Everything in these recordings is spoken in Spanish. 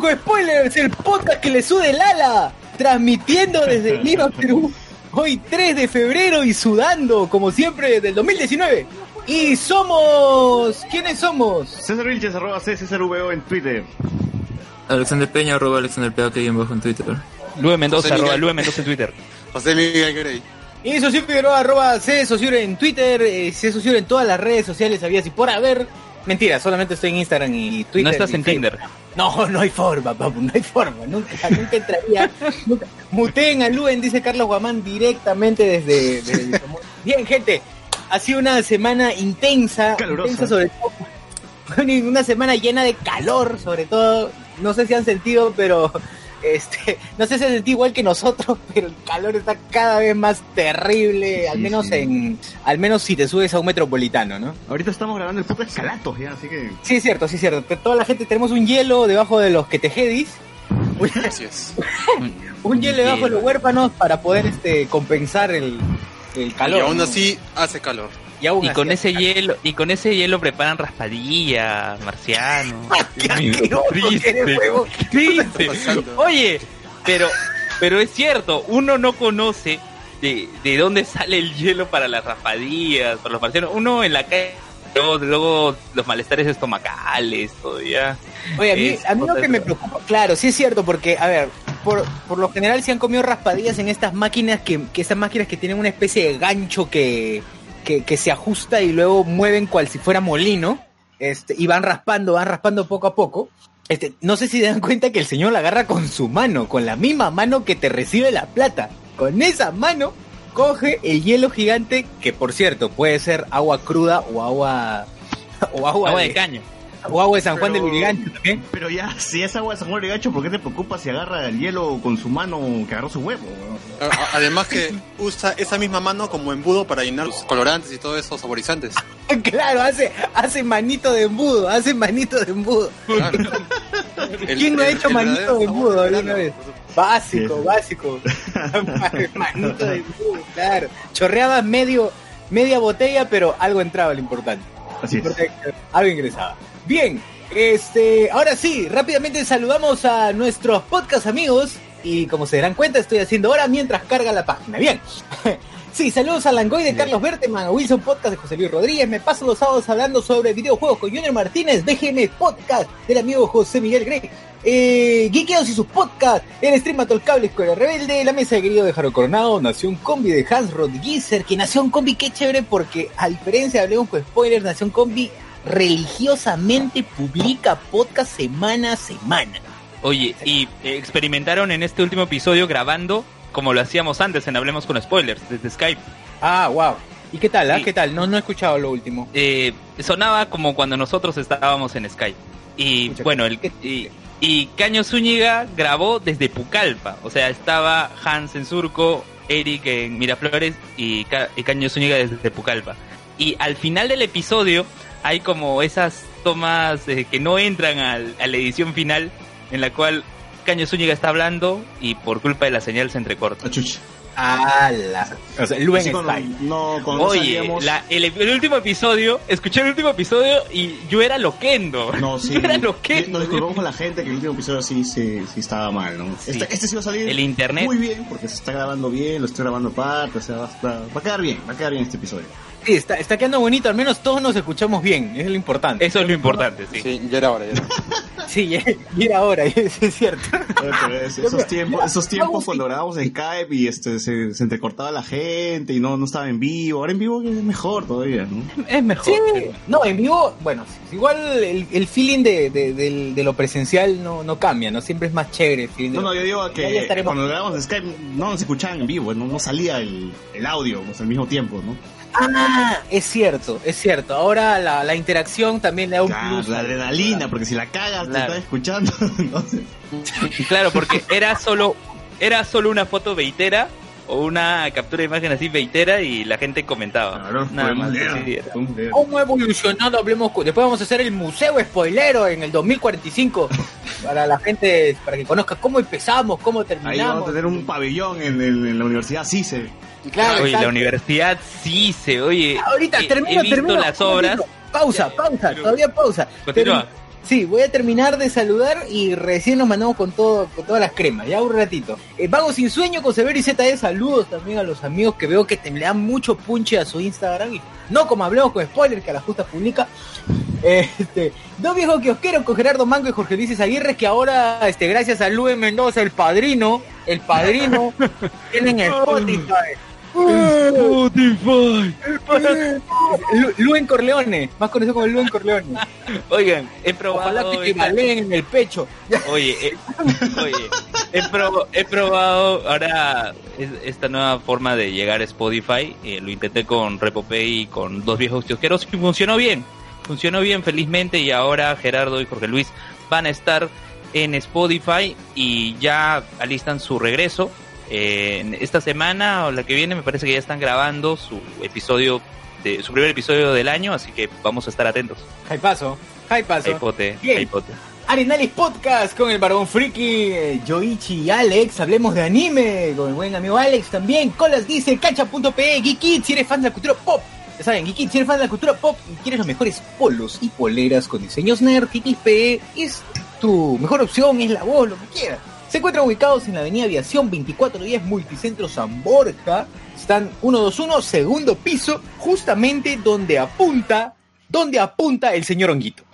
con Spoilers, el podcast que le sude el ala, transmitiendo desde Lima, Perú, hoy 3 de febrero y sudando, como siempre, del 2019. Y somos... ¿Quiénes somos? César Vilches, arroba C, César VO en Twitter. Alexander Peña, arroba Alexander Peña, que en bajo en Twitter. Lue Mendoza, arroba. Lue Mendoza en Twitter. José Miguel Grey. Y Socio Figueroa, arroba C, Socio en Twitter, eh, C, Socio en todas las redes sociales, habías y por haber. Mentira, solamente estoy en Instagram y Twitter. No estás y en Facebook. Tinder. No, no hay forma, papu, no hay forma. Nunca, nunca entraría. nunca. Muteen a Luen, dice Carlos Guamán, directamente desde. Bien, gente, ha sido una semana intensa. Calurosa. Intensa sobre todo. Una semana llena de calor, sobre todo. No sé si han sentido, pero. Este, no sé si han sentido igual que nosotros, pero el calor está cada vez más terrible, al menos sí. en, al menos si te subes a un metropolitano, ¿no? Ahorita estamos grabando el podcast Calatos ya, así que... Sí, es cierto, sí, es cierto. Toda la gente tenemos un hielo debajo de los que tejedis. Es. un hielo debajo de los huérfanos para poder este compensar el, el calor. y aún ¿no? así hace calor. Y, con ese hielo, y con ese hielo preparan raspadillas, marciano. ¡Qué asqueroso que eres, huevón! Triste. pasando? Oye, pero, pero es cierto, uno no conoce de, de dónde sale el hielo para las raspadillas, para los marcianos. Uno en la calle, luego, luego los malestares estomacales, todo ya. Oye, a mí, Es a mí lo que me preocupa, claro, sí es cierto, porque, a ver, por, por lo general se han comido raspadillas en estas máquinas que, que estas máquinas que tienen una especie de gancho que, que, que se ajusta y luego mueven cual si fuera molino, este, y van raspando, van raspando poco a poco. Este, no sé si se dan cuenta que el señor la agarra con su mano, con la misma mano que te recibe la plata. Con esa mano coge el hielo gigante, que por cierto puede ser agua cruda o agua o agua, Agua de, de caño. O agua de San Juan Pero- del Lurigancho también. Pero ya, si es agua de San Juan de Gacho, ¿por qué te preocupas si agarra el hielo con su mano que agarró su huevo? Además que usa esa misma mano como embudo para llenar los colorantes y todo eso, saborizantes. Claro, hace, hace manito de embudo, hace manito de embudo. Claro. El- ¿Quién no ha hecho el manito de embudo del alguna vez? Básico, básico. manito de embudo, claro. Chorreabas medio, media botella, pero algo entraba lo importante. Así es. Algo ingresaba. Bien, este, ahora sí, rápidamente saludamos a nuestros podcast amigos. Y como se darán cuenta, estoy haciendo ahora mientras carga la página. Bien. Sí, saludos a Langoy de Carlos Berteman, a Wilson Podcast de José Luis Rodríguez. Me paso los sábados hablando sobre videojuegos con Junior Martínez, BGM Podcast del amigo José Miguel Grey. Eh, y sus podcasts, el stream Mató el Cable Escuela Rebelde, la mesa de querido de Jaro Coronado, Nación Combi de Hans Rodgiser, que Nación Combi qué chévere porque a diferencia de Hablemos con Spoilers, Nación Combi religiosamente publica podcast semana a semana. Oye, y eh, experimentaron en este último episodio grabando como lo hacíamos antes en Hablemos con Spoilers, desde Skype. Ah, wow. ¿Y qué tal? ah? ¿Qué tal? No, no he escuchado lo último. Eh, sonaba como cuando nosotros estábamos en Skype. Y Escucha, bueno, el, ¿qué- y, y Caño Zúñiga grabó desde Pucallpa. O sea, estaba Hans en Surco, Eric en Miraflores y, Ca- y Caño Zúñiga desde Pucallpa. Y al final del episodio hay como esas tomas eh, que no entran al- a la edición final en la cual Caño Zúñiga está hablando y por culpa de la señal se entrecorta. Ah. ¡Hala! O sea, Luen no, Oye, salíamos- la- el, el último episodio, escuché el último episodio y yo era loquendo. No, sí. Yo era loquendo. Nos disculpamos con la gente que el último episodio sí, sí, sí estaba mal, ¿no? Sí. Este, este sí va a salir El internet. muy bien porque se está grabando bien, lo estoy grabando aparte, o sea, va, va- va a quedar bien, va a quedar bien este episodio. Sí, está, está quedando bonito, al menos todos nos escuchamos bien, es lo importante. Eso es lo importante, sí. Sí, ya era hora, ya era hora. Sí, era ahora, eso es cierto. Oye, pero es- esos tiempos, esos tiempos cuando grabábamos en Skype y este se, se entrecortaba la gente y no, no estaba en vivo, ahora en vivo es mejor todavía, ¿no? Es mejor. Sí, no, en vivo, bueno, igual el, el feeling de, de, del- de lo presencial no, no cambia, ¿no? Siempre es más chévere el feeling. de- No, no, yo digo que cuando grabamos en Skype no nos escuchaban en vivo, no, no salía el, el audio pues, al mismo tiempo, ¿no? Ah, es cierto, es cierto. Ahora la, la interacción también le da un Claro, plus. la adrenalina, porque si la cagas te Claro. estás escuchando, entonces... Claro, porque era solo, era solo una foto veitera o una captura de imagen así veitera y la gente comentaba. Claro, Nada más. ¿Cómo ha evolucionado? Hablemos. con- Después vamos a hacer el museo spoilero en el 2045 para la gente, para que conozca cómo empezamos, cómo Ahí vamos terminamos. a tener un pabellón en, el- en la Universidad CICE. Claro, Oye, la universidad sí se oye. Ahorita termino, he visto termino. las obras. Pausa, pausa, Pero- todavía pausa. Continúa. Sí, voy a terminar de saludar y recién nos mandamos con todo, con todas las cremas, ya un ratito. Eh, Vago sin sueño con Severo y ZD, saludos también a los amigos que veo que te, le dan mucho punche a su Instagram y no como hablemos con spoiler que a la justa publica. Este, dos viejos kiosqueros con Gerardo Mango y Jorge Luis Aguirre que ahora, este, gracias a Luis Mendoza, el padrino, el padrino, tienen Spotify. Spotify. Lu- Luen Corleone, más conocido como Luen Corleone. Oigan, he probado. Ojalá que te baleen en el pecho. Oye, eh, oye, he, prob- he probado ahora es- esta nueva forma de llegar a Spotify. eh, lo intenté con Repopay y con dos viejos kiosqueros y funcionó bien. Funcionó bien felizmente y ahora Gerardo y Jorge Luis van a estar en Spotify y ya alistan su regreso. Eh, esta semana o la que viene me parece que ya están grabando su episodio de su primer episodio del año, así que vamos a estar atentos. Jaipazo, jaipazo. Aipote, Bien. aipote. Arenales Podcast con el Barbón Friki, eh, Yoichi y Alex. Hablemos de anime con el buen amigo Alex también. Colas dice cancha.pe, Geekit, si eres fan de la cultura pop. Ya saben, Geekit, si eres fan de la cultura pop y quieres los mejores polos y poleras con diseños nerd, Geekit.pe es tu mejor opción, es la voz, lo que quieras. Se encuentran ubicados en la avenida Aviación 2410 Multicentro San Borja. Están 121, segundo piso, justamente donde apunta, donde apunta el señor Honguito.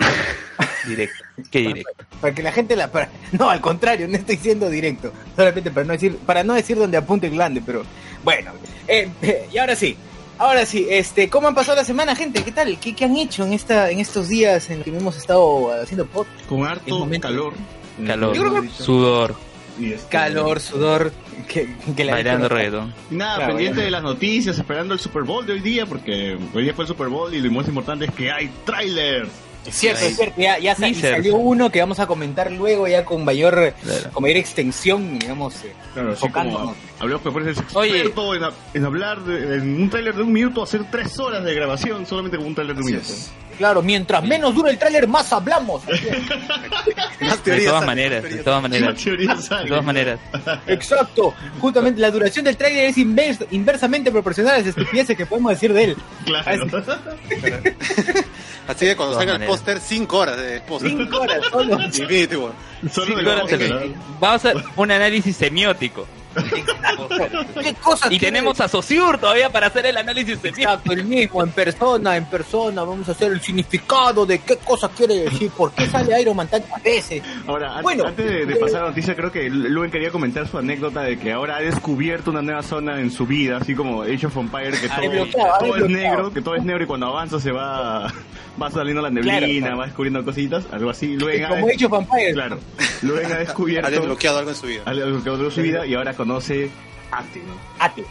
Directo. Qué directo. Para que la gente la... para- no, al contrario, no estoy siendo directo. Solamente para no decir, para no decir donde apunte el glande, pero bueno. Eh, eh, y ahora sí. Ahora sí, este, ¿cómo han pasado la semana, gente? ¿Qué tal? ¿Qué, qué han hecho en esta, en estos días en que hemos estado haciendo pod? Con En harto calor. Calor, Yo creo que- sudor, Y este- Calor, sudor, que, que la bailando reggaetón. Nada, Claro, pendiente de las noticias, esperando el Super Bowl de hoy día, porque hoy día fue el Super Bowl y lo más importante es que hay trailers. Es cierto, es cierto. Ya, salió uno que vamos a comentar luego ya con mayor, Claro. con mayor extensión, digamos. eh, Claro, así como hablamos que fueres experto en, en hablar de- en un trailer de un minuto, hacer tres horas de grabación solamente con un trailer de un minuto. es. Claro, mientras menos dura el tráiler, más hablamos. De todas maneras, de todas maneras. De todas maneras. Exacto. Justamente la duración del tráiler es invers- inversamente proporcional a las estupideces que podemos decir de él. Claro. Así que cuando salga el póster, 5 horas de póster. Cinco horas solo. Infinity War. Solo Cinco del horas póster, de-. Vamos a hacer un análisis semiótico. ¿Qué cosas Y tenemos a Sociur todavía para hacer el análisis semiótico. Exacto, el mismo, en persona, en persona, vamos a hacer el significado de qué cosas quiere decir, por qué sale Iron Man tantas veces. Ahora, Bueno. antes de, de pasar a la noticia, creo que Luen quería comentar su anécdota de que ahora ha descubierto una nueva zona en su vida, así como Age of Empire, que todo, todo es negro, que todo es negro y cuando avanza se va, va saliendo la neblina, Claro, claro. va descubriendo cositas, algo así. Luen ha, Como Age of Empires. claro, Luen ha descubierto Ha desbloqueado algo en su vida. ha desbloqueado de su vida y ahora conoce Ate, ¿no? Ate.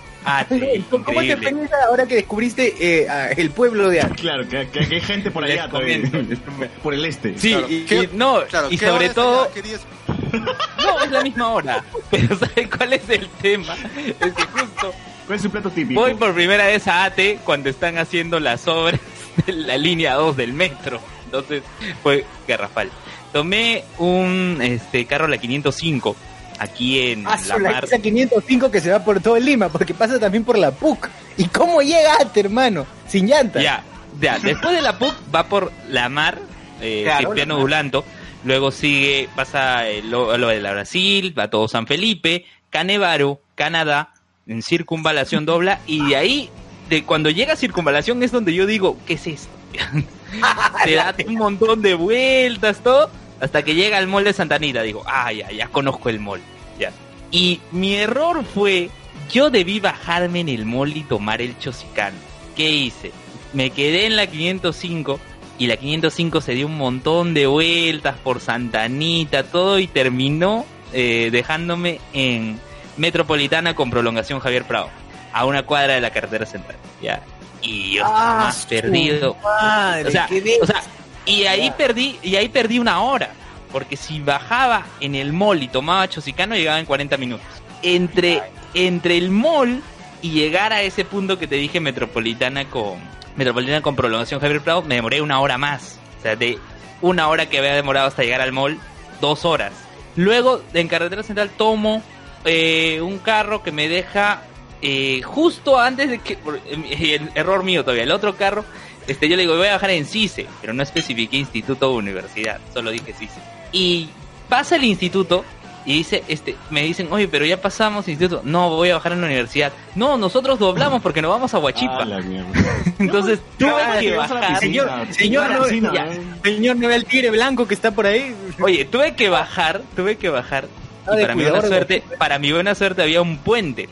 Sí, ¿Cómo te experiencia ahora que descubriste eh, el pueblo de Ate? Claro, que, que- que hay gente por Les allá comento. por el este. Sí, Claro. y, ¿Qué- y no, Claro, y ¿qué sobre todo, no, es la misma hora. Pero ¿sabes cuál es el tema? Es que justo ¿Cuál es su plato típico? voy por primera vez a ATE cuando están haciendo las obras la línea 2 del metro. Entonces fue garrafal. Tomé un este carro la 505 aquí en Ah, la la mar. esa 505 que se va por todo el Lima, porque pasa también por la PUC. ¿Y cómo llega Ate, hermano? Sin llanta. Ya, ya, después de la PUC va por la mar, eh, Claro, Cipriano. Dulanto, luego sigue, pasa el- lo, lo de la Brasil, va todo San Felipe, Canevaro, Canadá, en circunvalación dobla, y de ahí, de cuando llega circunvalación es donde yo digo, ¿qué es esto? Te da un montón de vueltas, todo, hasta que llega al mall de Santanita, digo, ah, ya, ya conozco el mall, ya. Y mi error fue, yo debí bajarme en el mall y tomar el chosicano. ¿Qué hice? Me quedé en la 505 y la 505 se dio un montón de vueltas por Santanita, todo y terminó eh, dejándome en Metropolitana con prolongación Javier Prado, a una cuadra de la carretera central. Ya. Y yo estaba Ah, más perdido. Madre, O sea, o sea, y ahí perdí, y ahí perdí una hora. Porque si bajaba en el mall y tomaba chosicano, llegaba en 40 minutos. Entre, entre el mall y llegar a ese punto que te dije metropolitana con metropolitana con prolongación Javier Prado, me demoré una hora más. O sea, de una hora que había demorado hasta llegar al mall, dos horas. Luego, en carretera central, tomo eh, un carro que me deja eh, justo antes de que. por- eh, el error mío todavía. El otro carro este, yo le digo, voy a bajar en CICE, pero no especifiqué instituto o universidad, solo dije CICE. Y pasa el instituto y dice, este, me dicen, oye, pero ya pasamos instituto. No, voy a bajar en la universidad. No, nosotros doblamos porque nos vamos a Huachipa. Ah. Entonces tuve Ah, que bajar. Señor, señor, no, piscina, ya, ¿eh? señor, ¿no ve el tigre blanco que está por ahí? Oye, tuve que bajar, tuve que bajar. Ah, Y de para mi buena suerte, para mi buena suerte había un puente.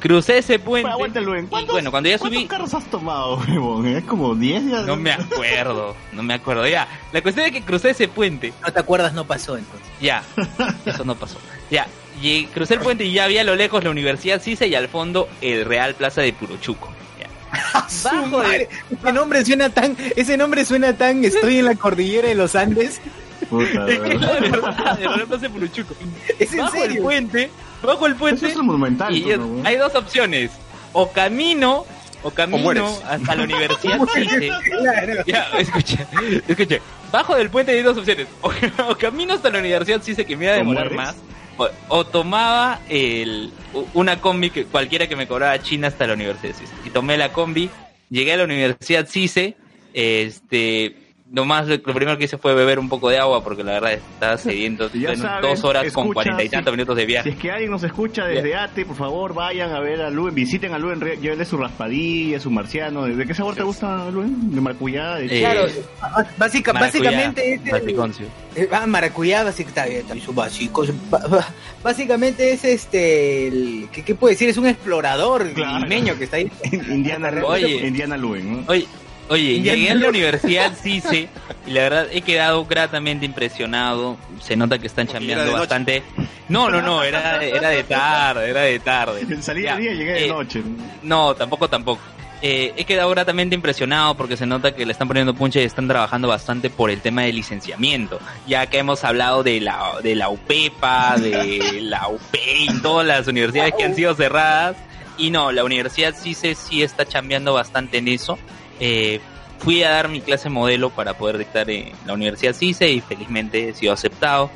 Crucé ese puente. Pero y ¿cuántos- bueno, cuando ya ¿Cuántos subí, carros has tomado, huevón? Es como 10 ya. no me acuerdo, no me acuerdo. Ya, la cuestión es que crucé ese puente. No te acuerdas, no pasó entonces. Ya, eso no pasó. Ya, y crucé el puente y ya había a lo lejos la Universidad CICE y al fondo el Real Plaza de Purochuco. Bajo de, Ese nombre suena tan, ese nombre suena tan, estoy en la cordillera de los Andes. Puta, es que huevón. de verdad, el Real Plaza de Purochuco. Es en Bajo el puente, bajo el Eso puente es monumental. y hay dos opciones. O camino, o camino hasta la Universidad. Claro. Ya, escucha, escucha. Bajo del puente hay dos opciones. O, o camino hasta la universidad, sí sé que me iba a ¿O demorar más. O, o tomaba el, una combi que cualquiera que me cobraba China hasta la universidad. Y tomé la combi, llegué a la universidad CICE, este, nomás lo lo primero que hice fue beber un poco de agua porque la verdad estaba sediento. Ya En saben, dos horas con cuarenta y si- tantos minutos de Si viaje. es que alguien nos escucha desde Ate, por favor, vayan a ver a Luen, visiten a Luen, llévenle su raspadilla, su marciano. ¿De qué sabor te gusta, Luen? ¿De maracuyá? ¿De Eh, Claro, básica- Maracuyá, básicamente es el- eh, ah, maracuyá, básicamente, su básico, básicamente es este, el, ¿qué, qué puede decir? Es un explorador Claro. limeño que está ahí. Indiana, Oye. Indiana Luen, ¿no? Oye, oye, llegué a la universidad CICE y la verdad he quedado gratamente impresionado. Se nota que están chambeando de bastante. No, no, no, era, era de tarde, era de tarde. Salí de día y llegué de eh, noche. No, tampoco, tampoco. Eh, he quedado gratamente impresionado porque se nota que le están poniendo punche y están trabajando bastante por el tema del licenciamiento. Ya que hemos hablado de la, de la UPEPA, de la UP y todas las universidades que han sido cerradas. Y no, la universidad sí se sí está chambeando bastante en eso. Eh, fui a dar mi clase modelo para poder dictar en la universidad CICE y felizmente he sido aceptado.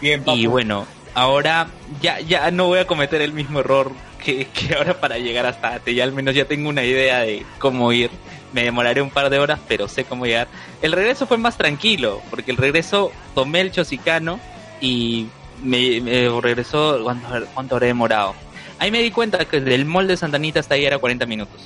Bien, Y bueno, ahora ya, ya no voy a cometer el mismo error que, que ahora para llegar hasta Ate. Ya al menos ya tengo una idea de cómo ir. Me demoraré un par de horas, pero sé cómo llegar. El regreso fue más tranquilo, porque el regreso tomé el chosicano y me, me regresó. ¿cuánto, cuánto habré demorado? Ahí me di cuenta que del mall de Santanita hasta ahí era 40 minutos.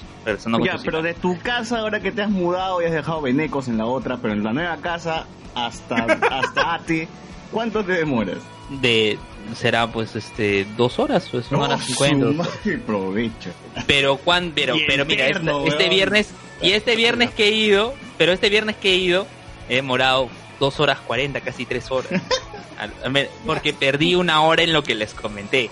Con Ya, pero de tu casa, ahora que te has mudado y has dejado venecos en la otra, pero en la nueva casa, hasta, hasta Ate, ¿cuánto te demoras? De, será pues este dos horas, pues una hora Oh, cincuenta. su madre, provecho. Pero cuan, pero, Y pero mira, eterno, este weón. viernes, y este viernes que he ido, pero este viernes que he ido, he demorado dos horas cuarenta, casi tres horas. Porque perdí una hora en lo que les comenté,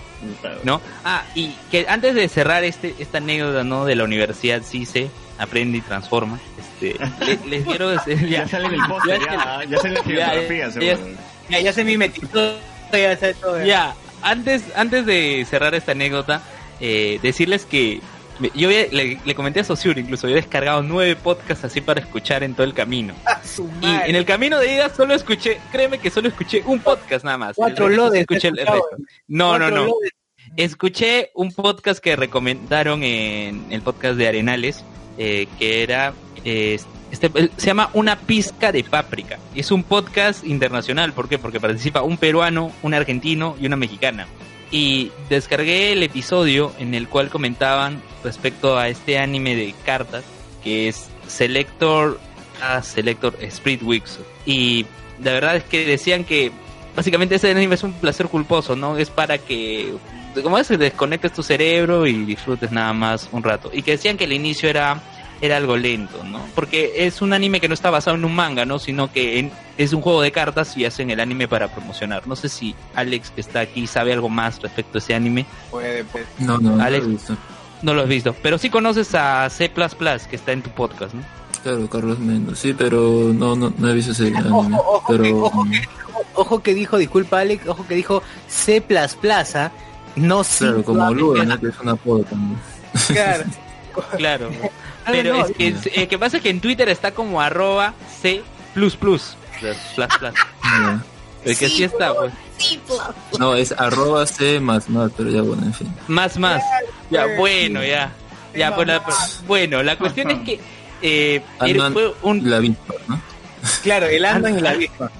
¿no? Ah, y que antes de cerrar este, esta anécdota, ¿no? De la Universidad CICE, Aprende y Transforma, este, le- les quiero decir, Ya sale en el póster, Ya, ya, ya sale en la ya, geografía, ya, seguro. Ya, ya se mimetizó, ya sé todo. Ya, antes, antes de cerrar esta anécdota, eh, decirles que me- yo había- le, le comenté a Sosur incluso, yo he descargado nueve podcasts así para escuchar en todo el camino. Ah, Y en el camino de ida solo escuché, créeme que solo escuché un podcast nada más. Cuatro lodes, escuché el, resto. No, no, no. Escuché un podcast que recomendaron en el podcast de Arenales, eh, que era, eh, este, se llama Una pizca de páprica. Y es un podcast internacional, ¿por qué? Porque participa un peruano, un argentino y una mexicana. Y descargué el episodio en el cual comentaban respecto a este anime de cartas, que es Selector, ah, Selector Spirit Weeks. Y la verdad es que decían que básicamente ese anime es un placer culposo, ¿no? Es para que, como es, desconectes tu cerebro y disfrutes nada más un rato. Y que decían que el inicio era, era algo lento, ¿no? Porque es un anime que no está basado en un manga, ¿no? Sino que en- es un juego de cartas y hacen el anime para promocionar. No sé si Alex, que está aquí, sabe algo más respecto a ese anime. Puede, puede. No, no, no Alex. lo he visto. No lo has visto, pero sí conoces a C++, que está en tu podcast, ¿no? Claro, Carlos Mendoza. Sí, pero no, no, no he visto ese anime. Ojo, ojo, que, Pero ojo, que, ojo que dijo, disculpa Alex, ojo que dijo C plus plaza, no C. claro, como Lua, ¿no? Que es un apodo también. Claro. Claro. Ah, Pero no, es que el que pasa es que en Twitter está como arroba C plus plus. Plus, plus. Ya. El que sí está, pues. No, es arroba C más más, pero ya bueno, en fin. Más, más. Ya, bueno, ya. Ya, pues la- bueno, la cuestión es que eh, fue un... La avispa, ¿no? Claro, el Ant-Man y la avispa.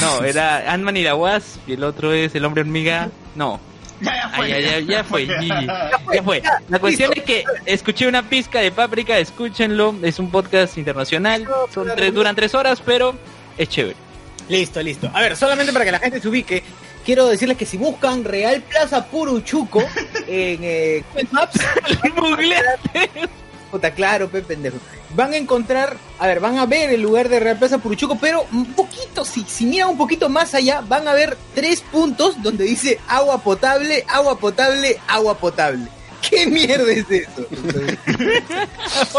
No, era Ant-Man y la Wasp y el otro es el hombre hormiga. No, Ya, ya ya, ya, ya fue. Ya fue. La cuestión es que escuché una pizca de Páprica, escúchenlo, es un podcast internacional, son tres, duran tres horas, pero es chévere. Listo, listo. A ver, solamente para que la gente se ubique, quiero decirles que si buscan Real Plaza Puruchuco en eh, Google Maps. puta, claro, pe pendejo. Van a encontrar, a ver, van a ver el lugar de Real Plaza Puruchuco, pero un poquito, si, si miran un poquito más allá, van a ver tres puntos donde dice agua potable, agua potable, agua potable. ¿Qué mierda es eso?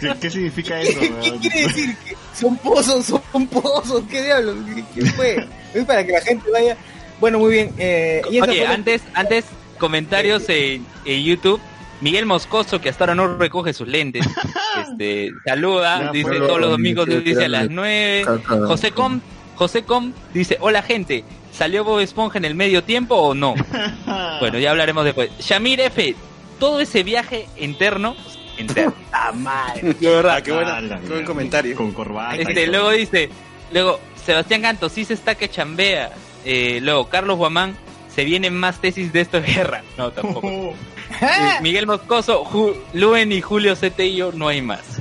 ¿Qué, qué significa eso? ¿Qué, quiere decir? ¿Que ¿Son pozos? ¿Son pozos? ¿Qué diablos? ¿Qué, qué fue? Es para que la gente vaya. Bueno, muy bien. Eh, y esa Oye, fue la- antes, antes, comentarios en, en YouTube. Miguel Moscoso, que hasta ahora no recoge sus lentes, este, saluda, Ya dice todos los lo- domingos, dice a las lo- nueve. Caca. José Com, José Com dice, hola gente, ¿salió Bob Esponja en el medio tiempo o no? Bueno, ya hablaremos después. Shamir F, todo ese viaje interno, interno. ¡Puta madre! De verdad. Ah, qué, buena, Ah, qué buen comentario. Con corbata. Este, luego dice, luego, Sebastián Canto, sí se está que chambea. Eh, luego, Carlos Guamán, se vienen más tesis de esto de guerra. No, tampoco. Eh, Miguel Moscoso, Ju- Luen y Julio Cetello, no hay más.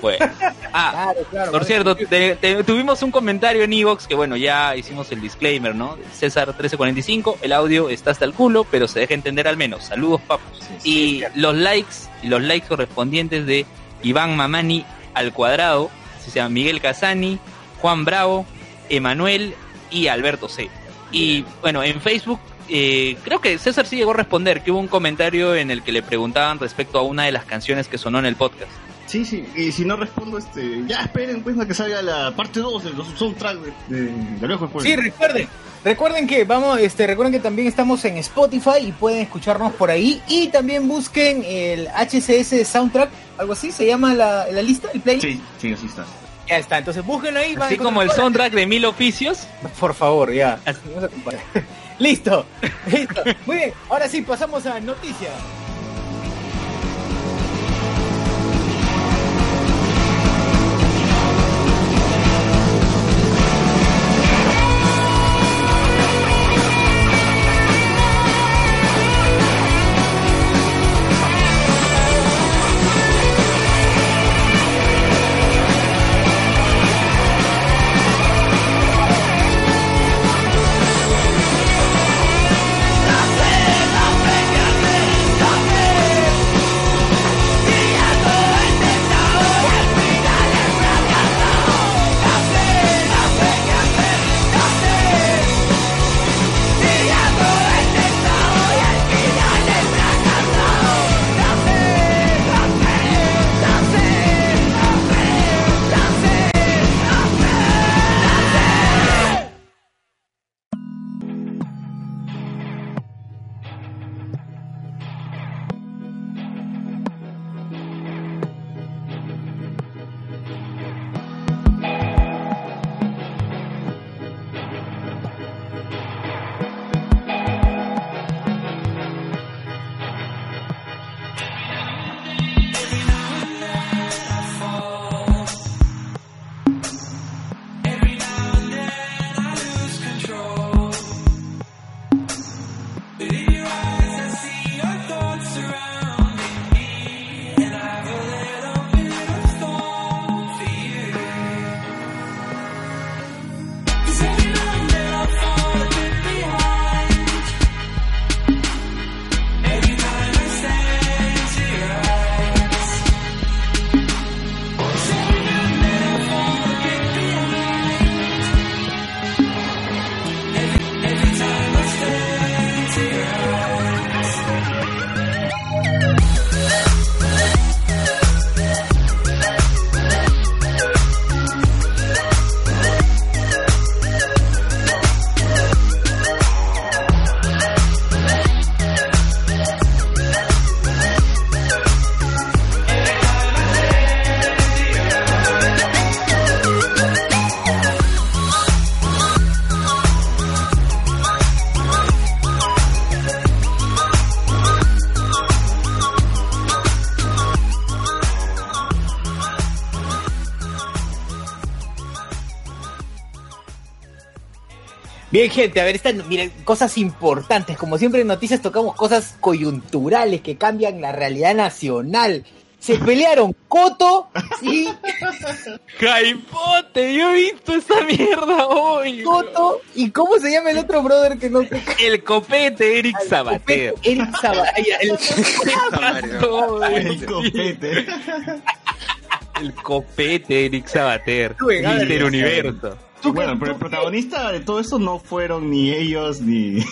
Bueno. Ah, Claro, claro. por cierto, te- te- tuvimos un comentario en Evox que bueno, ya hicimos el disclaimer, ¿no? César 1345, el audio está hasta el culo, pero se deja entender al menos. Saludos, papus. y los likes, los likes correspondientes de Iván Mamani al cuadrado, se llama Miguel Casani, Juan Bravo, Emanuel y Alberto C. Y bueno, en Facebook eh, creo que César sí llegó a responder que hubo un comentario en el que le preguntaban respecto a una de las canciones que sonó en el podcast. Sí, sí, y si no respondo, este, ya esperen pues a que salga la parte 2 de los soundtrack de, de, de Lejos después. Sí, recuerden. Recuerden que vamos, este, recuerden que también estamos en Spotify y pueden escucharnos por ahí. Y también busquen el HCS Soundtrack, algo así, se llama la, la lista, el play. sí, sí, así está. Ya está, entonces búsquenlo ahí. van a Así como el soundtrack de Mil Oficios. Por favor, ya. Así. Vamos a comparar. Listo, listo. Muy bien, ahora sí, pasamos a noticias. Bien, gente, a ver, están, miren, cosas importantes. Como siempre en noticias tocamos cosas coyunturales que cambian la realidad nacional. Se pelearon Coto y Jaipote, yo he visto esa mierda hoy. Coto y ¿cómo se llama el otro brother que no sé El copete Eric Sabater. Eric Sabater. El El copete. El copete Eric Sabater. Mister Universo. ¿Tú Bueno, qué- pero el protagonista de todo esto no fueron ni ellos ni,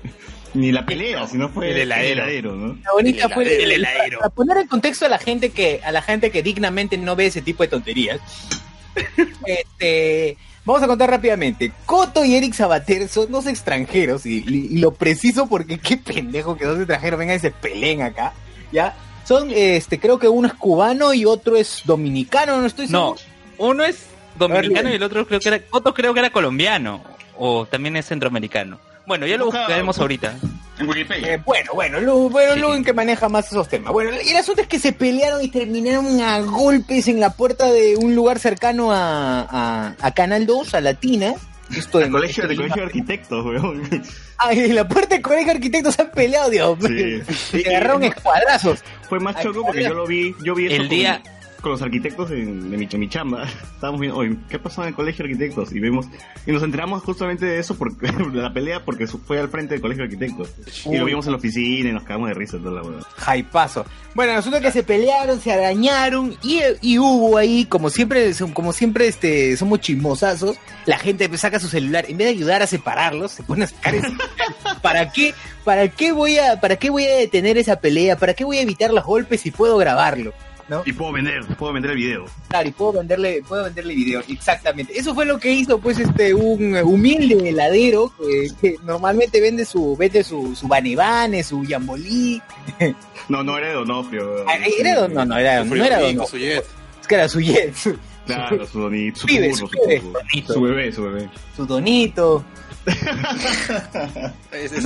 ni la pelea, sino fue El heladero. ¿no? protagonista El fue heladero. El heladero. Para poner en contexto a la gente que a la gente que dignamente no ve ese tipo de tonterías. este, vamos a contar rápidamente. Coto y Eric Sabater son dos extranjeros y, y- y lo preciso porque qué pendejo que dos extranjeros vengan y se peleen acá, ¿ya? Son este, creo que uno es cubano y otro es dominicano, no estoy No, seguro. uno es dominicano y el otro creo que era, otro creo que era colombiano o también es centroamericano. Bueno, ya lo Busca- buscaremos ahorita. En Wikipedia. Eh, bueno, bueno, Lu, bueno, Sí. Que maneja más esos temas. Bueno, el asunto es que se pelearon y terminaron a golpes en la puerta de un lugar cercano a, a, a Canal 2, a Latina. Esto El en- colegio, de en colegio de arquitectos, weón. Ah, en la puerta del colegio de arquitectos se han peleado, Dios. Sí. Se agarraron escuadrazos. Fue más choco porque yo lo vi, yo vi eso El día- con los arquitectos en, en mi, chamba. Estábamos viendo, oye, ¿qué pasó en el colegio de arquitectos? Y vemos, y nos enteramos justamente de eso, porque, de la pelea, porque fue al frente del colegio de arquitectos. Y lo vimos en la oficina y nos cagamos de risa toda la. Jaipazo. Bueno, el es que se pelearon, se arañaron y, y hubo ahí, como siempre, como siempre este, somos chismosazos, la gente pues, saca su celular, en vez de ayudar a separarlos, se pone a sacar ese- ¿Para qué? ¿Para qué voy a, para qué voy a detener esa pelea? ¿Para qué voy a evitar los golpes si puedo grabarlo? ¿No? Y puedo vender, puedo vender el video. Claro, y puedo venderle, puedo venderle video, exactamente. Eso fue lo que hizo, pues, este, un humilde heladero que, que normalmente vende su, vende su, su banebane, su yambolí. No, no era Donofrio. Ah, ¿Era Don- no, no, era, Su no era Don- su jet. Es que era su jet, su, Claro, su donito, su Pibe, turbo, su su. Su bebé, su bebé. su donito.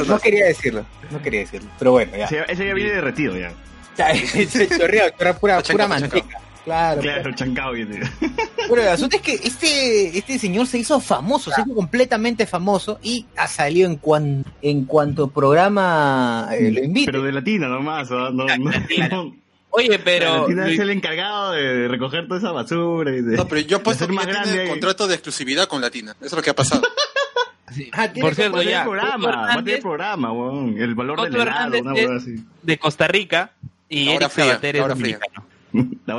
No quería decirlo, no quería decirlo. Pero bueno, ya. Ese ya viene derretido ya. Chorreó, era pura, pura manteca. Claro, Claro, chancado. Bueno, el asunto es que este, este señor se hizo famoso, se hizo completamente famoso y ha salido en, cuan, en cuanto programa eh, lo invite. Pero de latina nomás, ¿no? no, no, no. Oye, pero Latina es el encargado de recoger toda esa basura y de, No, pero yo puesto ser más grande. tiene contrato de exclusividad con Latina. Eso es lo que ha pasado. Ah, tiene por cierto, Va ya programa, va a tener programa, weón. El valor Otto del helado, una así. de Costa Rica y La hora Eric Sabater es dominicano.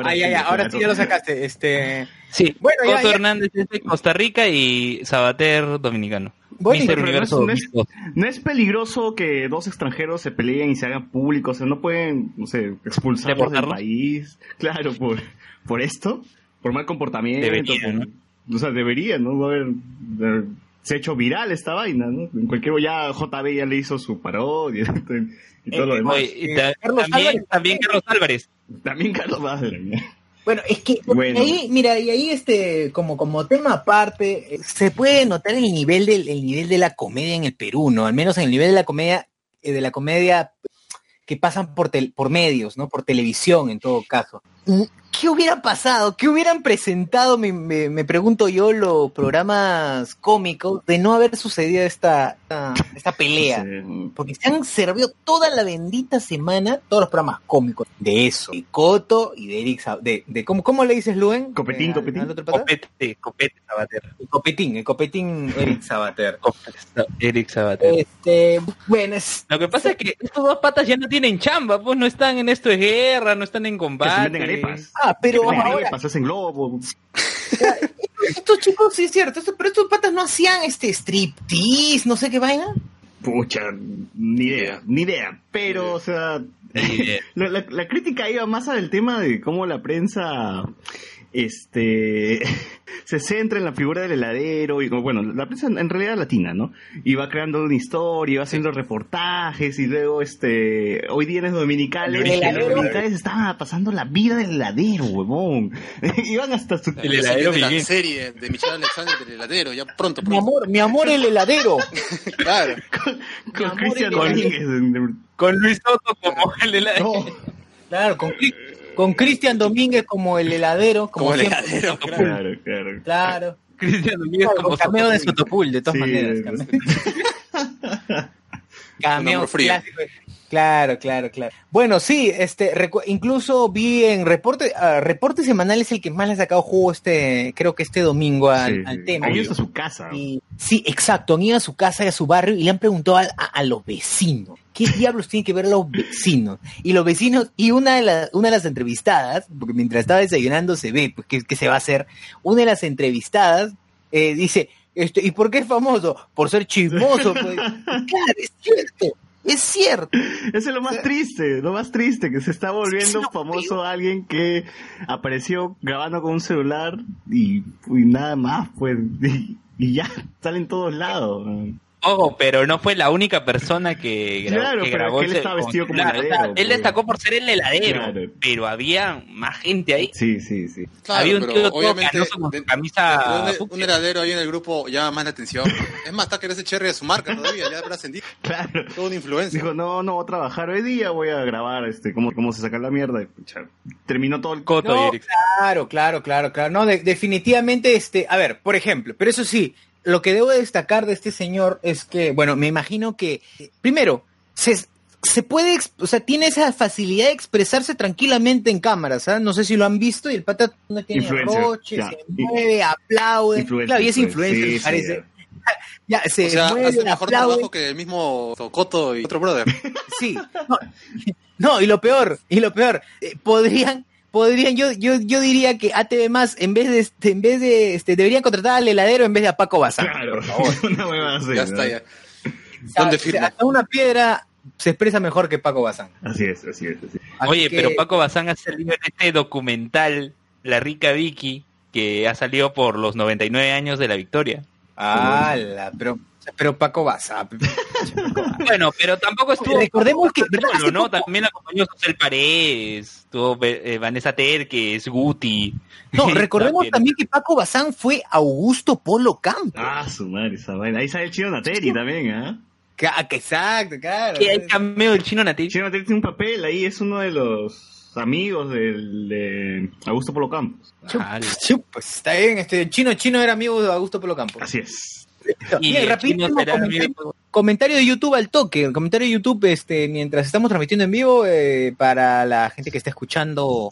Ah, ya, ahora sí ya lo sacaste. Este, Sí, Bueno, ya, Otto ya. Hernández es de Costa Rica y Sabater dominicano. Bueno, Mister pero no es- Universo. no es- 2002. No es peligroso que dos extranjeros se peleen y se hagan públicos, o sea, no pueden, no sé, expulsarlos del país. Claro, por, por esto, por mal comportamiento. Deberían, por- O sea, deberían, ¿no? Va a haber, se ha hecho viral esta vaina, ¿no? En cualquier ya JB ya le hizo su parodia y todo Eh, lo demás. Oye, y Eh, ta- Carlos también, Álvarez. también Carlos Álvarez. También Carlos Badra. Bueno, es que Bueno. ahí, mira, y ahí este, como, como tema aparte, eh, se puede notar el nivel del, el nivel de la comedia en el Perú, ¿no? Al menos en el nivel de la comedia, eh, de la comedia que pasan por tel- por medios, ¿no? Por televisión en todo caso. ¿Y ¿Qué hubiera pasado? ¿Qué hubieran presentado, me, me- me pregunto yo, los programas cómicos de no haber sucedido esta, esta, esta pelea? Porque se han servido toda la bendita semana todos los programas cómicos de eso, de Coto y de Eric de, de ¿cómo, ¿cómo le dices Luen? Copetín, Eh, Copetín. al otro pata? Copete, Copete Sabater. El Copetín, el Copetín Eric Sabater. Eric Sabater. Este, bueno, es, Lo que pasa es que estos dos patas ya no tienen chamba, pues no están en esto de guerra, no están en Que se combate. Arepas. ah, pero ahora, arepas, hacen globo. estos chicos, sí es cierto, estos- pero estos patas no hacían este striptease, no sé qué vaina. Pucha, ni idea, ni idea. Pero, o sea, la, la- la crítica iba más al tema de cómo la prensa este se centra en la figura del heladero y bueno, la prensa en realidad latina, ¿no? Y va creando una historia, va haciendo reportajes y luego este hoy día en los dominicales, El los dominicales estaban pasando la vida del heladero, huevón. Iban hasta su El heladero viene la serie de Michelle Alexander del heladero, ya pronto, Mi pronto. amor, mi amor el heladero. Claro. con amor, Cristian. Domínguez. Con Luis Soto como el heladero. Claro, con, con Cristian Domínguez como el heladero, como, Como el siempre. heladero, claro. Claro, claro. Claro. Cristian Domínguez No, como cameo de Sotopul. De todas Sí, maneras. cameo. Cameo clásico. Claro, claro, claro. Bueno, sí, este, incluso vi en reporte, ah, reporte semanal es el que más le ha sacado jugo este, creo que este domingo al, Sí, al sí. tema. Han ido a su casa. Y- sí, exacto, han ido a su casa y a su barrio y le han preguntado a, a- a los vecinos. ¿Qué diablos tienen que ver los vecinos? Y los vecinos, y una de, las una de las entrevistadas, porque mientras estaba desayunando se ve, pues, ¿qué, qué se va a hacer? Una de las entrevistadas eh, dice, este, ¿y por qué es famoso? Por ser chismoso. Pues. claro, es cierto, es cierto. Eso es lo más triste, lo más triste, que se está volviendo famoso alguien que apareció grabando con un celular y, y nada más, pues, y, y ya sale en todos lados. Ojo, pero no fue la única persona que, gra- Claro, que pero grabó que él estaba vestido como Claro, o sea, heladero, Él pues. destacó por ser el heladero, Claro. pero había más gente ahí. Sí, sí, sí. Claro, Había un tío todo obviamente con de- camisa de- un, heladero ahí en el grupo llama más la atención. Es más, está que ese cherry de su marca todavía, ya habrá ascendido. Claro. Todo una influencia. Dijo, no, no voy a trabajar hoy día, voy a grabar este cómo, cómo se saca la mierda. Y, pucha, terminó todo el Coto No, y Eric. Claro, claro, claro, claro. No, de- definitivamente, este, a ver, por ejemplo, pero eso sí, lo que debo destacar de este señor es que, bueno, me imagino que, eh, primero, se, se puede, o sea, tiene esa facilidad de expresarse tranquilamente en cámaras, ¿ah? No sé si lo han visto y el pata no tiene Influencer, roche, ya. se mueve, aplaude. Influencer, claro, y es pues, influencer, sí, me sí, parece. Ya, se O sea, mueve, hace mejor aplaude. trabajo que el mismo Coto y otro brother. Sí. No, no, y lo peor, y lo peor, eh, podrían, podrían, yo, yo, yo diría que ATV más, en vez de, este, en vez de, este, deberían contratar al heladero en vez de a Paco Bazán. Claro, una hueva así. ya ¿no? está, ya. ¿Dónde o sea, firmo? hasta una piedra se expresa mejor que Paco Bazán. Así es, así es. Así es. Así Oye, que- pero Paco Bazán ha salido en este documental, La Rica Vicky, que ha salido por los 99 años de la victoria. ¡Hala! Pero, pero Paco Bazán. Bueno, pero tampoco estuvo... Recordemos que, solo, ¿no? poco- También acompañó José Paredes, tuvo eh, Vanessa Terques, Guti. No, recordemos también que Paco Bazán fue Augusto Polo Campo. Ah, su madre, esa vaina. Ahí sale el chino Nateri también, ¿ah? Que- que exacto, claro. Que hay cameo del chino Nati. chino Nateri tiene un papel ahí, es uno de los amigos del, de Augusto Polo Campos. Ah, Chup, pues está bien, este chino chino era amigo de Augusto Polo Campo. Así es. Y rapidísimo será comentario, de YouTube al toque. El comentario de YouTube, este, mientras estamos transmitiendo en vivo, eh, para la gente que está escuchando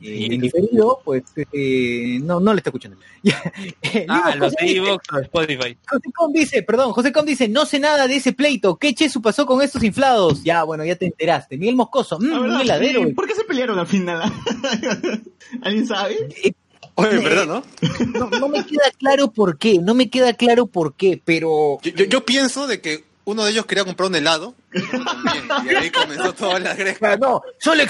eh, en diferido, pues eh, no, no le está escuchando. Eh, Ah, los de Evox o de Spotify. José Com dice, perdón, José Com dice, no sé nada de ese pleito. ¿Qué chesu pasó con estos inflados? Ya, bueno, ya te enteraste. Miguel Moscoso, mm, Ah, un ¿verdad? heladero. ¿Por qué se pelearon al final? ¿Alguien sabe? Oye, en verdad, ¿no? No, no me queda claro por qué, no me queda claro por qué, pero Yo, yo, yo pienso de que uno de ellos quería comprar un helado. y otro también, y ahí comenzó toda la greja. No, solo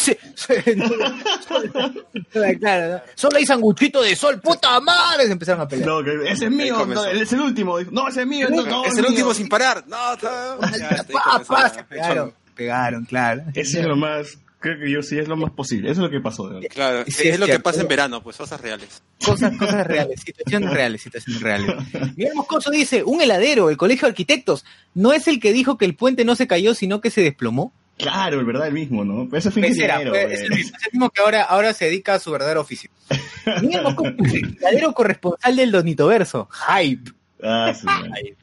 claro, ¿no? solo hay sanguchito de sol, puta madre, se empezaron a pelear. No, que ese es mío, no, es el último. No, ese es mío. No, no, es el mío. último sin parar. No, está... Ya, ahí Pa, comenzó pa, la- se pegaron, pegaron, claro. Ese es lo más, creo que yo sí es lo más posible. Eso es lo que pasó. de. Claro, Sí, es, es lo que pasa en verano, pues cosas reales. Cosas, cosas reales, situaciones reales, situaciones reales. Miguel Moscoso dice, un heladero, el colegio de arquitectos, no es el que dijo que el puente no se cayó, sino que se desplomó. Claro, el verdad, el mismo, ¿no? Pero ese fue Ese era, ingeniero. fue- güey. es el mismo, es el mismo que ahora, ahora se dedica a su verdadero oficio. Miguel Moscoso dice, heladero corresponsal del Donito Verso, hype. Ah, sí, madre.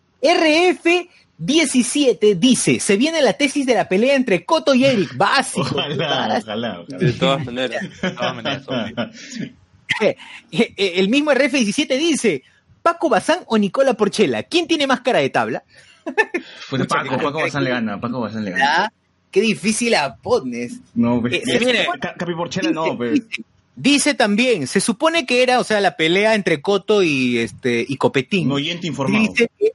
RF17 dice, se viene la tesis de la pelea entre Coto y Eric, básico. Ojalá, ojalá. ojalá. De todas maneras. De todas maneras. Eh, eh, El mismo RF17 dice, Paco Bazán o Nicola Porchela, ¿quién tiene más cara de tabla? Pues Paco, Paco Bazán le gana, Paco Bazán le gana. Ah, Qué difícil la pones. No, pues, Eh, mire, Ca- Capi Porchela no, Dice, pero... dice, dice también, se supone que era, o sea, la pelea entre Coto y este y Copetín. Un oyente informado. Dice que-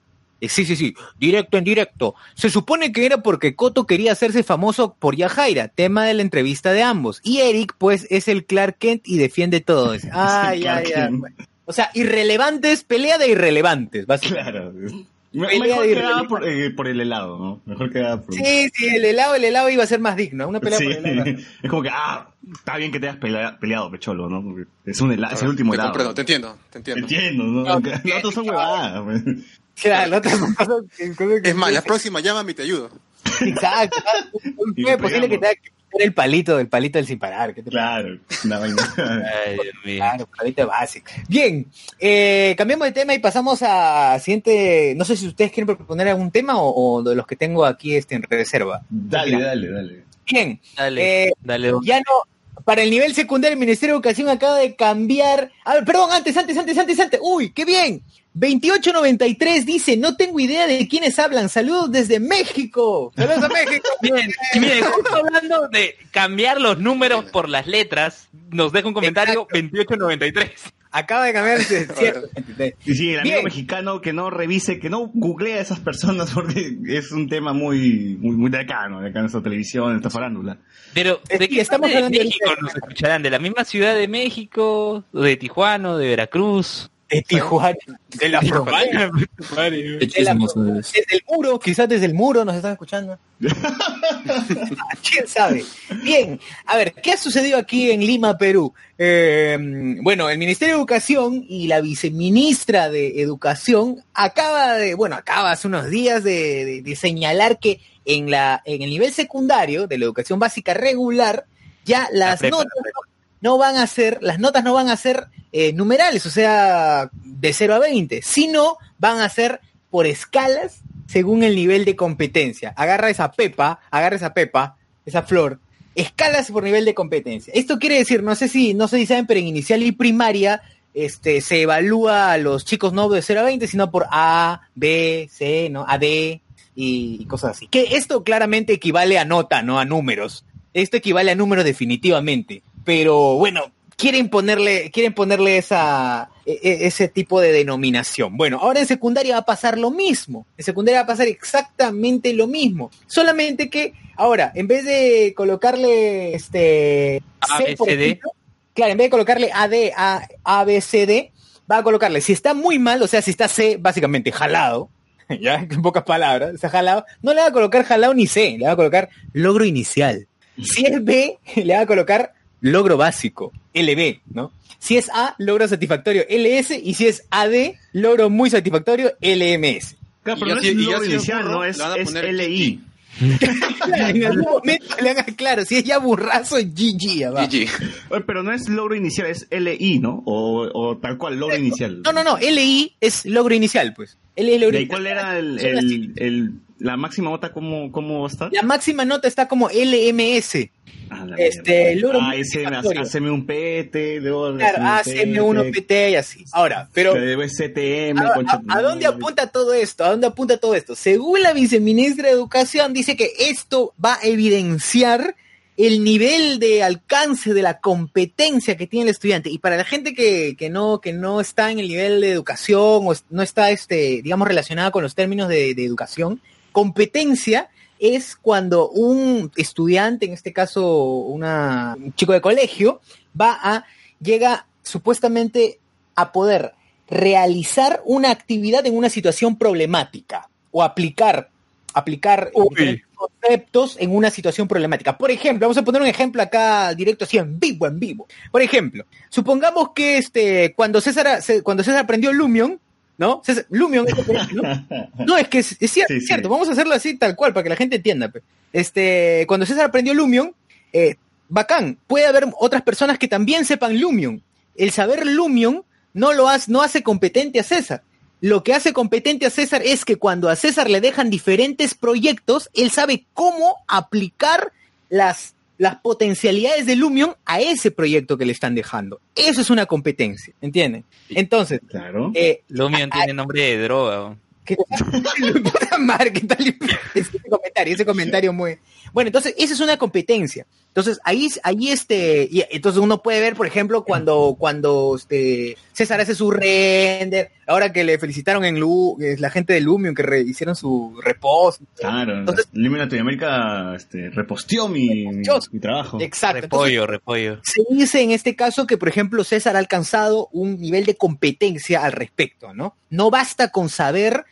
sí, sí, sí, directo en directo. Se supone que era porque Coto quería hacerse famoso por Yajaira, tema de la entrevista de ambos. Y Eric, pues, es el Clark Kent y defiende todo. eso. Ay, ay, ay. O sea, irrelevantes, pelea de irrelevantes, básicamente. Claro. Pelea Mejor de quedaba por, eh, por el helado, ¿no? Mejor quedaba por... Sí, sí, el helado, el helado iba a ser más digno. Una pelea Sí. por el helado. Es como que, ah, está bien que te hayas pelea- peleado, pecholo, ¿no? Porque es, un helado, es el último Te helado. comprendo, te entiendo, te entiendo. Entiendo, ¿no? No, Los otros son huevadas. Claro, que- que- Es más, la próxima llámame y te ayudo. Exacto. Es le posible que pegamos. te, el palito, el palito del sin parar. ¿qué te Claro, una vaina. Ay. Claro, palito básico. Bien, eh, cambiamos de tema y pasamos a siguiente. No sé si ustedes quieren proponer algún tema o, o de los que tengo aquí este, en reserva. Dale, dale, dale. Bien, Dale, Eh, dale. ya no. Para el nivel secundario, el Ministerio de Educación acaba de cambiar. A ver, perdón, antes, antes, antes, antes, antes. Uy, qué bien. 2893 dice: No tengo idea de quiénes hablan. Saludos desde México. Saludos a México. Bien, y miren, justo hablando de cambiar los números por las letras, nos deja un comentario 2893. Acaba de cambiar. sí, cierto. Y sí, el amigo Bien. mexicano que no revise, que no googlea a esas personas porque es un tema muy, muy, muy de acá, ¿no? De acá en esta televisión, en esta farándula. Pero, Sí, ¿de qué estamos estamos de hablando México nos escucharán? ¿De la misma ciudad de México? ¿O ¿De Tijuana? ¿De Veracruz? De Tijuana. De la frontera. Qué chismoso eres. Desde el muro, quizás desde el muro nos están escuchando. ¿Quién sabe? Bien, a ver, ¿qué ha sucedido aquí en Lima, Perú? Eh, bueno, el Ministerio de Educación y la viceministra de Educación acaba de, bueno, acaba hace unos días de, de- de señalar que en, la, en el nivel secundario de la educación básica regular, ya las prepa, notas la. No van a ser, las notas no van a ser eh, numerales, o sea, de 0 a 20, sino van a ser por escalas según el nivel de competencia. Agarra esa pepa, agarra esa pepa, esa flor, escalas por nivel de competencia. Esto quiere decir, no sé si, no sé si saben, pero en inicial y primaria, este, se evalúa a los chicos no de 0 a 20, sino por A, B, C, ¿no? A, D y, y cosas así. Que esto claramente equivale a nota, no a números. Esto equivale a números definitivamente. Pero bueno, quieren ponerle, quieren ponerle esa, e- e- ese tipo de denominación. Bueno, ahora en secundaria va a pasar lo mismo. En secundaria va a pasar exactamente lo mismo. Solamente que ahora, en vez de colocarle este C, por ejemplo, claro, en vez de colocarle AD, A, A, B, C, D, va a colocarle, si está muy mal, o sea, si está C, básicamente jalado, ya, en pocas palabras, está jalado, no le va a colocar jalado ni C, le va a colocar logro inicial. Si es B, le va a colocar logro básico, LB, ¿no? Si es A, logro satisfactorio, LS, y si es AD, logro muy satisfactorio, LMS. Claro, pero no es logro inicial, no es, es LI. Claro, en algún momento le hagan claro, si es ya burrazo, GG, abajo. GG. Oye, Pero no es logro inicial, es LI, ¿no? O, o tal cual, logro inicial. No, no, no, LI es logro inicial, pues. LI es logro ¿Y inicial. cuál era el, el- la máxima nota? ¿Cómo, cómo está? La máxima nota está como LMS. Ah, este, logro Ah, ese, haceme un PT, luego Claro, ACM1, PT y así. Ahora, pero ¿a, a- dónde apunta todo esto? ¿A dónde apunta todo esto? Según la viceministra de Educación, dice que esto va a evidenciar el nivel de alcance de la competencia que tiene el estudiante. Y para la gente que, que no, que no está en el nivel de educación o no está, este, digamos, relacionada con los términos de, de educación, competencia es cuando un estudiante, en este caso una, un chico de colegio, va a, llega supuestamente a poder realizar una actividad en una situación problemática o aplicar, aplicar conceptos en una situación problemática. Por ejemplo, vamos a poner un ejemplo acá directo, así en vivo, en vivo. Por ejemplo, supongamos que este, cuando César, cuando César aprendió Lumion, ¿no? Lumion, es ¿no? No, es que es, es cierto, Sí, es sí. cierto. Vamos a hacerlo así tal cual para que la gente entienda. pe. Este, cuando César aprendió Lumion, eh, bacán. Puede haber otras personas que también sepan Lumion. El saber Lumion no lo hace, no hace competente a César. Lo que hace competente a César es que cuando a César le dejan diferentes proyectos, él sabe cómo aplicar las, las potencialidades de Lumion a ese proyecto que le están dejando. Eso es una competencia, ¿entienden? Entonces, Claro. eh, Lumion tiene nombre de droga. ¿Qué Puta madre, ¿qué tal? Ese comentario, ese comentario muy. Bueno, entonces, esa es una competencia. Entonces, ahí, ahí este, y entonces uno puede ver, por ejemplo, cuando, cuando este, César hace su render, ahora que le felicitaron en Lu, eh, la gente de Lumion que re- hicieron su repost. Claro. Entonces- Lumen Latinoamérica este, reposteó mi, mi, Reposteó. mi trabajo. Exacto. Entonces, Repollo, repollo. se dice en este caso que, por ejemplo, César ha alcanzado un nivel de competencia al respecto, ¿no? No basta con saber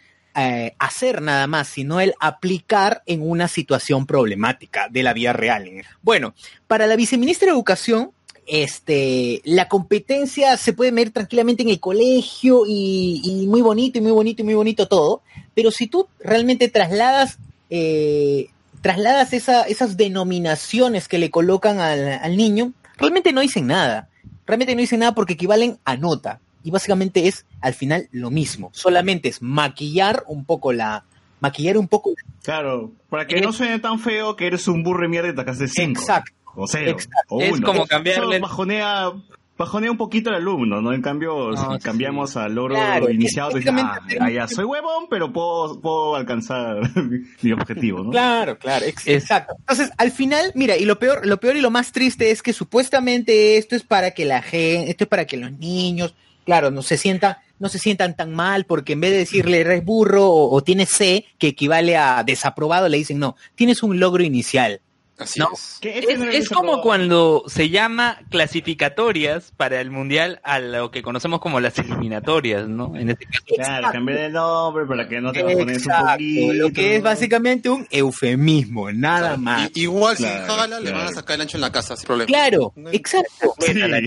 eh, hacer nada más, sino el aplicar en una situación problemática de la vida real. Bueno, para la viceministra de Educación, este, la competencia se puede medir tranquilamente en el colegio y, muy bonito y muy bonito y muy bonito todo, pero si tú realmente trasladas eh, trasladas esa, esas denominaciones que le colocan al, al niño, realmente no dicen nada. Realmente no dicen nada porque equivalen a nota. Y básicamente es al final lo mismo. Solamente es maquillar un poco la. Maquillar un poco. Claro, para que no suene tan feo que eres un burro de mierda y te de 5. Exacto. O cero. Exacto. O Es uno. como cambiarle- Eso bajonea, bajonea un poquito al alumno, ¿no? En cambio, No, si cambiamos al logro Claro, es iniciado, dices, ah, ah, ya, soy huevón, pero puedo, puedo alcanzar mi objetivo, ¿no? Claro, claro, ex- Es- exacto. Entonces, al final, mira, y lo peor, lo peor y lo más triste es que supuestamente esto es para que la gente, esto es para que los niños, claro, no se sientan, no se sientan tan mal, porque en vez de decirle eres burro o, o tienes C, que equivale a desaprobado, le dicen no, tienes un logro inicial. Así No. es. Que Es, no es como cuando se llama clasificatorias para el mundial a lo que conocemos como las eliminatorias, ¿no? En este caso. Claro, cambié de nombre para que no te bajones un poquito. lo que es básicamente un eufemismo, nada más. Y- igual Claro, si jala, le van a sacar el ancho en la casa sin problema. Claro, No- exacto. Sí. La.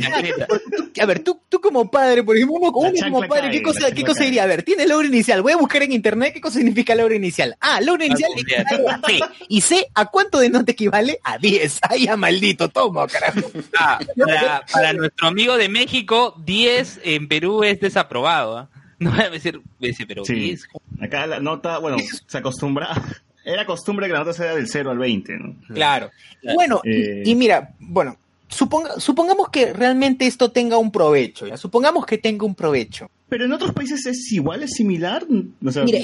A ver, tú, tú como padre, por ejemplo, uno, uno como padre, cae, ¿qué la cosa, ¿qué cosa diría? A ver, tiene logro inicial. Voy a buscar en internet qué cosa significa logro inicial. Ah, logro inicial equivale a C. ¿Y C a cuánto de nota equivale? A 10. Ay, a maldito, toma, carajo. Ah, para, para nuestro amigo de México, 10 en Perú es desaprobado. ¿ah? No voy a decir, pero Sí. 10. Acá la nota, bueno, se acostumbra. Era costumbre que la nota sea del 0 al 20, ¿no? Claro. Bueno, y- Eh. y, mira, bueno, suponga, supongamos que realmente esto tenga un provecho, ¿ya? Supongamos que tenga un provecho. Pero en otros países es igual, es similar. O sea, Mira,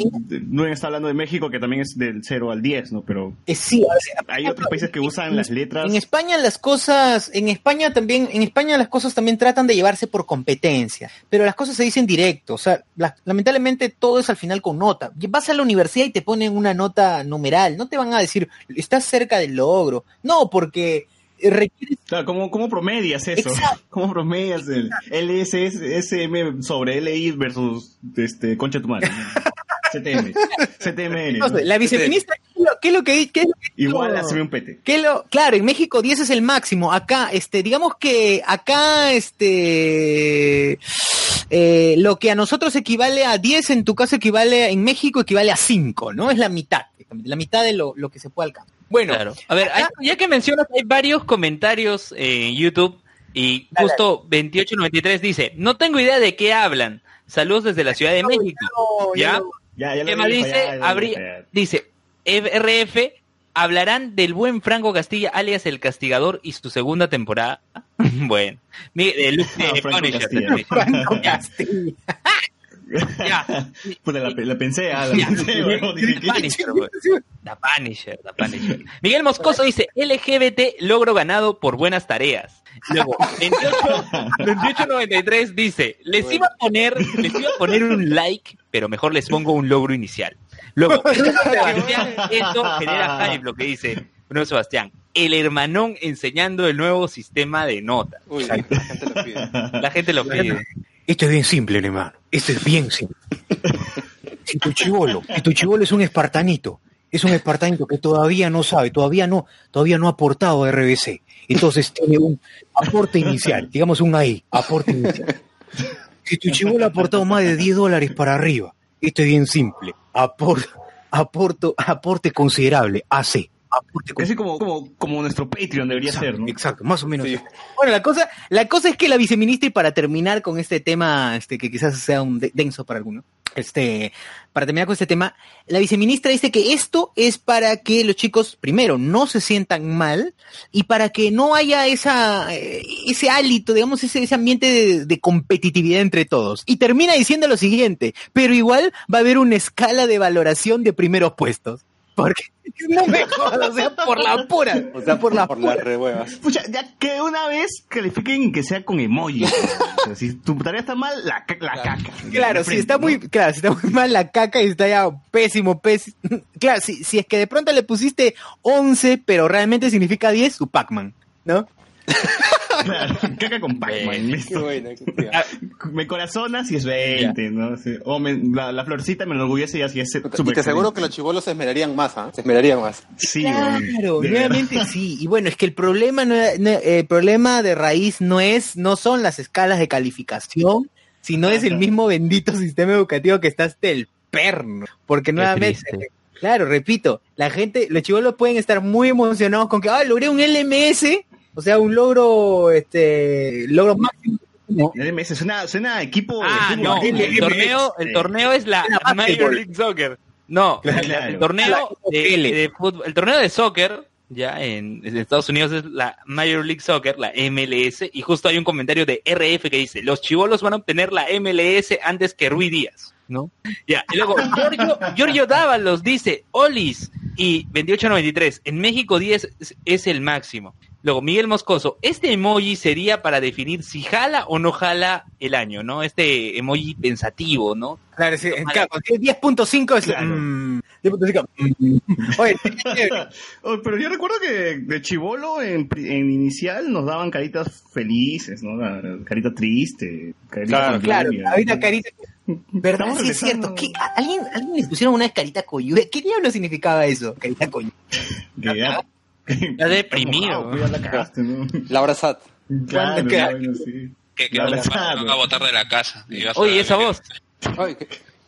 no está hablando de México, que también es del 0 al 10, ¿no? Pero Eh, sí, o sea, hay otros países que usan las letras. En España las cosas, en España también, en España las cosas también tratan de llevarse por competencia, pero las cosas se dicen directo, o sea, la- lamentablemente todo es al final con nota. Vas a la universidad y te ponen una nota numeral, no te van a decir, estás cerca del logro, no, porque requiere Claro, ¿cómo, ¿Cómo promedias eso? Exacto. ¿Cómo promedias el LSSM sobre LI versus este, concha tu madre? CTM. CTMN. ¿no? Entonces, la viceministra, ¿qué es lo- ¿qué es lo que qué es lo que Igual hace un pete. ¿Qué lo, claro, en México 10 es el máximo. Acá, este, digamos que acá, este, eh, lo que a nosotros equivale a 10, en tu caso equivale, en México equivale a 5, ¿no? Es la mitad, la mitad de lo, lo que se puede alcanzar. Bueno, Claro. A ver, hay- ya que mencionas, hay varios comentarios en YouTube y justo 2893 dice, no tengo idea de qué hablan. Saludos desde la Ciudad de México. ¿Ya? ¿Qué más dice? Habría- dice, RF, hablarán del buen Franco Castilla, alias El Castigador, y su segunda temporada. bueno, mi- de, Lu- de Ah, Franco Punisher, Castilla. Franco. Castilla. Ya. Puta, la, la pensé, ah, la Ya. pensé, dije, ¿qué? Punisher. The Punisher. Miguel Moscoso dice, LGBT logro ganado por buenas tareas. Luego, 28, 2893 dice, les iba a poner, les iba a poner un like, pero mejor les pongo un logro inicial. Luego, Sebastián, esto genera hype, lo que dice Bruno Sebastián. El hermanón enseñando el nuevo sistema de notas. Uy, la gente lo pide. La gente lo pide. Esto es bien simple, hermano. Esto es bien simple. Si tu chivolo, si tu chivolo es un espartanito, es un espartanito que todavía no sabe, todavía no, todavía no ha aportado a RBC. Entonces tiene un aporte inicial, digamos un ahí, aporte inicial. Si tu chivolo ha aportado más de 10 dólares para arriba, esto es bien simple. Apor, aporto, aporte considerable, AC. Aporte Casi como, como, como nuestro Patreon debería Exacto, ser, ¿no? Exacto, más o menos. Sí. Bueno, la cosa, la cosa es que la viceministra, y para terminar con este tema, este, que quizás sea un de- denso para alguno, este, para terminar con este tema, la viceministra dice que esto es para que los chicos, primero, no se sientan mal, y para que no haya esa, eh, ese hálito, digamos, ese, ese ambiente de, de competitividad entre todos. Y termina diciendo lo siguiente, pero igual va a haber una escala de valoración de primeros puestos. Porque no me jodas, o sea, por la pura, o sea, por la Por pura. las rehuevas. Pucha, ya que una vez califiquen que sea con emoji. o sea, si tu tarea está mal, la, la Claro. caca. Claro, si está ¿no? muy, claro, si está muy mal la caca y está ya pésimo, pésimo. Claro, si, si es que de pronto le pusiste 11, pero realmente significa 10, su Pac-Man, ¿no? Claro, caca con Pac-Man, Qué listo. buena. Ah, Me corazonas y es 20, ¿no? Sí. O me- la, la florcita me enorgullece y así es Y súper te aseguro que los chivolos se esmerarían más, ¿ah? Se esmerarían más. Sí, Claro, verdad. nuevamente sí. Y bueno, es que el problema, no, no- el problema de raíz no es, no son las escalas de calificación, sino es el mismo bendito sistema educativo que está hasta el perno. Porque nuevamente. Claro, repito, la gente, los chivolos pueden estar muy emocionados con que, ah, logré un LMS, o sea, un logro, este, logro máximo. No. LMS suena, suena equipo. Ah, de no, el torneo, el torneo es la Major. League Soccer. No, Claro. el torneo de, de fútbol, el torneo de soccer ya en, en Estados Unidos es la Major League Soccer, la MLS, y justo hay un comentario de RF que dice, los chivolos van a obtener la MLS antes que Rui Díaz, ¿no? Ya, y luego Giorgio, Giorgio Dávalos dice, Olis, y 2893, en México 10 es, es el máximo. Luego, Miguel Moscoso, este emoji sería para definir si jala o no jala el año, ¿no? Este emoji pensativo, ¿no? Claro, sí, claro, cuando tiene 10.5 es... Claro. mm, 10.5, mm. Oye, Oh, pero yo recuerdo que de chivolo en, inicial nos daban caritas felices, ¿no? Carita triste, carita Claro, claro, ahorita carita... ¿Verdad? Estamos Sí, es cierto. ¿Qué? ¿A- ¿Alguien, ¿Alguien les pusieron una carita coyuda? ¿Qué diablo significaba eso? Carita coyuda. Está deprimido, Wow, ya la cagaste, ¿no? Laura Sat. Claro. Que, no van a botar de la casa. Oye, esa voz. ¿Quién es?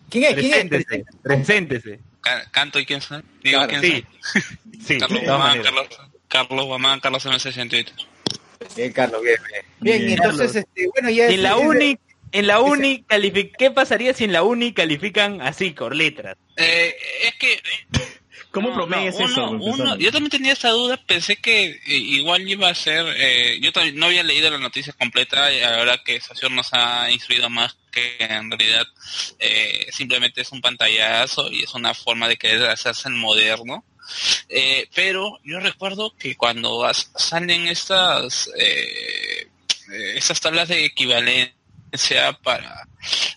¿Quién es? preséntese, preséntese. Ca- Canto y quién soy. Digo, Claro, quién Sí, soy. sí, Carlos Guamán. Carlos, Carlos Guamán, Carlos MC en Twitter. Bien, Carlos, bien, bien. Bien, entonces, este, bueno, ya... En la en la uni, ¿qué pasaría si en la uni califican así, con letras? Eh, es que ¿Cómo No, promedias no, eso? uno- yo también tenía esa duda, pensé que eh, igual iba a ser, eh, yo también no había leído la noticia completa y ahora que Sación nos ha instruido más que en realidad eh, simplemente es un pantallazo y es una forma de querer hacerse el moderno. Eh, pero yo recuerdo que cuando salen estas eh, estas tablas de equivalencia para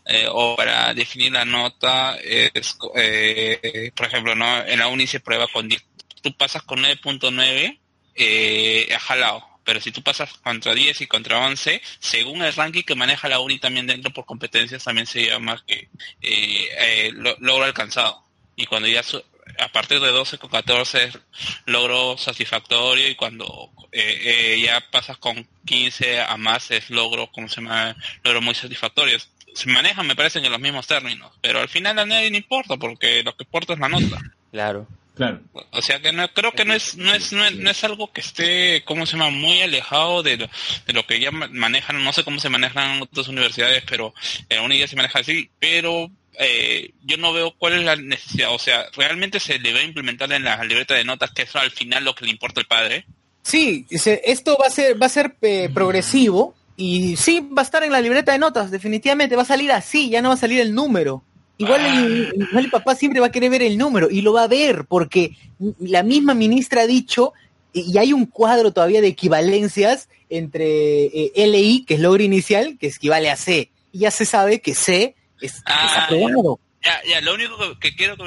eh, o para definir la nota es, eh, por ejemplo no en la uni se prueba con 10 tú pasas con 9.9 eh, ha jalado pero si tú pasas contra 10 y contra 11 según el ranking que maneja la uni también dentro por competencias también se llama que eh, eh, lo- logro alcanzado y cuando ya su- a partir de 12 con 14 es logro satisfactorio y cuando eh, eh, ya pasas con 15 a más es logro, como se llama? Logro muy satisfactorio. Se manejan, me parecen, en los mismos términos, pero al final a nadie le importa porque lo que importa es la nota. Claro. Claro. O sea que no, creo que no es, no es, no es, no es algo que esté, ¿cómo se llama? Muy alejado de lo, de lo que ya ma- manejan, no sé cómo se manejan en otras universidades, pero en uni ya se maneja así, pero eh, yo no veo cuál es la necesidad, o sea, realmente se le va a implementar en la libreta de notas que eso al final lo que le importa al padre. Sí, se- esto va a ser, va a ser eh, progresivo y sí, va a estar en la libreta de notas, definitivamente va a salir así, ya no va a salir el número. Igual el, igual el papá siempre va a querer ver el número y lo va a ver porque la misma ministra ha dicho y hay un cuadro todavía de equivalencias entre eh, LI, que es logro inicial, que equivale a C. Y ya se sabe que C es, es Ah, aprobado. Ya, ya, lo único que, que quiero que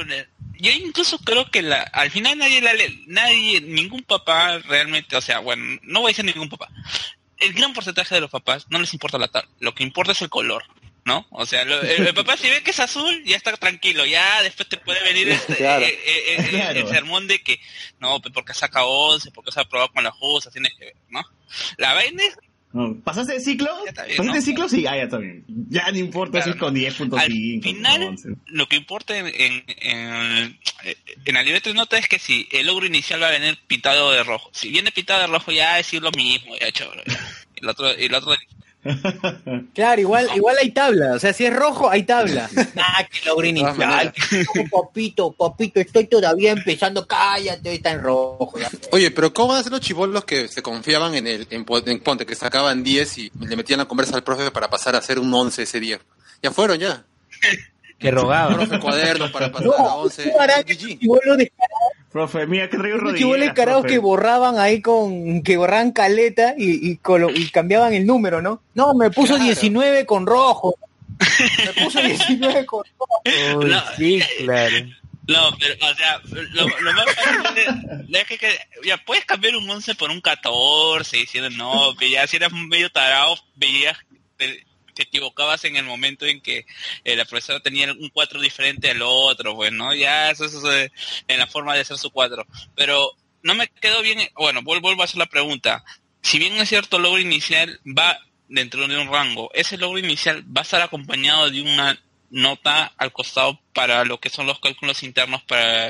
yo incluso creo que la, al final nadie la lee, nadie, ningún papá realmente, o sea, bueno, no voy a decir ningún papá. El gran porcentaje de los papás no les importa la tabla, lo que importa es el color, ¿no? O sea, lo- el, el papá si ve que es azul, ya está tranquilo, ya después te puede venir este, Claro. eh, eh, eh, Claro. el sermón de que, no, pues porque saca 11, porque se ha aprobado con las justas, tienes que ver, ¿no? La vaina es No, ¿Pasaste de ciclo? Bien, ¿Pasaste de ciclo? Sí, ah, ya está bien. Ya no importa si es con ¿no? Al 10.5. final, con 11. lo que importa en, en, en, en la libreta de nota es que si el logro inicial va a venir pintado de rojo. Si viene pintado de rojo, ya es lo mismo, ya chévere. ya. Y el otro, y el otro Claro, igual, igual hay tabla. O sea, si es rojo, hay tabla. Ah, que logro todas inicial. Papito, papito, estoy todavía empezando. Cállate, está en rojo. ya. Oye, pero ¿cómo van a ser los chivolos que se confiaban en el en, Po- en Ponte, que sacaban 10 y le metían la conversa al profe para pasar a hacer un 11 ese día? Ya fueron, ya. Que rogaba. Profe cuaderno para pasar No, a 11. ¿cómo Profe, mira que descarados profe. que borraban ahí con, que borraban caleta y, y, colo- y cambiaban el número, ¿no? No, me puso Claro. 19 con rojo. Me puso 19 con rojo. Uy, No. sí, claro. No, pero, o sea, lo, lo más fácil es, es que, que- ya puedes cambiar un 11 por un 14, diciendo, no, que ya si eras medio tarado, veías, te, te equivocabas en el momento en que eh, la profesora tenía un 4 diferente al otro, pues, ¿no? Ya eso es en la forma de hacer su 4. Pero no me quedó bien, bueno, vuel- vuelvo a hacer la pregunta. Si bien es cierto, logro inicial va dentro de un rango, ese logro inicial va a estar acompañado de una nota al costado para lo que son los cálculos internos para,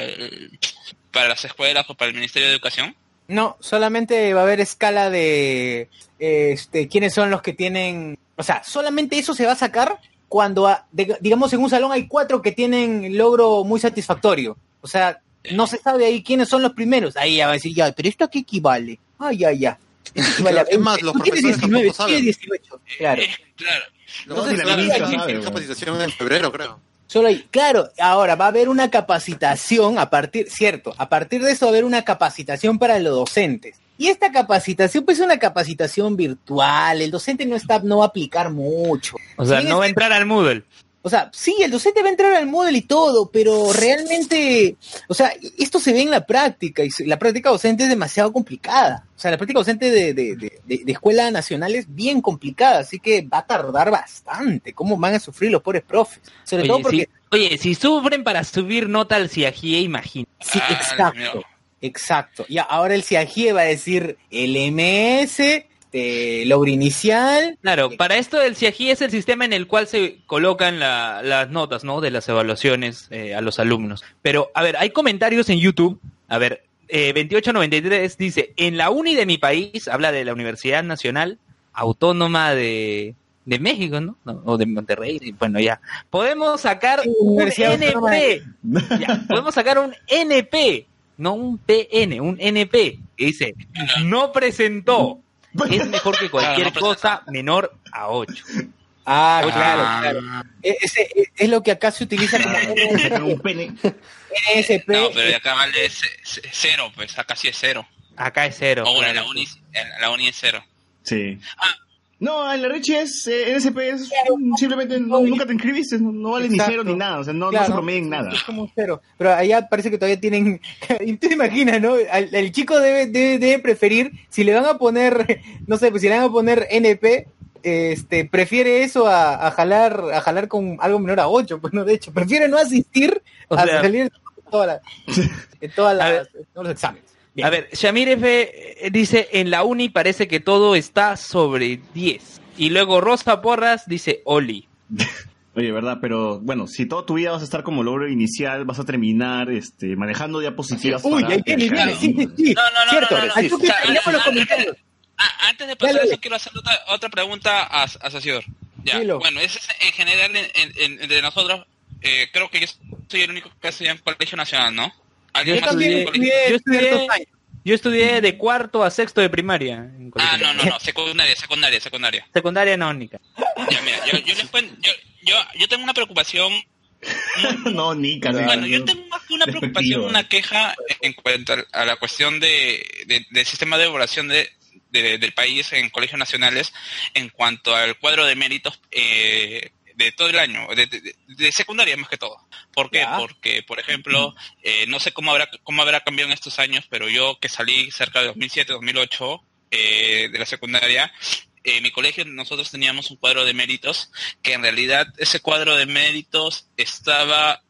para las escuelas o para el Ministerio de Educación? No, solamente va a haber escala de este quiénes son los que tienen, o sea, solamente eso se va a sacar cuando a- de- digamos en un salón hay cuatro que tienen logro muy satisfactorio. O sea, no se sabe ahí quiénes son los primeros. Ahí ya va a decir, ya, pero esto a qué equivale? Ah, ya, ya. Equivale a Claro, es más, 20. los Tú tienes profesores 19, tampoco tú tienes saben. 18. Claro. Eh, claro. No, No, sé ni si la ministra sabe, capacitación en febrero, creo. Solo ahí, claro, ahora va a haber una capacitación a partir, cierto, a partir de eso va a haber una capacitación para los docentes. Y esta capacitación, pues es una capacitación virtual, el docente no está, no va a aplicar mucho. O sea, no va a entrar al Moodle. O sea, sí, el docente va a entrar al Moodle y todo, pero realmente, o sea, esto se ve en la práctica, y la práctica docente es demasiado complicada. O sea, la práctica docente de, de, de, escuela nacional es bien complicada, así que va a tardar bastante. ¿Cómo van a sufrir los pobres profes? Sobre todo Oye, porque... si, oye, si sufren para subir nota al CIAGIE, imagina. Sí, exacto. Exacto. Y ahora el CIAGIE va a decir LMS, este, logro inicial. Claro, para esto el CIAGIE es el sistema en el cual se colocan la- las notas, ¿no? De las evaluaciones eh, a los alumnos. Pero, a ver, hay comentarios en YouTube. A ver, eh, 2893 dice, en la uni de mi país, habla de la Universidad Nacional Autónoma de, de México, ¿no? O de Monterrey, y bueno, ya. Podemos sacar Sí, un de- NP. Ya, podemos sacar un NP, no un PN, un NP. Que dice, no presentó. Es mejor que cualquier Claro, no cosa menor a 8. Ah, Ah. claro, claro. E- ese- e- es lo que acá se utiliza como un NSP. pene. NSP. No, pero de acá vale ce- ce- cero, pues acá sí es cero. Acá es cero. O bueno, claro. la uni, la uni es cero. Sí. Ah. No, en la Richie es, eh, NSP es simplemente no- nunca te inscribiste, no, no vale ni cero ni nada, o sea, no, no Claro. se promedia en nada. Es como un cero. Pero allá parece que todavía tienen. y tú te imaginas, ¿no? Al- el chico debe, debe, debe preferir, si le van a poner, no sé, pues si le van a poner NP, este, prefiere eso a, a jalar, a jalar con algo menor a 8, pues no, de hecho, prefiere no asistir O a sea- salir en todas las, en todas las, en todos los exámenes. Bien. A ver, Shamir F eh, dice, en la uni parece que todo está sobre 10. Y luego Rosa Porras dice, Oli. Oye, ¿verdad? Pero bueno, si toda tu vida vas a estar como logro inicial, vas a terminar este, manejando diapositivas. Uy, para- sí, sí, sí. No, no, no, Cierto, no, no, los comentarios. Antes de pasar Dale, eso, quiero hacer otra, otra pregunta a, a Saciador. Ya, Dilo. bueno, eso es en general en, en- en- de nosotros. eh, creo que yo soy el único que estudia en Colegio Nacional, ¿no? ¿Alguien Yo también estudié- yo estudié-. Yo de cuarto a sexto de primaria. en Ah, no, no, no, secundaria, secundaria, secundaria. Secundaria no, única. Ya, mira, yo, yo les yo, yo, yo tengo una preocupación no, ni casi. Bueno, yo tengo más que una preocupación, una queja en cuanto a la cuestión de, de- del sistema de evaluación de, de- del país en colegios nacionales en cuanto al cuadro de méritos eh, de todo el año, de, de- de secundaria más que todo. ¿Por qué? Ya. Porque, por ejemplo, eh, no sé cómo habrá, cómo habrá cambiado en estos años, pero yo que salí cerca de 2007, 2008 eh, de la secundaria, en mi colegio nosotros teníamos un cuadro de méritos que en realidad ese cuadro de méritos estaba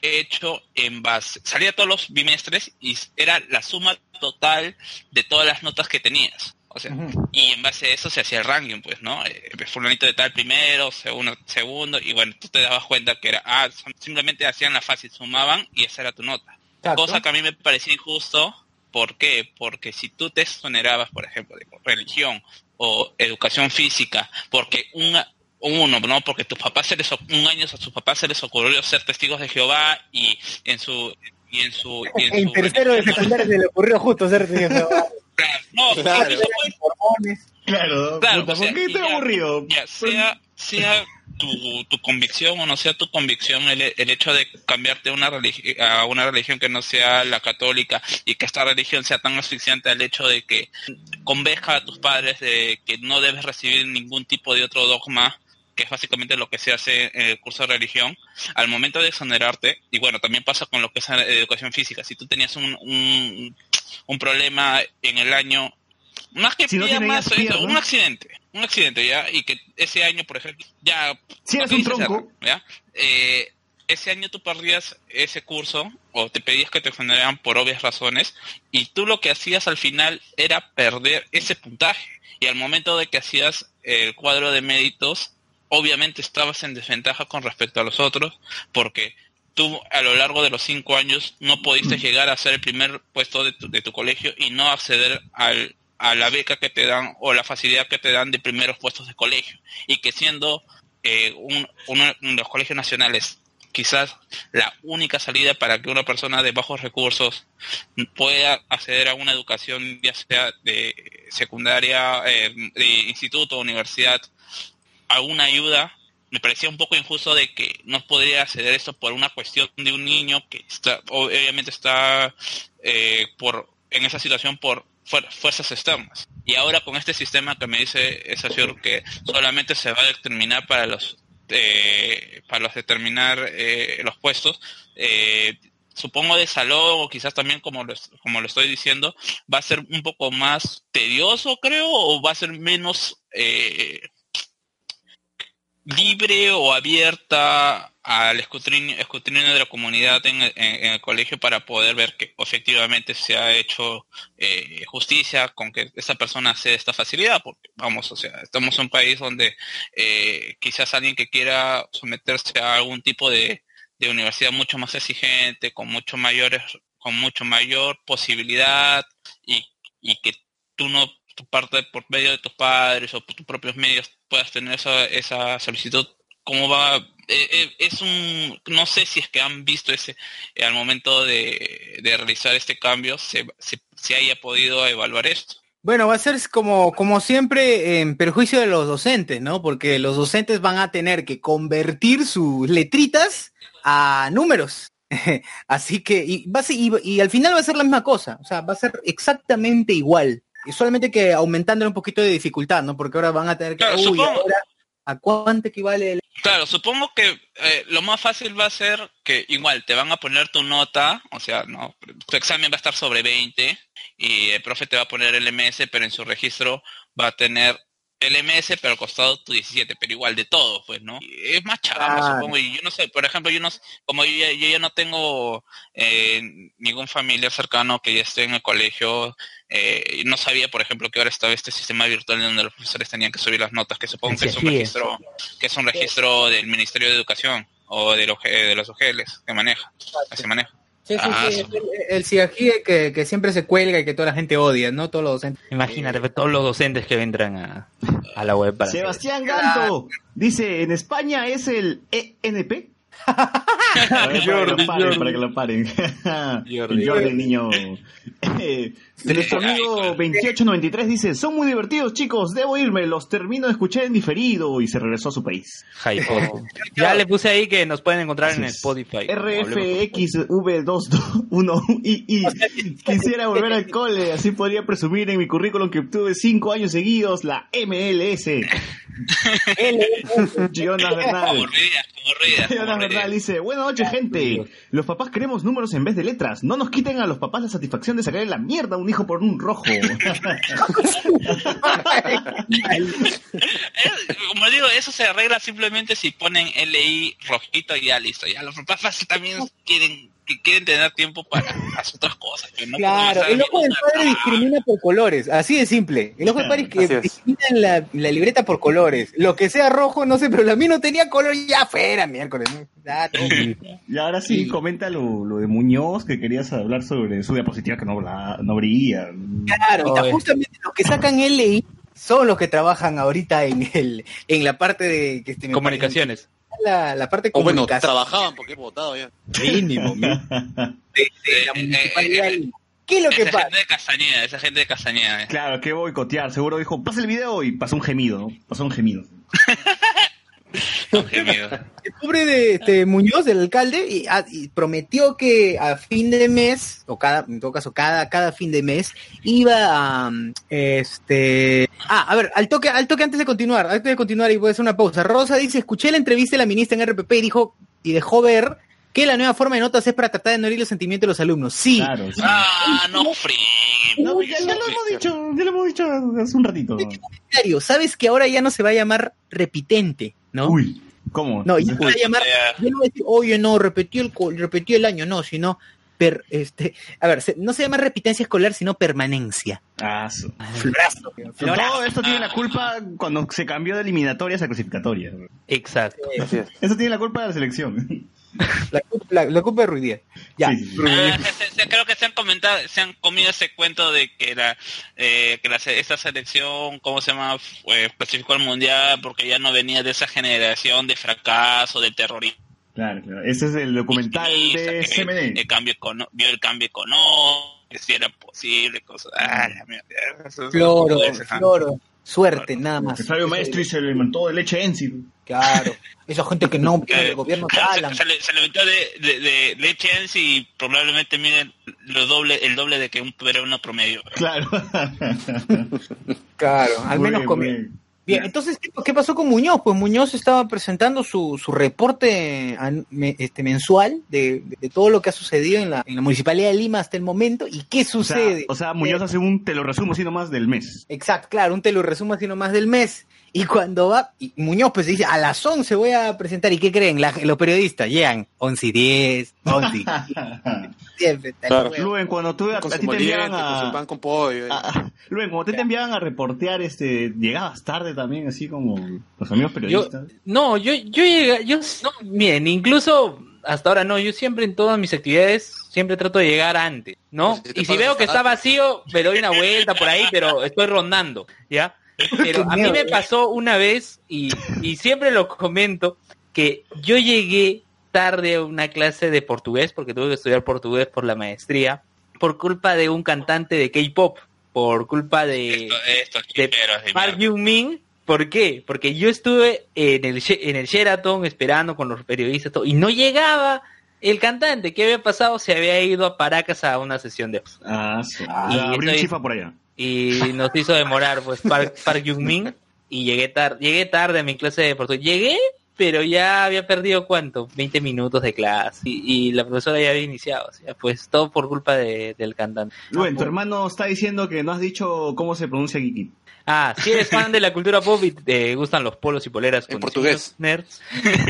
hecho en base, salía todos los bimestres y era la suma total de todas las notas que tenías. O sea, y en base a eso se hacía el ranking, pues, ¿no? Eh, fulanito de tal primero, segundo, segundo, y bueno, tú te dabas cuenta que era, ah, simplemente hacían la fácil, sumaban y esa era tu nota. Exacto. Cosa que a mí me parecía injusto, ¿por qué? Porque si tú te exonerabas, por ejemplo, de religión o educación física, porque una, uno, ¿no? Porque tus papás se les, un año a sus papás se les ocurrió ser testigos de Jehová y en su, y en su, y en En su tercero de secundaria se le ocurrió justo ser no, Claro. incluso puede hormones. Claro, Claro, puta, o sea, ¿por qué y estoy ya- aburrido? ya, sea, sea tu, tu convicción o no sea tu convicción el, el hecho de cambiarte a una, religi- a una religión que no sea la católica y que esta religión sea tan asfixiante al hecho de que convenzca a tus padres de que no debes recibir ningún tipo de otro dogma que es básicamente lo que se hace en el curso de religión, al momento de exonerarte, y bueno, también pasa con lo que es educación física, si tú tenías un, un, un problema en el año, más que Si no pida tenías más, eso, piernas. un accidente, un accidente, ¿ya? Y que ese año, por ejemplo, ya... Si eres un tronco. ¿ya? Eh, ese año tú perdías ese curso o te pedías que te exoneraran por obvias razones y tú lo que hacías al final era perder ese puntaje y al momento de que hacías el cuadro de méritos obviamente estabas en desventaja con respecto a los otros, porque tú a lo largo de los cinco años no pudiste llegar a ser el primer puesto de tu, de tu colegio y no acceder al, a la beca que te dan o la facilidad que te dan de primeros puestos de colegio. Y que siendo eh, un, uno de los colegios nacionales quizás la única salida para que una persona de bajos recursos pueda acceder a una educación, ya sea de secundaria, eh, de instituto, universidad, a una ayuda, me parecía un poco injusto de que no podría acceder a esto por una cuestión de un niño que está, obviamente está eh, por en esa situación por fuerzas externas. Y ahora con este sistema que me dice Sacior que solamente se va a determinar para los eh, para los determinar eh, los puestos, eh, supongo de salón o quizás también como lo, como lo estoy diciendo, va a ser un poco más tedioso creo o va a ser menos eh, libre o abierta al escrutinio, escrutinio de la comunidad en, en, en, el colegio para poder ver que efectivamente se ha hecho eh, justicia con que esa persona sea esta facilidad, porque vamos, o sea, estamos en un país donde eh, quizás alguien que quiera someterse a algún tipo de, de universidad mucho más exigente, con mucho mayores, con mucho mayor posibilidad y, y que tú no tu parte por medio de tus padres o por tus propios medios puedas tener esa, esa solicitud cómo va eh, eh, es un no sé si es que han visto ese eh, al momento de, de, realizar este cambio se, se, se, haya podido evaluar esto. Bueno va a ser como como siempre en perjuicio de los docentes no porque los docentes van a tener que convertir sus letritas a números. Así que y, va a ser, y, y al final va a ser la misma cosa o sea va a ser exactamente igual y solamente que aumentando un poquito de dificultad, ¿no? Porque ahora van a tener que... Claro, uy, supongo, ahora, ¿A cuánto equivale el... Claro, supongo que eh, lo más fácil va a ser que igual te van a poner tu nota, o sea, no, tu examen va a estar sobre 20 y el profe te va a poner el MS, pero en su registro va a tener el MS, pero al costado tu 17, pero igual de todo, pues, ¿no? Y es más chamba, supongo, y yo no sé, por ejemplo, yo no, como yo ya, yo ya no tengo eh, ningún familiar cercano que ya esté en el colegio, eh, no sabía, por ejemplo, que ahora estaba este sistema virtual en donde los profesores tenían que subir las notas, que supongo que es un registro, que es un registro del Ministerio de Educación o de los, de los OGLs que maneja, que se maneja. Sí, sí, ah, sí, el, el que, que, siempre se cuelga y que toda la gente odia, ¿no? Todos los docentes. Imagínate, eh, todos los docentes que vendrán a, a la web para Sebastián Ganto dice, en España es el ENP. para, Jordi, que paren, para que lo paren. Jordi, Jordi niño. Eh, nuestro amigo 2893 dice, son muy divertidos chicos, debo irme, los termino de escuchar en diferido y se regresó a su país. ya le puse ahí que nos pueden encontrar Así en Spotify. RFXV221 y, y quisiera volver al cole, así podría presumir en mi currículum que obtuve 5 años seguidos la MLS. Jonas Bernal. Jonas Bernal dice, buenas noches gente, los papás queremos números en vez de letras, no nos quiten a los papás la satisfacción de sacarle la mierda a un por un rojo. Como digo, eso se arregla simplemente si ponen LI rojito y ya listo. Ya los papás también quieren que quieren tener tiempo para hacer otras cosas. No claro, el ojo del padre discrimina por colores, así de simple. El ojo del padre que discrimina la, la, libreta por colores. Lo que sea rojo, no sé, pero la mía no tenía color y ya fuera, miércoles. y ahora sí, sí. comenta lo, lo, de Muñoz, que querías hablar sobre su diapositiva que no, la, no brilla. Claro, oh, justamente los que sacan LI son los que trabajan ahorita en el en la parte de que este, comunicaciones. La, la, parte o bueno, trabajaban porque he votado ya. Mínimo. de, de la municipalidad. Eh, eh, ¿Qué es lo que esa pasa? Gente de Castañeda, esa gente de Castañeda. Eh. Claro, que boicotear. Seguro dijo, pasa el video y pasó un gemido, ¿no? Pasó un gemido. el pobre de este, Muñoz, el alcalde, y, a, y, prometió que a fin de mes, o cada, en todo caso, cada, cada fin de mes, iba a este ah, a ver, al toque, al toque antes de continuar, antes de continuar y voy a hacer una pausa. Rosa dice, escuché la entrevista de la ministra en RPP y dijo, y dejó ver que la nueva forma de notas es para tratar de no herir los sentimientos de los alumnos. Sí. Claro, sí. Ah, no, free. No, ya, ya, lo hemos dicho, ya lo hemos dicho hace un ratito. Sabes que ahora ya no se va a llamar repitente, ¿no? Uy, ¿cómo? No, ya se va a llamar, ya no va a decir, oye, no, repetió el, repetió el año, no, sino per, este, a ver, se- no se llama repitencia escolar, sino permanencia. Ah, su- Florazo. Todo esto tiene la culpa cuando se cambió de eliminatorias a clasificatorias. Exacto. Eso tiene la culpa de la selección. La, culpa- la- la culpa de Ruidía. Ya. Sí, sí, sí. Ah, se- se- creo que se han comentado, se han comido ese cuento de que la, eh, que la, esta selección, ¿cómo se llama? Fue- clasificó al mundial porque ya no venía de esa generación de fracaso, de terrorismo. Claro, claro. Ese es el documental de que CMD. El cambio econo- vio el cambio económico, si era posible, cosas. Ah, la mierda, eso es- Floro, floro. Suerte, nada más. Que Flavio Maestri se alimentó de leche Enzi. Claro. Esa gente que no viene del gobierno se- talan. se, le- alimentó de, de, de leche y probablemente mide lo doble, el doble de que un peruano promedio. Claro. Claro, al menos bien, comió. bien. Bien, entonces, ¿qué, pasó con Muñoz? Pues Muñoz estaba presentando su, su reporte este, mensual de, de- de todo lo que ha sucedido en la, en la Municipalidad de Lima hasta el momento y qué O sea, sucede. o sea, Muñoz hace un, te lo resumo así nomás del mes. Exacto, claro, un te lo resumo así nomás del mes. Y cuando va, y Muñoz pues dice, a las 11 voy a presentar. ¿Y qué creen? La- los periodistas llegan 11 y 10, 11 y siempre. Claro. Luen, cuando tú, a, Con a ti te enviaban moliente, con su a... pan con pollo. a- Luen, cuando te, te enviaban a reportear, este, llegabas tarde también, así como los amigos Yo, periodistas. no, yo, yo llegué, yo, no, miren, incluso hasta ahora no, yo siempre en todas mis actividades siempre trato de llegar antes, ¿no? Pues si Y si veo que está vacío, me doy una vuelta por ahí, pero estoy rondando, ¿ya? Pero a mí me pasó una vez, y, y siempre lo comento, que yo llegué tarde a una clase de portugués, porque tuve que estudiar portugués por la maestría, por culpa de un cantante de K-pop, por culpa de... Esto, estos de Park mierda. Young-min, ¿por qué? Porque yo estuve en el, en el Sheraton esperando con los periodistas todo, y no llegaba el cantante. ¿Qué había pasado? Se había ido a Paracas a una sesión de... Ah, sí. Y abrió estoy- chifa por allá. Y nos hizo demorar, pues, Park, Park Young-min, y llegué, tar llegué tarde a mi clase de portugués. Llegué, pero ya había perdido, ¿cuánto? 20 minutos de clase, y, y la profesora ya había iniciado. O sea, pues todo por culpa de- del cantante. Luen, tu hermano está diciendo que no has dicho cómo se pronuncia Kiki. Ah, si eres fan de la cultura pop y te gustan los polos y poleras En con portugués. nerds.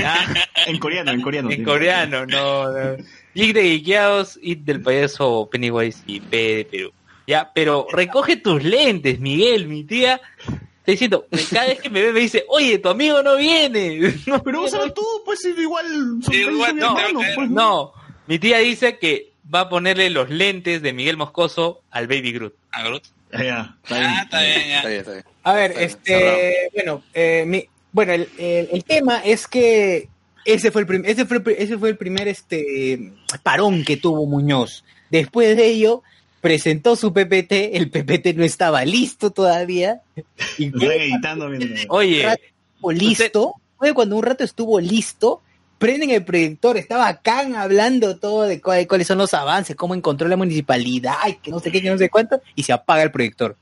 ah, En coreano, en coreano. en sí. coreano, no. no. Geek de Geekeados, It del payaso Pennywise y P de Perú. Ya, pero recoge tus lentes, Miguel, mi tía. Está diciendo, cada vez que me ve me dice, oye, tu amigo no viene. No, Pero úsalo tú, pues igual son, Igual, no, no, pues, No, mi tía dice que va a ponerle los lentes de Miguel Moscoso al Baby Groot. Ah, Groot. Ya, ya, está bien. Ah, está bien, ya. Está bien, está bien. A ver, Está bien, este, bueno, eh, mi- bueno, el, el- el tema es que ese fue el prim- ese fue ese fue el primer este parón que tuvo Muñoz. Después de ello presentó su PPT, el PPT no estaba listo todavía y editando Oye, estuvo listo, fue cuando un rato estuvo listo, prenden el proyector, estaba Khan hablando todo de cuál- cuáles son los avances, cómo encontró la municipalidad, y que no sé qué, que no sé cuánto, y se apaga el proyector.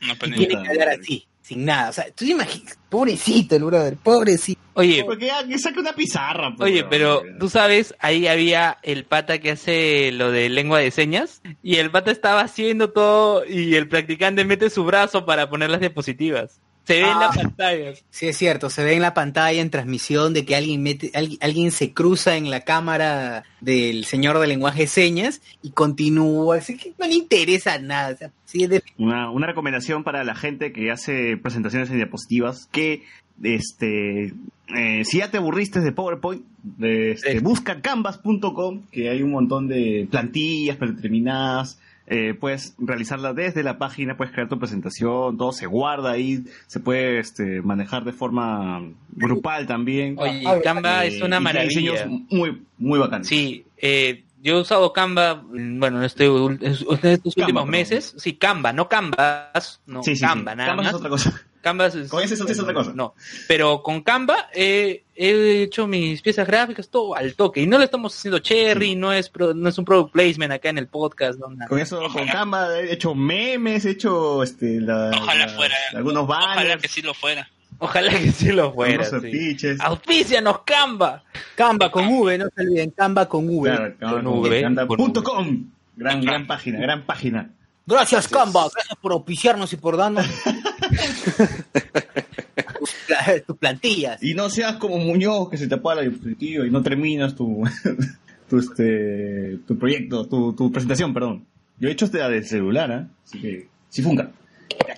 No, Y tiene que hablar así, sin nada. O sea, tú te imaginas, pobrecito el brother, pobrecito. Oye, Porque que saque una pizarra. pues, Oye, pero tú sabes, ahí había el pata que hace lo de lengua de señas y el pata estaba haciendo todo y el practicante mete su brazo para poner las diapositivas. Se ve en la Ah. pantalla. Sí, es cierto, se ve en la pantalla en transmisión de que alguien mete, alguien, alguien se cruza en la cámara del señor de lenguaje de señas y continúa, así que no le interesa nada. O sea, sí, de- Una, una recomendación para la gente que hace presentaciones en diapositivas, que este eh, si ya te aburriste de PowerPoint, de, este, Sí. busca canvas.com, que hay un montón de plantillas predeterminadas, eh, puedes realizarla desde la página, puedes crear tu presentación, todo se guarda ahí, se puede este, manejar de forma grupal también. Oye, Ah, Canva Eh, es una maravilla. muy, muy bacanes. Sí, eh, yo he usado Canva, bueno, en, este, en estos últimos meses. Sí, Canva, no Canvas, no, Sí, sí, sí. Canva, nada Canvas más. es otra cosa. Canvas es, Con ese es- es otra cosa. No, pero con Canva eh, he hecho mis piezas gráficas todo al toque y no le estamos haciendo cherry, no es pro- no es un product placement acá en el podcast, no, nada. Con eso, con Canva he hecho memes, he hecho este, la- Ojalá la- fuera. algunos Ojalá banners, que sí lo fuera. Ojalá que sí lo fuera. sí. afiches. Auspícianos Canva. Canva con V, no se olviden, Canva con V. Claro, Canva Con con V, Canva con punto com. Gran, gran página, gran página. Gracias, Canva, gracias por auspiciarnos y por darnos tus, pla- tus plantillas. Y no seas como Muñoz que se te apaga el dispositivo y no terminas tu, tu, este, tu proyecto, tu, tu presentación, perdón. Yo he hecho este de celular, ¿ah? Así que, sí funca.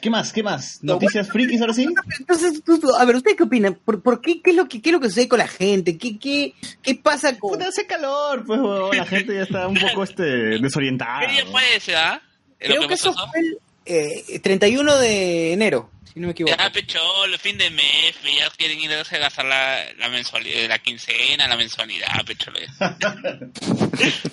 ¿Qué más? ¿Qué más? ¿Noticias frikis ahora sí? Entonces, tú- tú- a ver, ¿ustedes qué opinan? ¿Por, por qué, qué, es lo que, ¿Qué es lo que sucede con la gente? ¿Qué, qué, qué pasa con...? Puta, hace calor, pues, la gente ya está un poco, este, desorientada. ¿Qué día ¿no? fue ese, ah? ¿Lo Creo que que eso fue el eh, 31 de enero, si no me equivoco. Ya, pecholo, fin de mes, ya quieren ir a gastar la, la mensualidad, la quincena, la mensualidad, pecholo.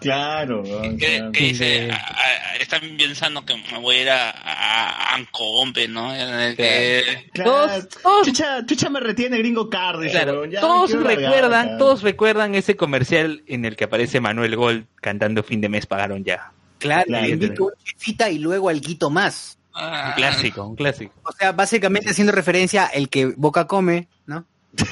Claro, claro. que dice, a- a- están pensando que me voy a ir a, a, Ancombe, ¿no? En el que- Claro. Todos- todos- Chucha, chucha me retiene gringo card, dice, Claro, todos largar recuerdan, acá. todos recuerdan ese comercial en el que aparece Manuel Gold cantando fin de mes pagaron ya. Claro, Claro, le invito claro. una chifita y luego algo más. Un clásico, un clásico. O sea, básicamente haciendo referencia el que Boca come, ¿no?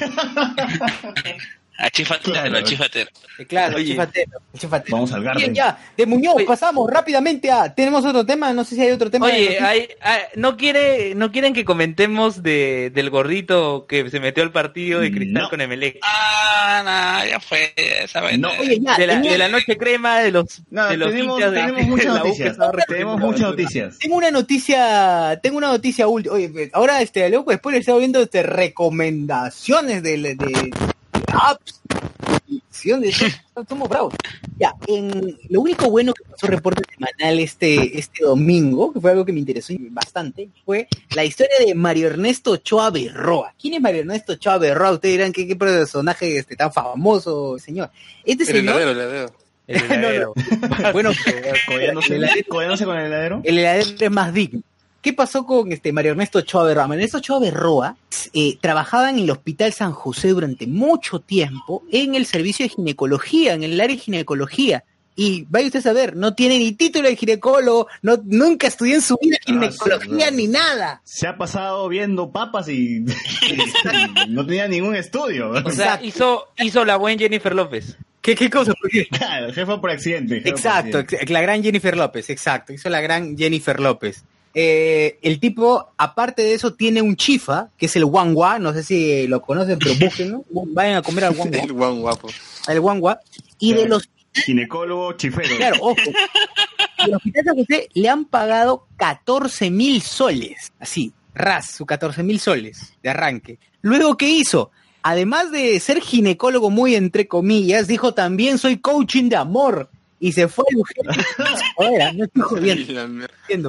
A chifatero, Claro. a chifatero. Eh, Claro, Oye. chifatero, chifatero. Vamos al Bien, garden. ya, de Muñoz Oye. pasamos rápidamente a... ¿Tenemos otro tema? No sé si hay otro tema. Oye, noticias. hay, hay- no quiere, no quieren que comentemos de, del gordito que se metió al partido de Cristal No. con Emelec. Ah, no, ya fue esa. No. Oye, ya, de, la, tenía- de la noche crema, de los, No, de los tenemos, de, tenemos muchas noticias. Tenemos muchas noticias. Tengo una noticia, tengo una noticia última. Oye, ahora este luego después le estaba viendo este recomendaciones de, somos bravos. Ya, en lo único bueno que pasó reporte semanal este, este domingo, que fue algo que me interesó bastante, fue la historia de Mario Ernesto Ochoa Berroa. ¿Quién es Mario Ernesto Ochoa Berroa? Ustedes dirán qué, qué personaje este tan famoso, señor. Este El señor, heladero, el heladero. El heladero. bueno, Codeándose, el heladero- codeándose con el heladero. el heladero es más digno. ¿Qué pasó con este Mario Ernesto Ochoa Berroa? Mario Ernesto Ochoa Berroa eh, trabajaba en el Hospital San José durante mucho tiempo en el servicio de ginecología, en el área de ginecología. Y vaya usted a saber, no tiene ni título de ginecólogo, no, nunca estudió en su vida ginecología ni nada. Se ha pasado viendo papas y, y no tenía ningún estudio. O sea, Exacto. hizo, hizo la buen Jennifer López. ¿Qué, qué cosa? Claro, jefa por accidente. jefa por Exacto, accidente. la gran Jennifer López, exacto, hizo la gran Jennifer López. Eh, el tipo, aparte de eso, tiene un chifa, que es el guangua, no sé si lo conocen, pero búsquenlo, vayan a comer al guangua, El guan guapo. al guangua, y de los, Ginecólogo chifero. claro, ojo, del Hospital San José le han pagado 14 mil soles, así, ras, su 14 mil soles de arranque. Luego, ¿qué hizo? Además de ser ginecólogo muy entre comillas, dijo también soy coaching de amor. Y se fue al Eugenio. Joder, no estoy jodiendo. ¿Quién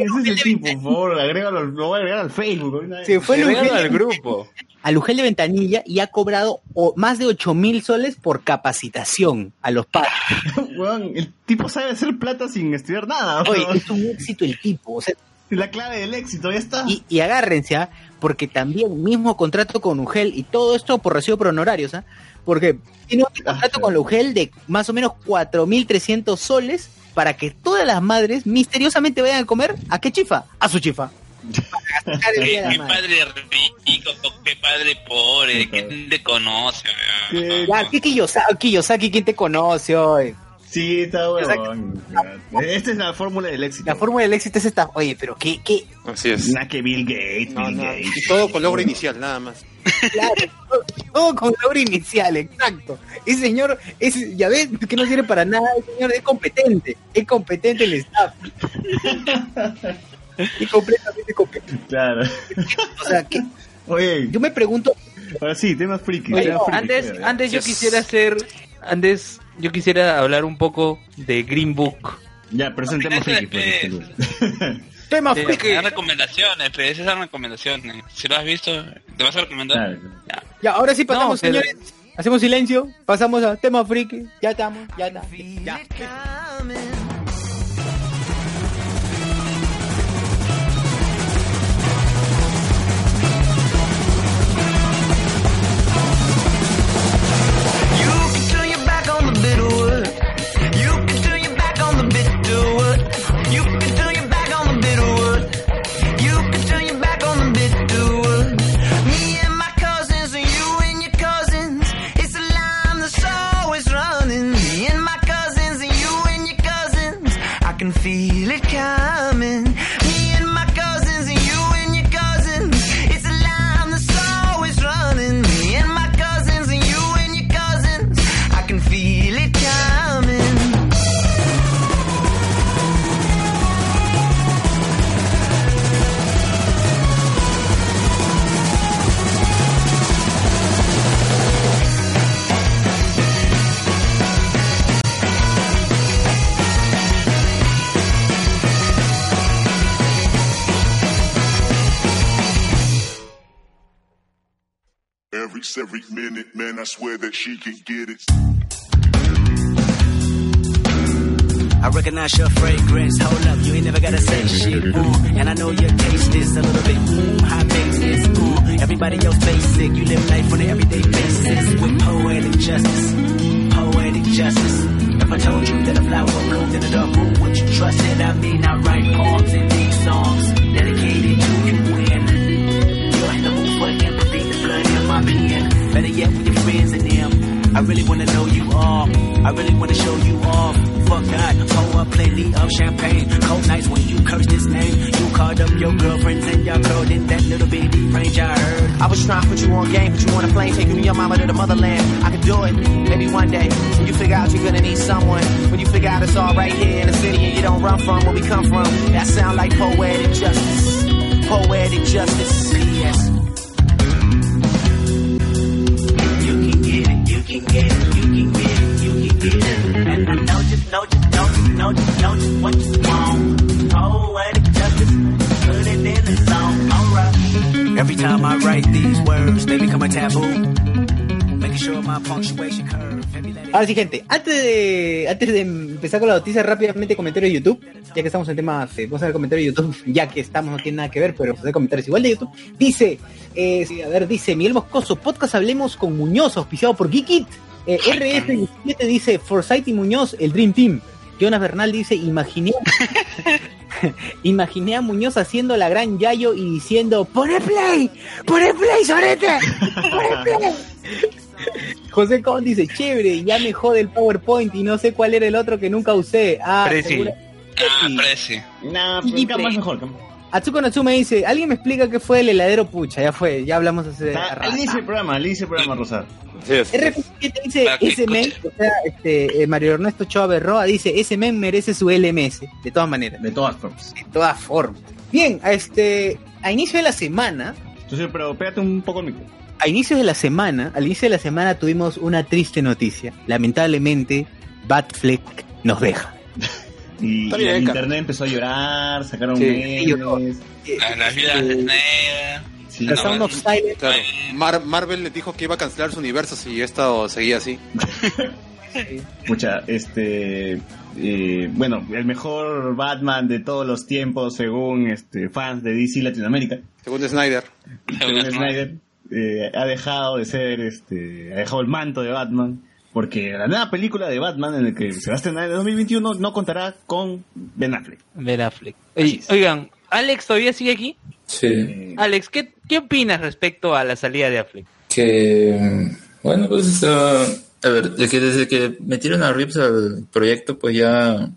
es ese tipo? Por favor, agrégalo, lo voy a agregar al Facebook. se fue al Regalo al grupo. al Ugel de Ventanilla y ha cobrado o- más de 8 mil soles por capacitación a los padres. Weón, el tipo sabe hacer plata sin estudiar nada. Oye, es un éxito el tipo. O sea, La clave del éxito, ya está. y, y agárrense, ¿ah? porque también mismo contrato con Ugel y todo esto por recibo por honorarios, ¿ah? porque tiene un contrato Ah, con la Ugel de más o menos 4.300 soles para que todas las madres misteriosamente vayan a comer a qué chifa, a su chifa. Qué padre rico, qué padre pobre, ¿quién te conoce? Ya, ¿qué Kiyosaki, Kiyosaki, ¿quién te conoce hoy? Sí, está weón. Esta es la fórmula del éxito. La fórmula del éxito es esta. Oye, pero qué, qué, Así es. Nada que Bill Gates, No, Bill no, Gates. y todo con logro inicial, nada más. claro, todo- todo con logro inicial, exacto. Ese señor, es, ya ves, que no sirve para nada, el señor es competente, es competente el staff. Es completamente competente. Claro. O sea, que Oye, yo me pregunto, ahora sí, temas friki. Oye, temas friki, Antes, antes yo quisiera hacer, antes yo quisiera hablar un poco de Green Book. Ya, es un tema friki. pues, tema Sí, friki. Esas recomendaciones, pero esas son recomendaciones. Si lo has visto, ¿te vas a recomendar? Claro. Ya. Ya, ahora sí pasamos, No, pero- señores. Hacemos silencio, pasamos a tema friki. Ya estamos, ya está. Ya. Sex every minute, man. I swear that she can get it. I recognize your fragrance. Hold up, you ain't never gotta say shit. Mm. And I know your taste is a little bit mm, high maintenance. Mm. Everybody else basic. You live life on an everyday basis with poetic justice. Poetic justice. If I told you that a flower bloomed in a dark room, would you trust it? I mean, I write poems and these songs Yet, with your friends and them. I really wanna know you all. I really wanna show you off. Fuck God, pour up plenty of champagne. Cold nights when you curse this name. You called up your girlfriends and y'all curled in that little bitty range I heard. I was trying to put you on game, put you on a plane, take you and your mama to the motherland. I could do it, maybe one day. When you figure out you're gonna need someone. When you figure out it's all right here in the city and you don't run from where we come from. That sound like poetic justice. Poetic justice. P.S. can get you can get you can get. And I know just, know just, know just, know just, know just what you want. Poetic justice, put it in the song, alright. Every time I write these words, they become a taboo. Ahora sí, gente, antes de, antes de empezar con la noticia, rápidamente comentario de YouTube, ya que estamos en temas, eh, vamos a ver el comentario de YouTube, ya que estamos, no tiene nada que ver, pero vamos a hacer comentarios igual de YouTube. Dice, eh, a ver, dice Miguel Moscoso, podcast Hablemos con Muñoz, auspiciado por Geekit. Eh, RF17 dice, Forsyth y Muñoz, el Dream Team. Jonas Bernal dice, imaginé, imaginé a Muñoz haciendo la gran Yayo y diciendo, ¡Pone play! ¡Pone play, Sorete! ¡Pone play! José Con dice, chévere, ya me jode el PowerPoint y no sé cuál era el otro que nunca usé. Ah, Prezi. segura- Ah, Prezi. Nah, Y más mejor. Atsuko Natsume dice, ¿alguien me explica qué fue el heladero pucha? Ya fue, ya hablamos hace Al inicio del programa, al inicio del programa, Rosar. RF7 dice, que ese men, o sea, este, eh, Mario Ernesto Choa Berroa dice, ese men merece su LMS, de todas maneras, De todas formas. de todas formas. Bien, a este, a inicio de la semana, Entonces, pero pégate un poco el micro. A inicio de la semana, al inicio de la semana tuvimos una triste noticia. Lamentablemente, Batfleck nos deja. Y, el internet empezó a llorar, sacaron Sí, memes. Las, las vidas de Snyder. Sí, The Sound of Silence, Claro, Mar- Marvel le dijo que iba a cancelar su universo si esto seguía así. Escucha, este. eh, bueno, el mejor Batman de todos los tiempos, según este fans de DC Latinoamérica, Según Snyder. según Snyder, eh, ha dejado de ser, este, ha dejado el manto de Batman, porque la nueva película de Batman en la que se va a estrenar en el 2021 no contará con Ben Affleck. Ben Affleck. Oye, oigan, ¿Alex todavía sigue aquí? Sí. Eh, Alex, ¿qué, ¿qué opinas respecto a la salida de Affleck? Que, bueno, pues, a ver, que desde que metieron a Reeves al proyecto, pues ya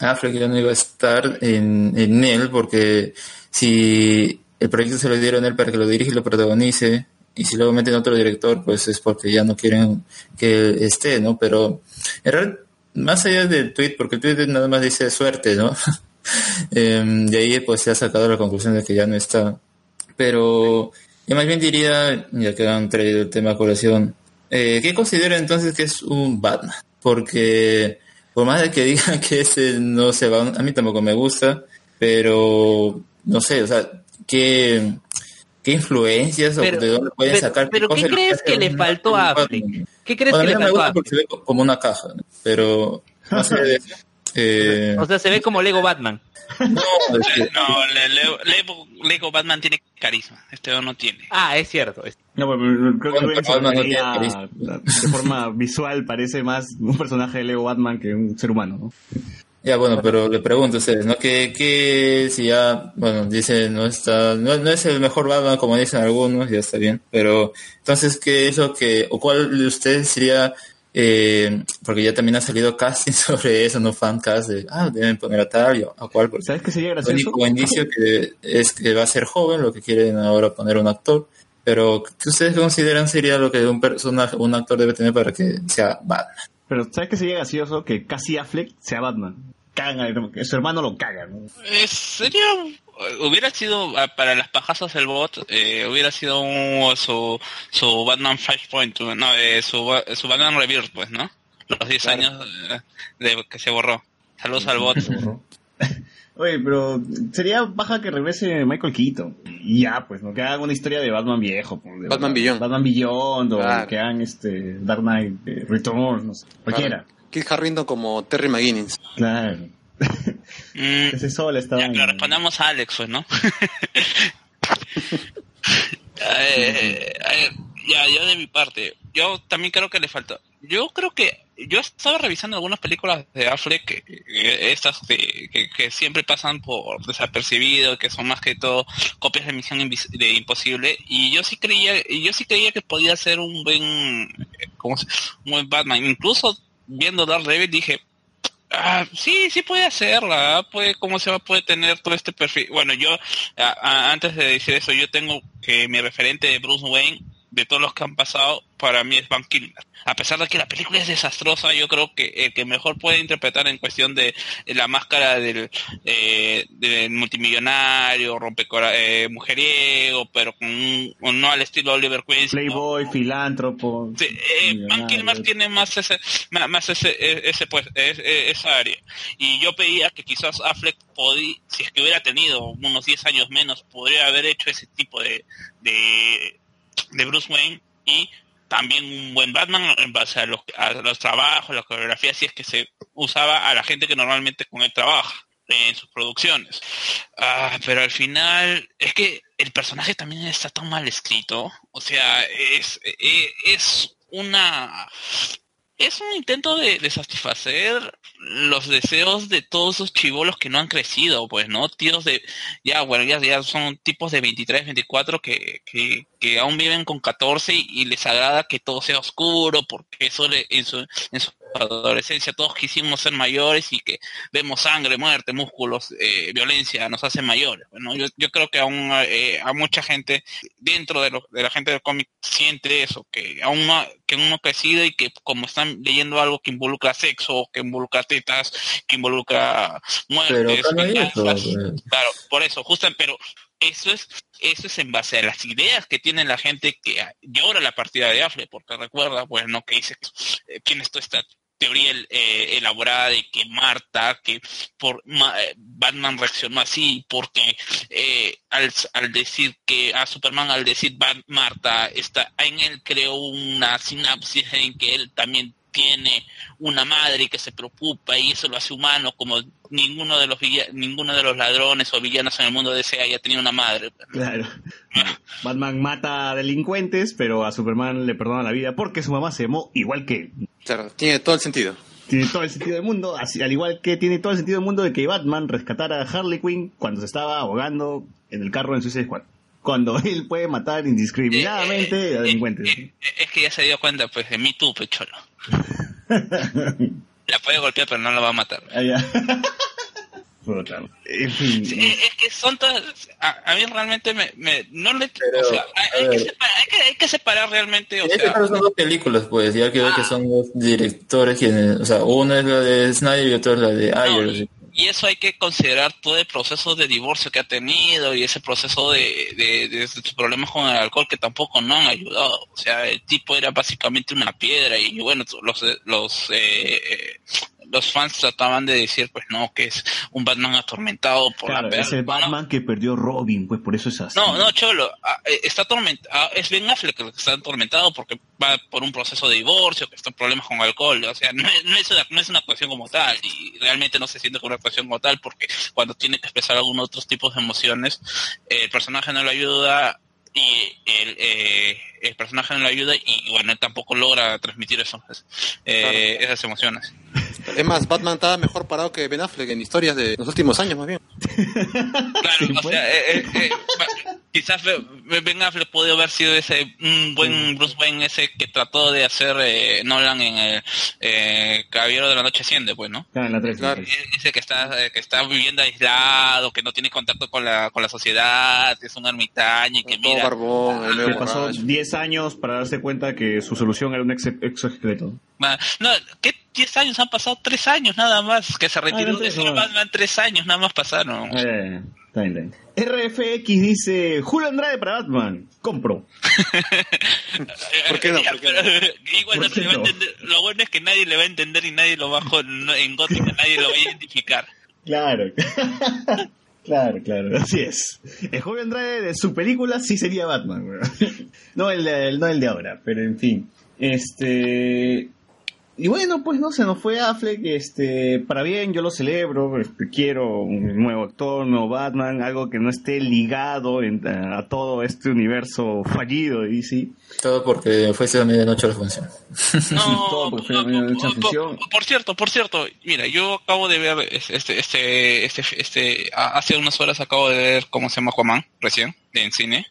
Affleck ya no iba a estar en, en él, porque si el proyecto se lo dieron a él para que lo dirija y lo protagonice, y si luego meten otro director, pues es porque ya no quieren que esté, ¿no? Pero, en realidad, más allá del tweet, porque el tweet nada más dice suerte, ¿no? Em, de ahí pues se ha sacado la conclusión de que ya no está. Pero yo más bien diría, ya que han traído el tema a colación, eh, ¿qué considera entonces que es un Batman? Porque por más de que digan que ese no se va, a mí tampoco me gusta, pero no sé, o sea, ¿qué, qué influencias Pero- o de dónde pueden pero- sacar? pero ¿qué cosas crees hace que le faltó a? Affleck? ¿Qué crees Bueno, que a le mí no faltó a porque se ve como una caja, ¿no? pero más allá de eso, eh, O sea, se ve como Lego Batman. no, es que- No, le- Lego, Lego- Lego Batman tiene carisma. Este no tiene. Ah, es cierto. es- No, pero creo que Bueno, Batman no de forma visual parece más un personaje de Lego Batman que un ser humano, ¿no? Ya, bueno, pero le pregunto a ustedes, ¿no? ¿Qué, qué si ya, bueno, dice, no está, no, no es el mejor Batman como dicen algunos, ya está bien, pero entonces, ¿qué es lo que, o cuál de ustedes sería, eh, porque ya también ha salido casting sobre eso, no fancast de, ah, deben poner a tal, y a cual, porque ¿Sabes qué sería el gracioso? único indicio que es que va a ser joven, lo que quieren ahora poner un actor, pero ¿qué ustedes consideran sería lo que un personaje, un actor debe tener para que sea Batman? Pero ¿sabes qué sería gracioso? Que casi Affleck sea Batman. Cagan, a- que su hermano lo caga, ¿no? Eh, sería hubiera sido ah, para las pajazas del bot eh, hubiera sido un- su su Batman Flashpoint no eh, su su Batman Rebirth pues no los 10 años de que se borró saludos al bot Oye, pero sería baja que regrese Michael Keaton. Y ya, pues, ¿no? Que hagan una historia de Batman viejo. de Batman Beyond. Batman Beyond, o Claro. que hagan este Dark Knight eh, Returns, no sé. Cualquiera. Kit Harrington como Terry McGuinness. Claro. Mm, Ese sol estaba ya, pero respondamos a Alex, pues, ¿no? Eh, eh, ya, yo de mi parte, yo también creo que le falta. Yo creo que yo estaba revisando algunas películas de Affleck, que, que- estas de- que, que siempre pasan por desapercibido, que son más que todo copias de Misión Invis- de Imposible, y yo sí creía, y yo sí creía que podía ser un buen, eh, ¿cómo se- un buen Batman. Incluso viendo Daredevil dije, Ah, sí, sí puede hacerla, ¿ah? puede, ¿cómo se va? Puede tener todo este perfil. Bueno, yo, a- a- antes de decir eso, yo tengo que mi referente de Bruce Wayne, de todos los que han pasado, para mí es Van Kilmer. A pesar de que la película es desastrosa, yo creo que el que mejor puede interpretar en cuestión de la máscara del, eh, del multimillonario, rompecora, eh, mujeriego, pero con un, no al estilo Oliver Queen. Playboy, filántropo. Sí, eh, Van. Kilmer tiene más ese, más ese, e- ese pues, es- e- esa área. Y yo pedía que quizás Affleck podía, si es que hubiera tenido unos 10 años menos, podría haber hecho ese tipo de, de, de Bruce Wayne y también un buen Batman en base a los, a los trabajos, la coreografía, si es que se usaba a la gente que normalmente con él trabaja en sus producciones. Ah, pero al final es que el personaje también está tan mal escrito. O sea, es, e- es una... Es un intento de, satisfacer los deseos de todos esos chivolos que no han crecido, pues, ¿no? Tíos de, ya, bueno, ya, ya son tipos de 23, 24 que, que, que aún viven con 14 y, y les agrada que todo sea oscuro, porque eso le- en su, en su adolescencia todos quisimos ser mayores y que vemos sangre, muerte, músculos, eh, violencia, nos hace mayores. Bueno, yo, yo creo que aún eh, a mucha gente dentro de, lo- de la gente del cómic siente eso, que aún no, que uno ha crecido y que como están leyendo algo que involucra sexo, que involucra tetas, que involucra muertes, Pero eso, venganzas, pues. claro, por eso, justo, pero eso es eso es en base a las ideas que tiene la gente que llora la partida de Affleck, porque recuerda, bueno, que dice eh, quién es toda esta teoría eh, elaborada de que Marta, que por Ma- eh, Batman reaccionó así, porque eh, al, al decir que a Superman, al decir Bat- Marta, está, en él creó una sinapsis en que él también tiene una madre que se preocupa y eso lo hace humano como ninguno de los ninguno de los ladrones o villanos en el mundo de ese haya tenido una madre Claro. Batman mata delincuentes, pero a Superman le perdona la vida porque su mamá se llamó igual que él. Claro, tiene todo el sentido. Tiene todo el sentido del mundo, así, al igual que tiene todo el sentido del mundo de que Batman rescatara a Harley Quinn cuando se estaba ahogando en el carro en Suicide Squad. Cuando él puede matar indiscriminadamente a delincuentes. Eh, es que ya se dio cuenta pues de mí tú pecholo la puede golpear pero no la va a matar Ah, ya. Puta. En fin. Sí, es que son todas a, a mí realmente me, me no le Pero, o sea, hay, hay que separar, hay, que, hay que separar realmente o sea caso son dos películas, pues, ya que veo que son dos directores quienes, o sea, una es la de Snyder y otra es la de Ayer. Y eso hay que considerar todo el proceso de divorcio que ha tenido y ese proceso de, de, sus problemas con el alcohol que tampoco no han ayudado. O sea, el tipo era básicamente una piedra y bueno, los los eh, eh, los fans trataban de decir, pues no, que es un Batman atormentado por Claro, la es el. Batman que perdió Robin, pues por eso es así. No, no, Cholo, ah, eh, está atormentado, es Ben Affleck el que está atormentado porque va por un proceso de divorcio, que está en problemas con alcohol, o sea, no es, no es una, no es una actuación como tal, y realmente no se siente como una actuación como tal porque cuando tiene que expresar algunos otros tipos de emociones, eh, el personaje no lo ayuda y el, eh, el personaje no lo ayuda y bueno, él tampoco logra transmitir eso, eh, esas emociones. Es más, Batman estaba mejor parado que Ben Affleck en historias de los últimos años, más bien. Claro, o sea, eh, eh, eh, va- quizás Be- Ben Affleck pudo haber sido ese un buen Bruce Wayne ese que trató de hacer eh, Nolan en el eh, Caballero de la Noche Asciende, pues, ¿no? Claro, en la tres, Claro. la tres. E- Ese que está eh, que está viviendo aislado, que no tiene contacto con la con la sociedad, que es un ermitaño y que Todo mira, barbón, el Que pasó borracho. 10 años para darse cuenta que su solución era un ex exoesqueleto. no, ¿qué 10 años han pasado? Tres años nada más, que se retiró eran de ser. Batman, tres años nada más pasaron. Eh, está bien, está bien. RFX dice, Julio Andrade para Batman. Compro. ¿Por qué no? Ya, ¿Por qué pero, igual ¿Por no se qué le va a no? entender. Lo bueno es que nadie le va a entender y nadie lo bajo en Gótica, nadie lo va a identificar. Claro. claro, claro, así es. El joven Andrade de su película sí sería Batman, weón. No el de, el- no el de ahora, pero en fin. Este. Y bueno, pues no se nos fue Affleck, este, para bien, yo lo celebro, este, quiero un nuevo actor, un nuevo Batman, algo que no esté ligado en- a, a todo este universo fallido de DC. Todo porque fuese a medianoche la función. No, todo porque fue por, una lucha por- ficción. por- por cierto, por cierto, mira, yo acabo de ver este, este, este, este, este- a- hace unas horas acabo de ver cómo se llama Aquaman, recién, en cine,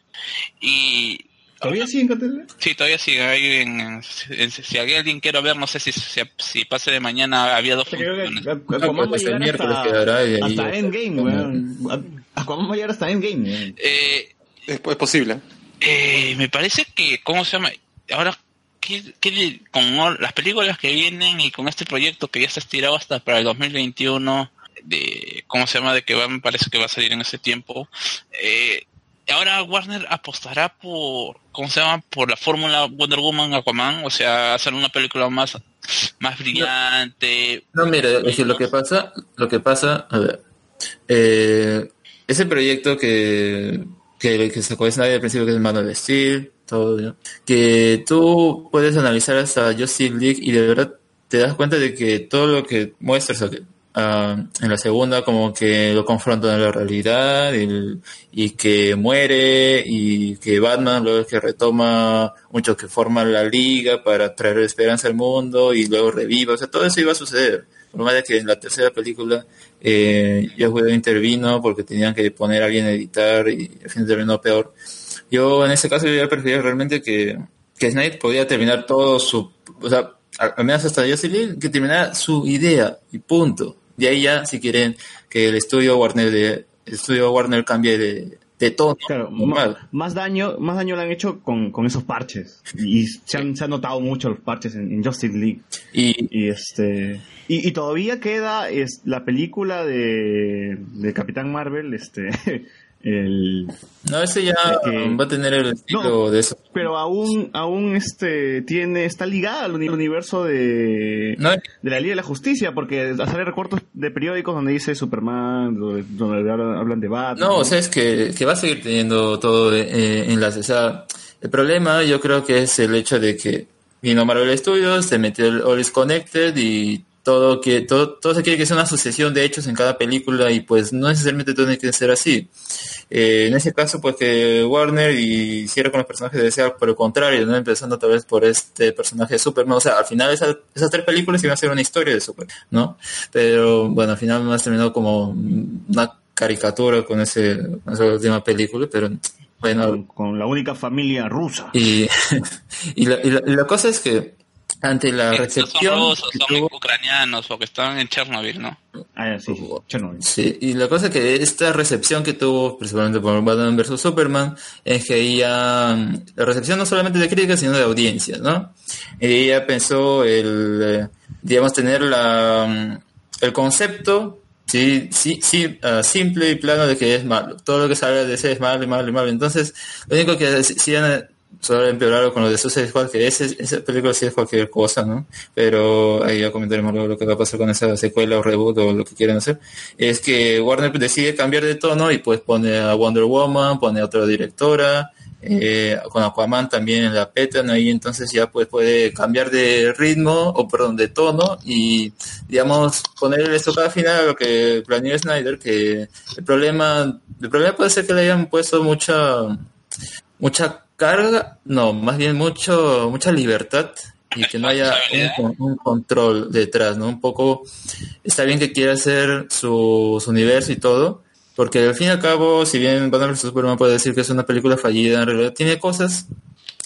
y ¿Todavía siguen cátedra? sí, todavía sigue ahí en, en- si alguien quiere ver, no sé si, si, si pase de mañana, había dos Creo que funciones. Aquaman va a pues llegar hasta, hasta Endgame, weón. Aquaman va a llegar hasta Endgame, weón. Eh, Es, es posible. Eh, me parece que, ¿cómo se llama? Ahora, ¿qué, qué con las películas que vienen y con este proyecto que ya está estirado hasta para el 2021, de, ¿cómo se llama? De que va, me parece que va a salir en ese tiempo. Eh, ahora Warner apostará por, ¿cómo se llama? Por la fórmula Wonder Woman Aquaman, o sea, hacer una película más, más brillante. No, mira, es que lo que pasa, lo que pasa, a ver, eh, ese proyecto que, que, que sacó Snyder al principio, que es Man of Steel, todo, ¿no? que tú puedes analizar hasta Justice League y de verdad te das cuenta de que todo lo que muestras o que, ah, en la segunda como que lo confrontan a la realidad y que muere y que Batman luego es que retoma mucho que forma la liga para traer esperanza al mundo y luego reviva, o sea, todo eso iba a suceder. Por más de que en la tercera película eh, Whedon intervino porque tenían que poner a alguien a editar y al final terminó peor. Yo en ese caso yo preferido realmente que, que Snyder podía terminar todo su, o sea, al menos hasta League, que terminara su idea y punto. De ahí ya, si quieren, que el estudio Warner de, el estudio Warner cambie de, de tono. Claro, normal. ma- más daño, más daño le han hecho con, con esos parches. Y se han, se han notado mucho los parches en, en Justice League. Y, Y este. Y, y todavía queda es la película de, de Capitán Marvel, este. El, no, ese ya va a tener el estilo No. de eso. pero aún, aún este tiene, está ligada al uni- universo de, No, de la Liga de la Justicia, porque sale recortes de periódicos donde dice Superman, donde, donde hablan hablan de Batman. No, o sea, es que, que va a seguir teniendo todo eh, enlace. O sea, el problema yo creo que es el hecho de que vino Marvel Studios, se metió el All is Connected y todo que todo, todo se quiere que sea una sucesión de hechos en cada película y pues no necesariamente tiene que ser así. Eh, en ese caso, pues que Warner hiciera con los personajes de DC, por el contrario, ¿no? empezando tal vez por este personaje de Superman. O sea, al final esas, esas tres películas iban a ser una historia de Superman, ¿no? Pero bueno, al final más terminó como una caricatura con, ese, con esa última película, pero bueno, con, con la única familia rusa. y, y, la, y la- y la cosa es que ante la son recepción rusos, que son tuvo- ucranianos, porque estaban en Chernobyl, ¿no? Ah, sí, sí, Chernobyl. Sí, y la cosa es que esta recepción que tuvo principalmente por Batman vs Superman es que ella, la recepción no solamente de críticas sino de audiencia, ¿no? Ella pensó el, eh, digamos, tener la, mm, el concepto, sí, sí, sí, ah, simple y plano de que es malo. Todo lo que sale de ese es malo y malo y malo. Entonces, lo único que hacían solo empeoraron con lo de Suicide Squad, que ese, esa película sí es cualquier cosa, ¿no? Pero ahí ya comentaremos luego lo que va a pasar con esa secuela o reboot o lo que quieran hacer. Es que Warner decide cambiar de tono y pues pone a Wonder Woman, pone a otra directora, eh, con Aquaman también la petan ahí, entonces ya pues puede cambiar de ritmo, o perdón, de tono y digamos poner el estocado final a lo que planeó Snyder, que el problema, el problema puede ser que le hayan puesto mucha mucha carga, no, más bien mucho, mucha libertad y que no haya un, con- un control detrás, ¿no? Un poco, está bien que quiera hacer su, su universo y todo, porque al fin y al cabo, si bien Batman vs. Superman puede decir que es una película fallida, en realidad tiene cosas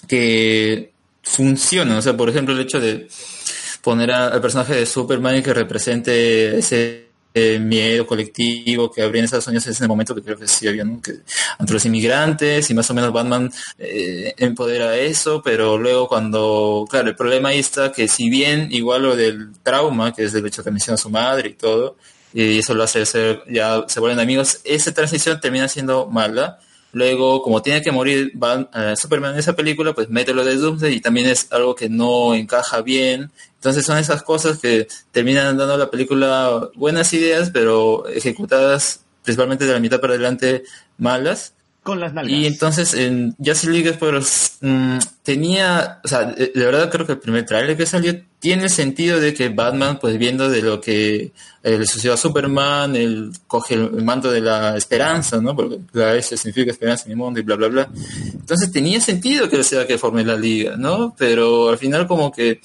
que funcionan, o sea, por ejemplo, el hecho de poner a- al personaje de Superman y que represente ese eh, miedo colectivo que habría en Estados Unidos en ese momento que creo que sí había, ¿no? que los inmigrantes y más o menos Batman eh, empodera eso, pero luego cuando, claro, el problema ahí está que si bien igual lo del trauma, que es el hecho que menciona su madre y todo, y eso lo hace ser, ya se vuelven amigos, esa transición termina siendo mala, Luego, como tiene que morir eh, Superman en esa película, pues mete lo de Doomsday y también es algo que no encaja bien. Entonces son esas cosas que terminan dando a la película buenas ideas, pero ejecutadas principalmente de la mitad para adelante malas. Con las nalgas. Y entonces en Justice League pues mm, tenía, o sea, de, verdad creo que el primer trailer que salió tiene sentido de que Batman pues viendo de lo que eh, le sucedió a Superman, él coge el, el manto de la esperanza, ¿no? Porque la S significa esperanza en el mundo y bla bla bla. Entonces tenía sentido que sea que forme la liga, ¿no? Pero al final como que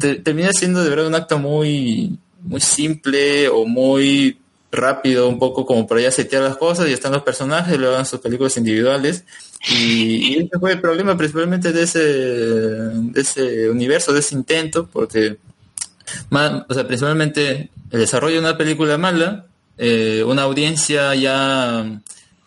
te- termina siendo de verdad un acto muy muy simple o muy rápido, un poco como para ya setear las cosas y están los personajes, luego hagan sus películas individuales. Y, y ese fue el problema principalmente de ese, de ese universo, de ese intento, porque ma- o sea, principalmente el desarrollo de una película mala, eh, una audiencia ya,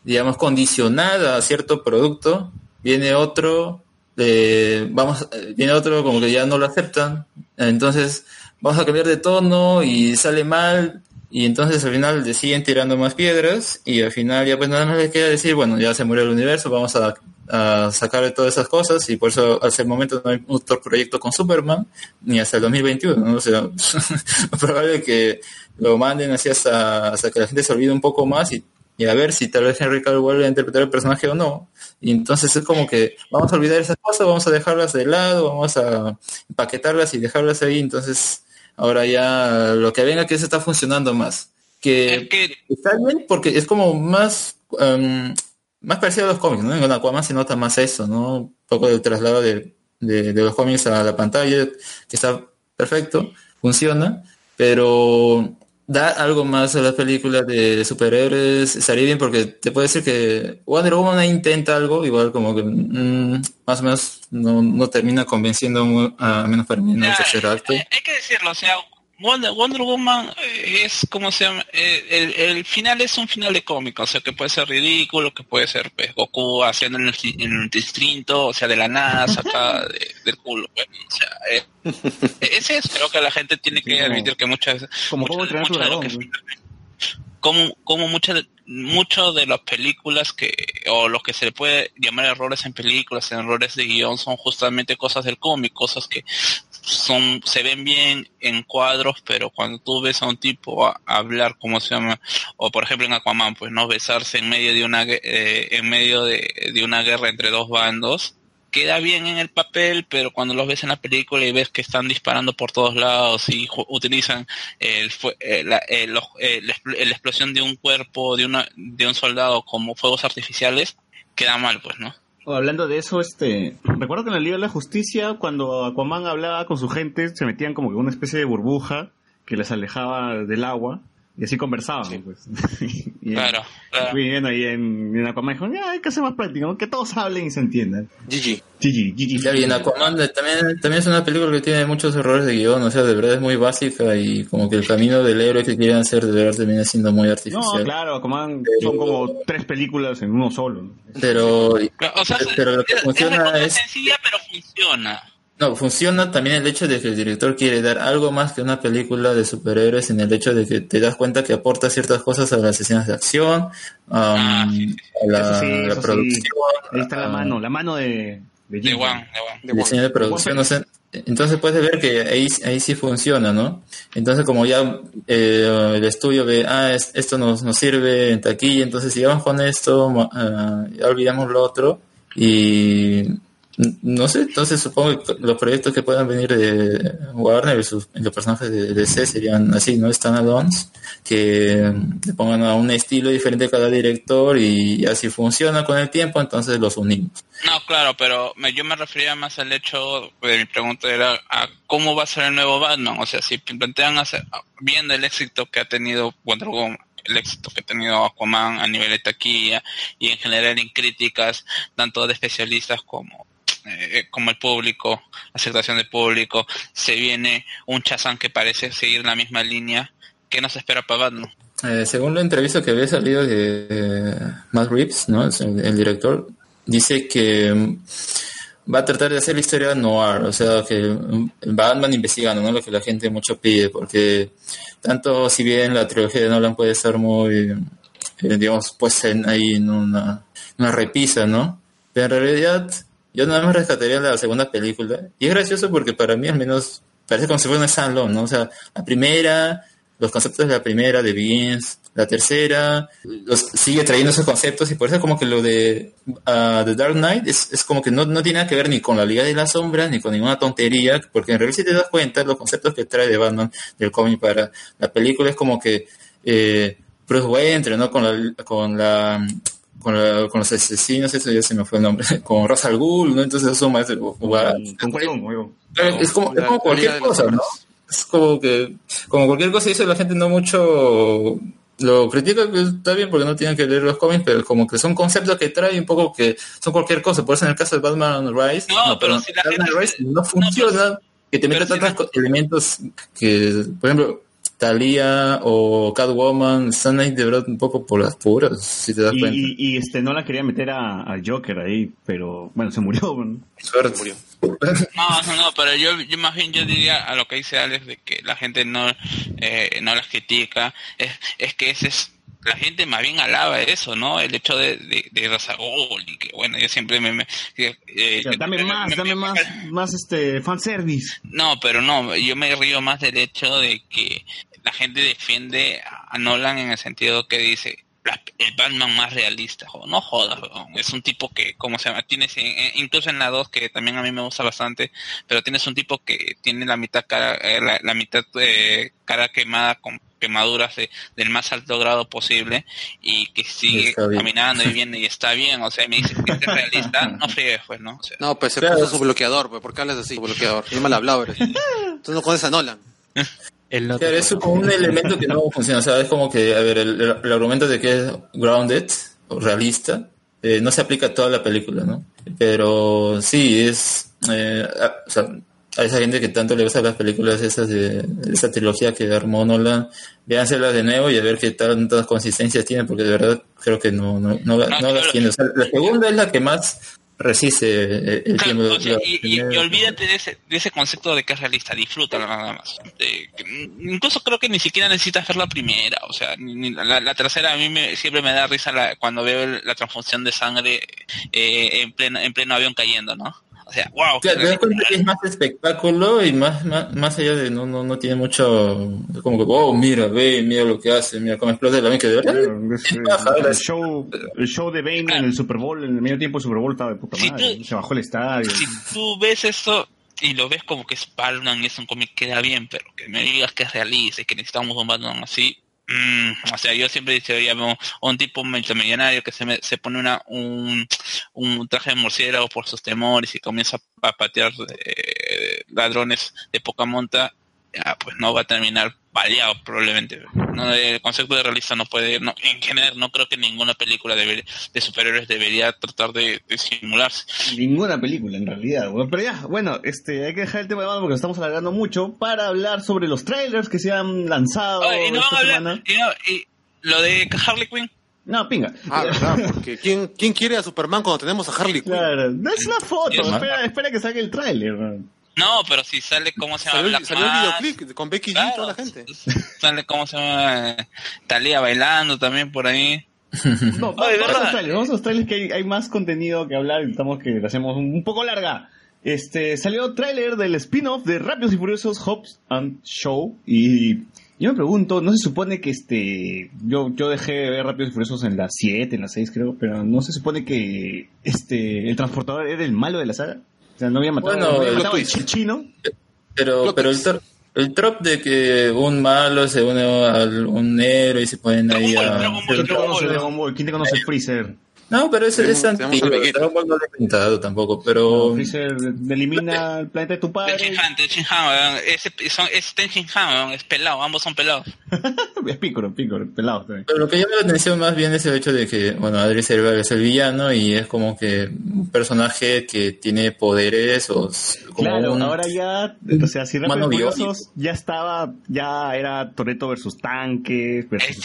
digamos, condicionada a cierto producto, viene otro, eh, vamos, eh, viene otro como que ya no lo aceptan, entonces vamos a cambiar de tono y sale mal, y entonces al final le siguen tirando más piedras, y al final ya pues nada más les queda decir, bueno, ya se murió el universo, vamos a, a sacar de todas esas cosas, y por eso hasta el momento no hay otro proyecto con Superman, ni hasta el 2021, ¿no? O sea, probable que lo manden así hasta, hasta que la gente se olvide un poco más y, y a ver si tal vez Henry Cavill vuelve a interpretar el personaje o no. Y entonces es como que vamos a olvidar esas cosas, vamos a dejarlas de lado, vamos a empaquetarlas y dejarlas ahí. Entonces ahora ya lo que venga que eso está funcionando más. Que, está bien porque es como más, em, más parecido a los cómics, ¿no? En Aquaman se nota más eso, ¿no? Un poco del traslado de, de, de los cómics a la pantalla, que está perfecto, funciona, pero da algo más a las películas de superhéroes, estaría bien porque te puede decir que Wonder Woman intenta algo, igual como que mm, más o menos no, no termina convenciendo a menos para mí en el tercer acto. Hay que decirlo, o sea, Wonder, Wonder Woman es como se llama, eh, el, el final es un final de cómico, o sea, que puede ser ridículo, que puede ser pues, Goku haciendo en el, en el instinto, o sea, de la nada, sacada de- del culo. pues, o sea, eh, es eso, creo que la gente tiene que admitir que muchas, Como de dragón. que como, como muchas de- mucho de las películas que o lo que se le puede llamar errores en películas errores de guion son justamente cosas del cómic cosas que son se ven bien en cuadros pero cuando tú ves a un tipo a- hablar como se llama o por ejemplo en Aquaman pues no besarse en medio de una eh, en medio de, de una guerra entre dos bandos queda bien en el papel, pero cuando los ves en la película y ves que están disparando por todos lados y utilizan el, fue- eh, la, eh, los- eh, la explosión de un cuerpo de una de un soldado como fuegos artificiales, queda mal, pues, ¿no? Hablando de eso, este, recuerdo que en la Liga de la Justicia, cuando Aquaman hablaba con su gente, se metían como que una especie de burbuja que les alejaba del agua y así conversaban, pues. y, Claro, claro. y bueno, ahí en, en Aquaman dijo, ya, hay que hacer más práctico, ¿no? que todos hablen y se entiendan. GG. GG, GG. Claro, y en Aquaman también, también es una película que tiene muchos errores de guion, o sea, de verdad es muy básica y como que el camino del héroe que quieren hacer de verdad termina siendo muy No, artificial. claro, Aquaman son como tres películas en uno solo. ¿no? Pero, O sea, pero lo que es, es funciona es, sencilla, pero funciona. No, funciona también el hecho de que el director quiere dar algo más que una película de superhéroes en el hecho de que te das cuenta que aporta ciertas cosas a las escenas de acción, um, a la, Eso sí, la eso sí. producción, Ahí está la a- mano, la mano de, de. One, de. De diseño de producción, o sea, entonces puedes ver que ahí, ahí sí funciona, ¿no? Entonces como ya eh, el estudio ve, ah, es- esto nos, nos sirve en taquilla, entonces sigamos con esto, ah, ya olvidamos lo otro y no sé, entonces supongo que los proyectos que puedan venir de Warner y sus- los personajes de DC serían así, ¿no? Standalones, que le pongan a un estilo diferente cada director y así funciona con el tiempo, entonces los unimos. No, claro, pero yo me refería más al hecho de mi pregunta era a cómo va a ser el nuevo Batman. O sea, si plantean hacer, viendo el éxito que ha tenido Wonder Woman, el éxito que ha tenido Aquaman a nivel de taquilla y en general en críticas, tanto de especialistas como eh, como el público, aceptación del público, se viene un Chazán que parece seguir la misma línea. ¿Qué nos espera Batman? Eh, según la entrevista que había salido de eh, Matt Reeves, ¿no? El director, dice que mm, va a tratar de hacer la historia noir, o sea, que mm, Batman investigando, ¿no? Lo que la gente mucho pide, porque tanto si bien la trilogía de Nolan puede ser muy eh, digamos, pues en, ahí en una, una repisa, ¿no? Pero en realidad, yo nada más rescataría la segunda película. Y es gracioso porque para mí al menos parece como si fuera un standalone, ¿no? O sea, la primera, los conceptos de la primera, de Begins, la tercera, los, sigue trayendo esos conceptos y por eso como que lo de ah, The Dark Knight es, es como que no, no tiene nada que ver ni con la Liga de las Sombras ni con ninguna tontería, porque en realidad si te das cuenta, los conceptos que trae de Batman del cómic para la película es como que eh, Bruce Wayne ¿no? con la, con la con, la- con los asesinos, eso ya se me fue el nombre, con Ra's al Ghul, ¿no? Entonces eso más... huevón. Es como, es como cualquier cosa, ¿no? Es como que, como cualquier cosa dice la gente no mucho lo critica que está bien porque no tienen que leer los cómics, pero como que son conceptos que trae un poco que son cualquier cosa. Por eso en el caso de Batman Rise, No, pero perdón, si la Batman gente- Rise no funciona, que te mete si tantos elementos que, por ejemplo, Talia o Catwoman están ahí de verdad un poco por las puras, si te das Y, cuenta. y, y, este no la quería meter a, a Joker ahí, pero bueno, se murió. bueno. Suerte. No, no, no, pero yo, yo más bien yo diría a lo que dice Alex de que la gente no, eh, no las critica, es, es que ese es, la gente más bien alaba eso, ¿no? El hecho de, de, Ghul y que bueno, yo siempre me... eh, O sea, dame me- más, me- dame me- más, más este fanservice. No, pero no, yo me río más del hecho de que la gente defiende a Nolan en el sentido que dice la- el Batman más realista. Jo, No jodas, es un tipo que, ¿cómo se llama? Tienes, eh, incluso en la 2, que también a mí me gusta bastante, pero tienes un tipo que tiene la mitad cara, eh, la, la mitad eh, cara quemada con quemaduras de- del más alto grado posible y que sigue caminando y viene y está bien, o sea, me dices que es realista, no friegues, pues, ¿no? O sea, No, pues se Claro. puso su bloqueador, pues, ¿por qué hablas así? Su bloqueador. Qué mal hablado eres. Tú no conoces a Nolan. El no Claro, es como un elemento que no funciona. O sea, es como que, a ver, el, el- el argumento de que es grounded o realista eh, no se aplica a toda la película, ¿no? Pero sí, es. eh, a, o sea, a esa gente que tanto le gusta las películas esas de, de esa trilogía que armó Nolan, véanselas de nuevo y a ver qué tantas consistencias tienen, porque de verdad creo que no, no, no, no las tiene. O sea, la segunda es la que más resiste el Claro, tiempo. o sea, y, y- olvídate de ese, de ese concepto de que es realista, disfrútalo nada más. De- incluso creo que ni siquiera necesitas ver la primera, o sea, ni- la, la tercera a mí me, siempre me da risa la- cuando veo la transfusión de sangre eh, en, pleno, en pleno avión cayendo, ¿no? O sea, wow. Claro, te das cuenta que es más espectáculo y más, más, más allá de no, no, no tiene mucho como que oh mira, ve, mira lo que hace, mira cómo explota el avión que de verdad Claro, es- el, la- show, el show de Bane en el Super Bowl, en el medio tiempo del Super Bowl estaba de puta Si madre. tú- Se bajó el estadio. Si tú ves eso y lo ves como que es Batman y es un cómic que da bien, pero que me digas que es realista y que necesitamos un Batman así. Mm, o sea, yo siempre decía, un, un tipo multimillonario que se, me- se pone una, un, un traje de murciélago por sus temores y comienza a patear eh, ladrones de poca monta, ya, pues no va a terminar baleado probablemente. No, el concepto de realista no puede, no, en general no creo que ninguna película debería- de superhéroes debería tratar de, de simularse. Ninguna película en realidad, weón. Pero ya, bueno, este, hay que dejar el tema de Batman porque nos estamos alargando mucho para hablar sobre los trailers que se han lanzado Oye, y no esta hablar, semana. y, no- y lo de Harley Quinn. No, pinga. Ah, ¿verdad? Porque ¿quién, ¿quién quiere a Superman cuando tenemos a Harley Quinn? Claro, no es una foto, espera, espera que salga el tráiler. No, pero si sale, ¿cómo se llama? Salió, Black salió el videoclip con Becky G y claro, toda la gente. Sale, ¿cómo se llama? Talía bailando también por ahí. No, Oye, vamos a ¿verdad? los trailers, vamos a los trailers que hay, hay más contenido que hablar y estamos que lo hacemos un, un poco larga. Este, salió tráiler del spin-off de Rápidos y Furiosos Hobbs and Show y yo me pregunto, no se supone que este, yo, yo dejé de ver Rápidos y Furiosos en las 7, en las 6 creo, pero no se supone que este, el transportador era el malo de la saga. Sea, no había matado, Bueno, no había el chino. Pero, pero el, tro- el trop de que un malo se une a un héroe y se ponen ahí a... ¿Quién te conoce Freezer? No, pero ese es antiguo. Dragon Ball no lo he pintado tampoco, pero... Freezer elimina el planeta de tu padre. Tenshin Han, Tenshin Han, weón. Ese- son- es Tenshin Han, weón, es pelado, ambos son pelados. es Piccolo, Piccolo, pelado también. Pero lo que llama la atención más bien es el hecho de que, bueno, Adri Silva es el villano y es como que un personaje que tiene poderes o como Claro, un... ahora ya, o sea, si. Furiosos ya estaba, ya era Toreto versus tanques, versus Es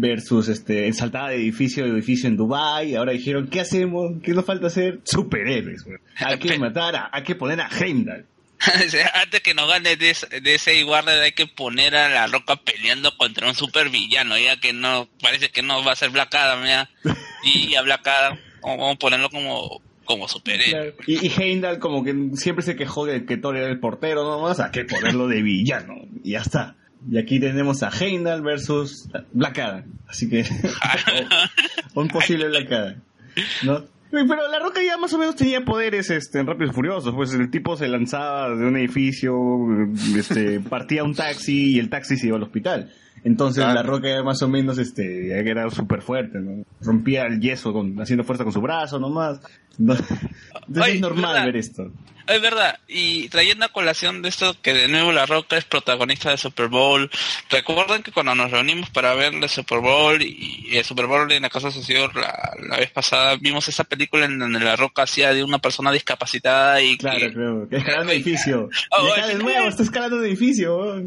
Versus este, saltada de edificio a edificio en Dubai. Ahora dijeron, ¿qué hacemos? ¿Qué nos falta hacer? Superhéroes, güey. Hay que matar a, hay que poner a Heimdall. Antes que nos gane de, de ese Warner hay que poner a la roca peleando contra un super villano, ya que no, parece que no va a ser Black Adam, ya. Y a Black Adam, vamos a ponerlo como, como superhéroe. Y, y Heimdall como que siempre se quejó de que Thor era el portero nomás, hay que ponerlo de villano. Y ya está. Y aquí tenemos a Heimdall versus Black Adam. Así que... o- un posible Black Adam. ¿No? Pero La Roca ya más o menos tenía poderes este, en Rápidos y Furiosos. Pues el tipo se lanzaba de un edificio, este, partía un taxi y el taxi se iba al hospital. Entonces Claro. La Roca ya más o menos este, era súper fuerte, ¿no? Rompía el yeso con, haciendo fuerza con su brazo nomás. No- Entonces Ay, es normal ¿verdad? ver esto. Es verdad, y trayendo a colación de esto que de nuevo La Roca es protagonista de Super Bowl, recuerdan que cuando nos reunimos para ver el Super Bowl y el Super Bowl en la Casa Sucedió la, la vez pasada, vimos esa película en donde La Roca hacía de una persona discapacitada y Claro, que creo. Que escalando edificio. Oh, y acá de nuevo está escalando un edificio.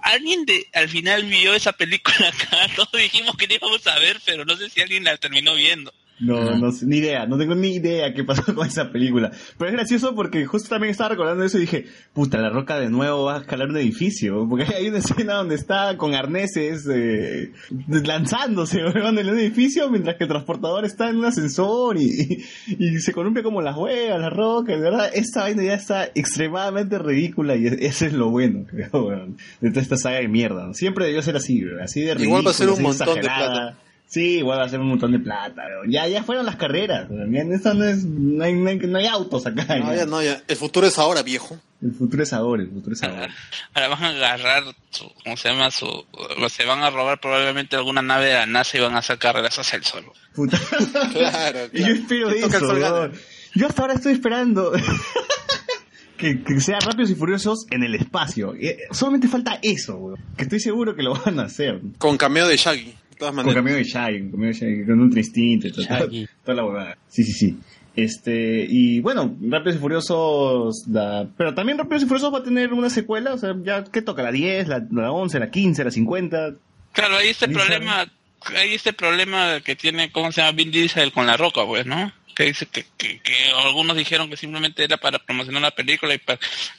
alguien de al final vio esa película acá, todos dijimos que la íbamos a ver, pero no sé si alguien la terminó viendo. No, no sé, ni idea, no tengo ni idea qué pasó con esa película. Pero es gracioso porque justo también estaba recordando eso y dije, puta, la roca de nuevo va a escalar un edificio. Porque hay una escena donde está con arneses eh, lanzándose en un edificio mientras que el transportador está en un ascensor y, y, y se columpia como las huevas, la roca. De verdad, esta vaina ya está extremadamente ridícula y eso es lo bueno, creo, de toda esta saga de mierda. ¿no? Siempre debió ser así, así de ridículo. Igual va a ser un así montón de exagerada. plata. Sí, igual va a ser un montón de plata. weón. Ya, ya fueron las carreras. weón. Ya esto no, es, no, hay, no, hay, no hay autos acá. No, ya. ya, no, ya. El futuro es ahora, viejo. El futuro es ahora, el futuro es ahora. Ahora van a agarrar su, ¿cómo se llama? Su, se van a robar probablemente alguna nave de la NASA y van a hacer carreras hacia el sol. Puta. Claro, Y yo espero eso. weón. Yo hasta ahora estoy esperando que, que sea Rápidos y Furiosos en el espacio. Eh, solamente falta eso, weón. que estoy seguro que lo van a hacer. Con cameo de Shaggy. Todas Con maneras. cameo de Shaggy, con cameo de Shaggy, con un tristinto, toda, toda la huevada. Sí, sí, sí. Este, y bueno, Rápidos y Furiosos, da- pero también Rápidos y Furiosos va a tener una secuela, o sea, ya, ¿qué toca? ¿La 10, la, la 11, la 15, la 50? Claro, hay este Nissan. problema, hay este problema que tiene, ¿cómo se llama? Vin Diesel con la roca, pues, ¿no? Que dice que, que, que algunos dijeron que simplemente era para promocionar la película y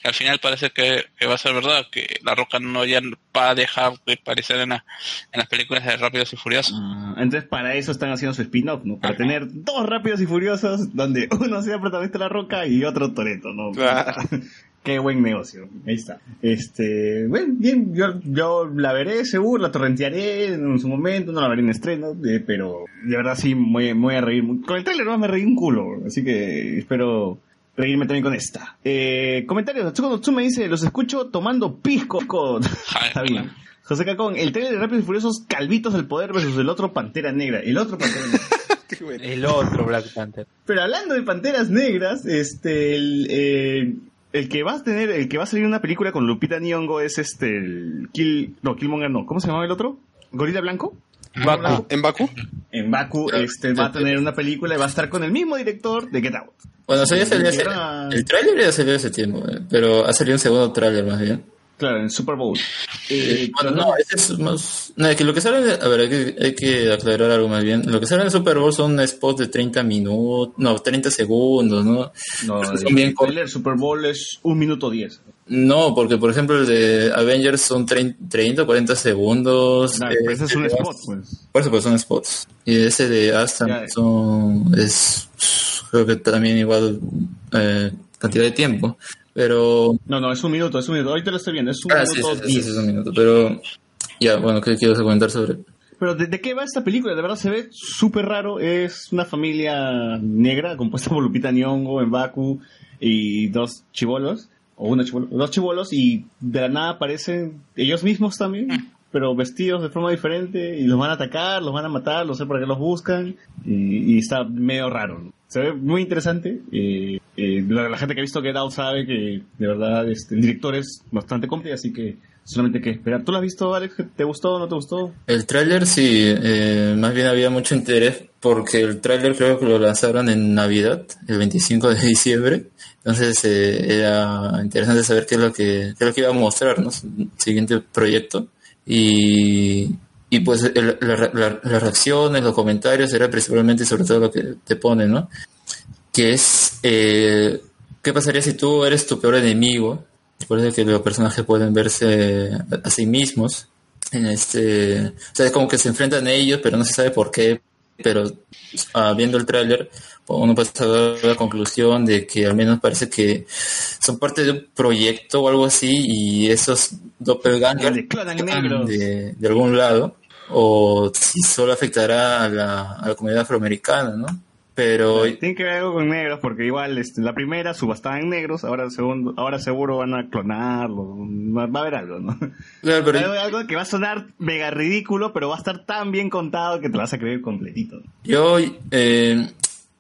al final parece que, que va a ser verdad, que la roca no ya va a dejar de aparecer en, la- en las películas de Rápidos y Furiosos. Ah, entonces para eso están haciendo su spin-off, ¿no? Para tener dos Rápidos y Furiosos donde uno sea protagonista de La Roca y otro Toreto, ¿no? Claro. Qué buen negocio. Ahí está. Este, bueno, bien, yo, yo la veré seguro, la torrentearé en su momento, no la veré en estreno, eh, pero de verdad sí me voy, me a reír. Con el trailer no me reí un culo, así que espero reírme también con esta. Eh, comentarios, Natsuko Natsume dice, los escucho tomando pisco. Está bien. José Cacón, el trailer de Rápidos y Furiosos, Calvitos del Poder versus el otro Pantera Negra. El otro Pantera Negra. Qué bueno. El otro Black Panther. Pero hablando de panteras negras, este, el, eh, el que va a tener, el que va a salir una película con Lupita Nyong'o es este, el Kill, no, Killmonger no, ¿cómo se llamaba el otro? ¿Gorila Blanco? Baku. ¿En Baku? En Baku, este, va a tener una película y va a estar con el mismo director de Get Out. Bueno, salió hace- Era- el tráiler ya salió hace tiempo, eh, pero ha salido un segundo tráiler más bien. Claro, en Super Bowl. Eh, Eh, bueno, no, ese es más... No, que lo que sale... A ver, hay que, hay que aclarar algo más bien. Lo que sale en el Super Bowl son spots de 30 minutos... No, 30 segundos, ¿no? no, el son bien trailer Super Bowl es un minuto diez. No, porque por ejemplo el de Avengers son 30, 30 40 segundos. Nah, eh, pero ese es un el de spot, pues. Por eso, pues son spots. Y ese de Aston Ya. son... Es... Creo que también igual... Eh, cantidad de tiempo. Pero... No, no, es un minuto, es un minuto. Ahorita lo estoy viendo, es un Ah, minuto sí, sí, sí, es un minuto. Pero... Ya, bueno, ¿qué quiero comentar sobre...? Pero ¿de, de qué va esta película? De verdad se ve súper raro. Es una familia negra compuesta por Lupita Nyong'o, Baku y dos chivolos. O una chibolo, dos chivolos y de la nada aparecen ellos mismos también. Pero vestidos de forma diferente y los van a atacar, los van a matar, no sé por qué los buscan. Y, está medio raro. Se ve muy interesante. eh, eh, la, gente que ha visto Get Out sabe que de verdad este, el director es bastante cómplice, así que solamente que esperar. ¿Tú lo has visto, Alex? ¿Te gustó o no te gustó? El tráiler sí, eh, más bien había mucho interés porque el tráiler creo que lo lanzaron en Navidad, el 25 de diciembre. Entonces eh, era interesante saber qué es lo que, qué es lo que iba a mostrar, ¿no? Siguiente proyecto. Y, y pues el- la- la- las reacciones, los comentarios era principalmente sobre todo lo que te pone, ¿no? Que es eh, ¿qué pasaría si tú eres tu peor enemigo? Por que los personajes pueden verse a sí mismos en este, o sea, es como que se enfrentan a ellos, pero no se sabe por qué, pero ah, viendo el tráiler uno puede sacar la conclusión de que al menos parece que son parte de un proyecto o algo así y esos doppelgangers de, de algún lado o si solo afectará a la, a la comunidad afroamericana, ¿no? Pero Tiene que ver algo con negros, porque igual este, la primera subastaban en negros, ahora segundo, ahora seguro van a clonarlo, va, a haber algo, ¿no? Claro, pero- Algo, algo que va a sonar mega ridículo, pero va a estar tan bien contado que te lo vas a creer completito. Yo, eh,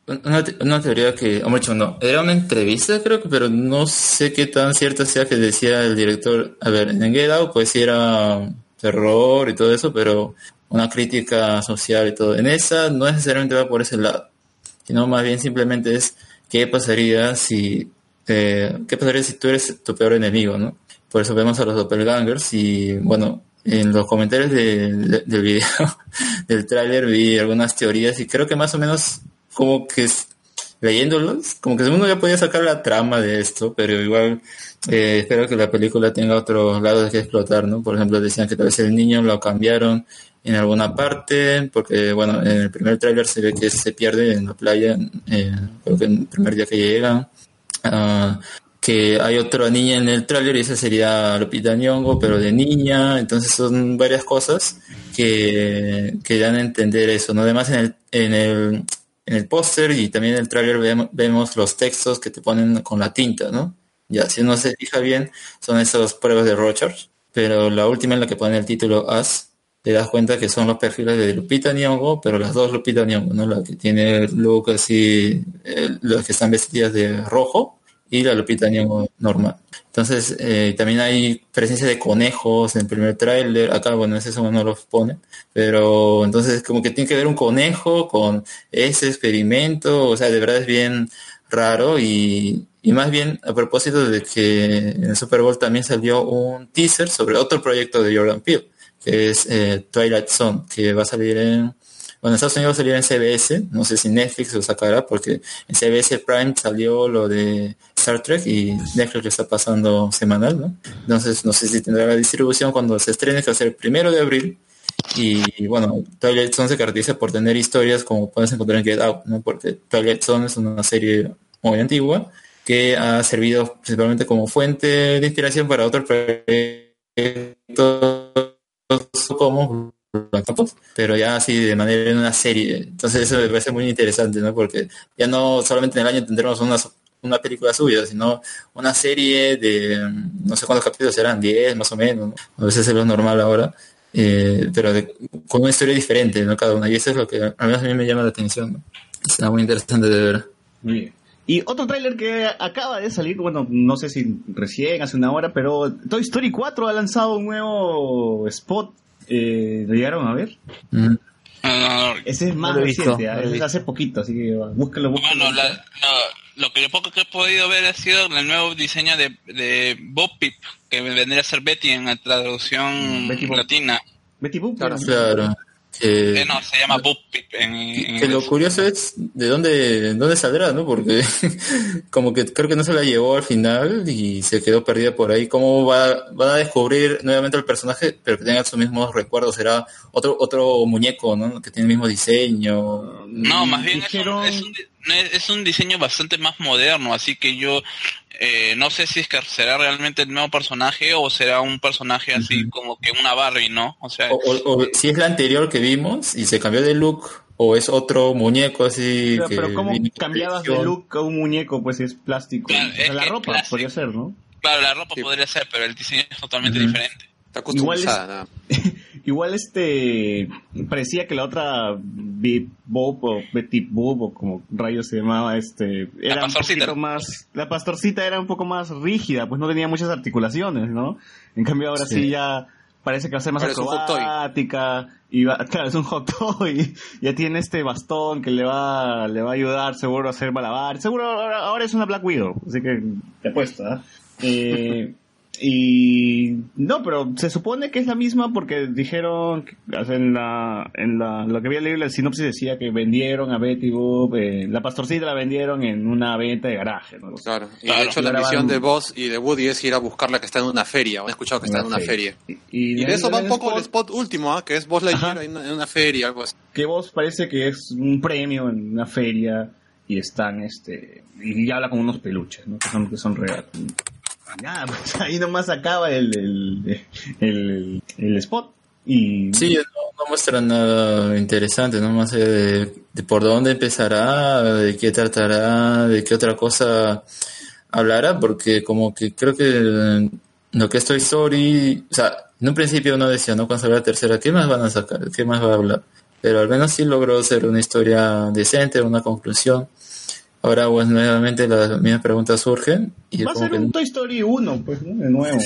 una, te- una teoría que, hombre, hecho, no, era una entrevista creo que, pero no sé qué tan cierta sea que decía el director, a ver, en Get Out pues sí era terror y todo eso, pero una crítica social y todo. En esa no necesariamente va por ese lado, sino más bien simplemente es qué pasaría si, eh, qué pasaría si tú eres tu peor enemigo, ¿no? Por eso vemos a los doppelgangers y, bueno, en los comentarios de- de- del video, del tráiler vi algunas teorías y creo que más o menos como que es- leyéndolos, como que uno ya podía sacar la trama de esto, pero igual eh, espero que la película tenga otros lados que explotar, ¿no? Por ejemplo, decían que tal vez el niño lo cambiaron en alguna parte, porque bueno, en el primer tráiler se ve que se pierde en la playa, eh, creo que en el primer día que llegan. Ah, que hay otra niña en el tráiler y esa sería Lupita Nyong'o, pero de niña, entonces son varias cosas que, que dan a entender eso, ¿no? Además en el, en el, en el póster y también en el tráiler vemos, los textos que te ponen con la tinta, ¿no? Ya, si uno se fija bien, son esas pruebas de Rorschach, pero la última en la que pone el título As, te das cuenta que son los perfiles de Lupita Nyong'o, pero las dos Lupita Nyong'o, ¿no? La que tiene look así, eh, las que están vestidas de rojo, y la Lupita Nyong'o normal. Entonces, eh, también hay presencia de conejos en el primer tráiler. Acá, bueno, ese eso no los pone. Pero entonces, como que tiene que ver un conejo con ese experimento. O sea, de verdad es bien raro. Y, y más bien, a propósito de que en el Super Bowl también salió un teaser sobre otro proyecto de Jordan Peele, que es eh, Twilight Zone, que va a salir en bueno, en Estados Unidos va a salir en CBS, no sé si Netflix lo sacará, porque en CBS Prime salió lo de Star Trek y Netflix lo está pasando semanal, ¿no? Entonces, no sé si tendrá la distribución cuando se estrene, que va a ser el primero de abril. Y bueno, Twilight Zone se caracteriza por tener historias como puedes encontrar en Get Out, ¿no? Porque Twilight Zone es una serie muy antigua que ha servido principalmente como fuente de inspiración para otros proyectos como pero ya así de manera en una serie. Entonces eso me parece muy interesante, ¿no? Porque ya no solamente en el año tendremos una, una película suya, sino una serie de no sé cuántos capítulos serán, 10 más o menos, ¿no? a veces es lo normal ahora, eh, pero de- con una historia diferente, ¿no? Cada una, y eso es lo que a mí me llama la atención, ¿no? Está muy interesante de ver. Muy bien. Y otro tráiler que acaba de salir, bueno, no sé si recién, hace una hora, pero Toy Story 4 ha lanzado un nuevo spot. Eh, ¿Lo llegaron a ver? Mm. Ese es más No visto, reciente, no ¿ah? es hace poquito, así que búscalo, búscalo. Bueno, la- lo, lo que yo poco que he podido ver ha sido el nuevo diseño de, de Bob Pip, que vendría a ser Betty en la traducción Betty latina. Betty Boop. Claro. Claro. Que, Eh, no, se llama Pip en, en que lo curioso es de dónde, dónde saldrá, ¿no? Porque como que creo que no se la llevó al final y se quedó perdida por ahí. ¿Cómo va, van a descubrir nuevamente el personaje, pero que tenga sus mismos recuerdos? ¿Será otro otro muñeco, ¿no? Que tiene el mismo diseño. No, más bien es un, es, un, es un diseño bastante más moderno, así que yo eh, no sé si es que será realmente el nuevo personaje o será un personaje así como que una Barbie, ¿no? O sea, O, o- o si es la anterior que vimos y se cambió de look, o es otro muñeco así Pero, que pero ¿cómo cambiabas de look a un muñeco? Pues es plástico. Claro, o sea, es la ropa plástico. podría ser, ¿no? claro, la ropa Sí. podría ser, pero el diseño es totalmente diferente. Está Igual customizada, es- nada. Igual este parecía que la otra Bip Bob o Betty Boop o como rayos se llamaba este era un pastorcita. poquito más la pastorcita era un poco más rígida pues no tenía muchas articulaciones no en cambio ahora sí, Sí. ya parece que va a ser más acrobática y va, claro es un hot toy ya tiene este bastón que le va le va a ayudar seguro a hacer malabar seguro ahora, ahora es una Black Widow así que te apuesto ¿ah? Eh, y no, pero se supone que es la misma porque dijeron, en la, en la, lo que había leído la sinopsis decía que vendieron a Betty Boop, eh, la pastorcita la vendieron en una venta de garaje, ¿no? Claro. Y Claro, de hecho la misión de Boss y de Woody es ir a buscarla que está en una feria. Han escuchado que está en una feria. Y, Y de eso va un poco el spot último, ¿ah? que es Boss Ajá. en una, en una feria, algo así. que vos parece que es un premio en una feria y están este y habla con unos peluches ¿no? que son que son regalos Y nada pues ahí nomás acaba el el, el, el spot y Sí, no, no muestra nada interesante, no más de, de por dónde empezará, de qué tratará, de qué otra cosa hablará, porque como que creo que lo que es Toy Story, o sea, en un principio uno decía, ¿no? Cuando salió la tercera, ¿qué más van a sacar? ¿Qué más va a hablar? Pero al menos sí logró hacer una historia decente, una conclusión. Ahora, pues nuevamente las mismas preguntas surgen. Y va a ser que un Toy Story 1 pues ¿no? de nuevo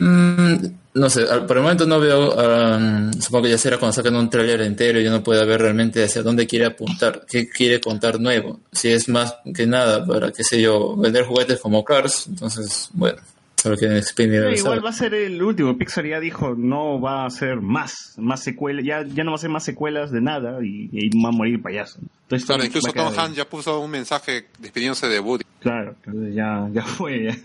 Mm, no sé, por el momento no veo, ah, supongo que ya será cuando saquen un tráiler entero y uno pueda ver realmente hacia dónde quiere apuntar, qué quiere contar nuevo. Si es más que nada para, qué sé yo, vender juguetes como Cars, entonces, bueno, el igual va a ser el último Pixar ya dijo no va a ser más más secuelas ya ya no va a ser más secuelas de nada y, y va a morir el payaso Story Claro, incluso Tom ahí. Hanks ya puso un mensaje despidiéndose de Woody. Claro, entonces ya, ya fue. ya.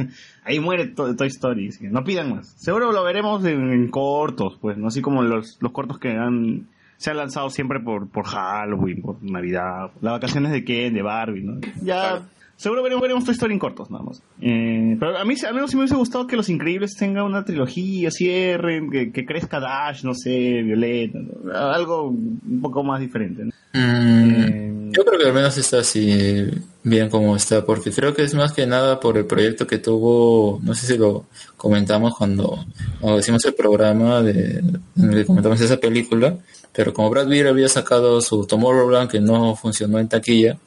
Ahí muere to- Toy Story. así que no pidan más. Seguro lo veremos en, en cortos, pues, ¿no? Así como los, los cortos que han, se han lanzado siempre por, por Halloween, por Navidad, las vacaciones de Ken, de Barbie, ¿no? Ya, seguro veremos, veremos Toy Story en cortos, nada más. Eh, pero a mí, al menos sí me hubiese gustado que Los Increíbles tengan una trilogía, cierren, que, que crezca Dash, no sé, Violeta, algo un poco más diferente, ¿no? Mm, yo creo que al menos está así bien como está, porque creo que es más que nada por el proyecto que tuvo, no sé si lo comentamos cuando, cuando hicimos el programa de, en el que comentamos esa película, pero como Brad Pitt había sacado su Tomorrowland que no funcionó en taquilla,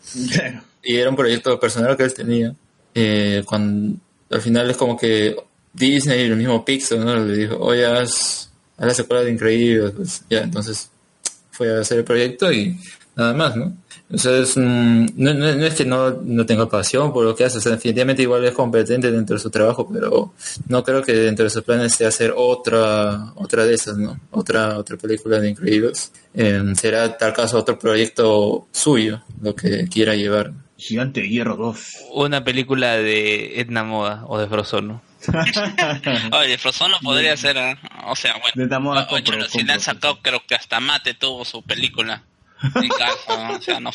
y era un proyecto personal que él tenía, eh, cuando al final es como que Disney y el mismo Pixar ¿no? le dijo, oye, haz, haz la secuela de Increíble, pues ya, entonces fue a hacer el proyecto y nada más, ¿no? Entonces, mm, no, no- no es que no, no tenga pasión por lo que hace, o sea, definitivamente igual es competente dentro de su trabajo, pero no creo que dentro de sus planes esté hacer otra, otra de esas, ¿no? Otra, otra película de Increíbles. Eh, será tal caso otro proyecto suyo, lo que quiera llevar. Gigante de Hierro 2. Una película de Edna Moda o de Frozono. Oye, Frozono podría ser, ¿eh? o sea, bueno. De Oye, compro, si le han compro. sacado, creo que hasta Mate tuvo su película. En casa, ¿no? o sea, no.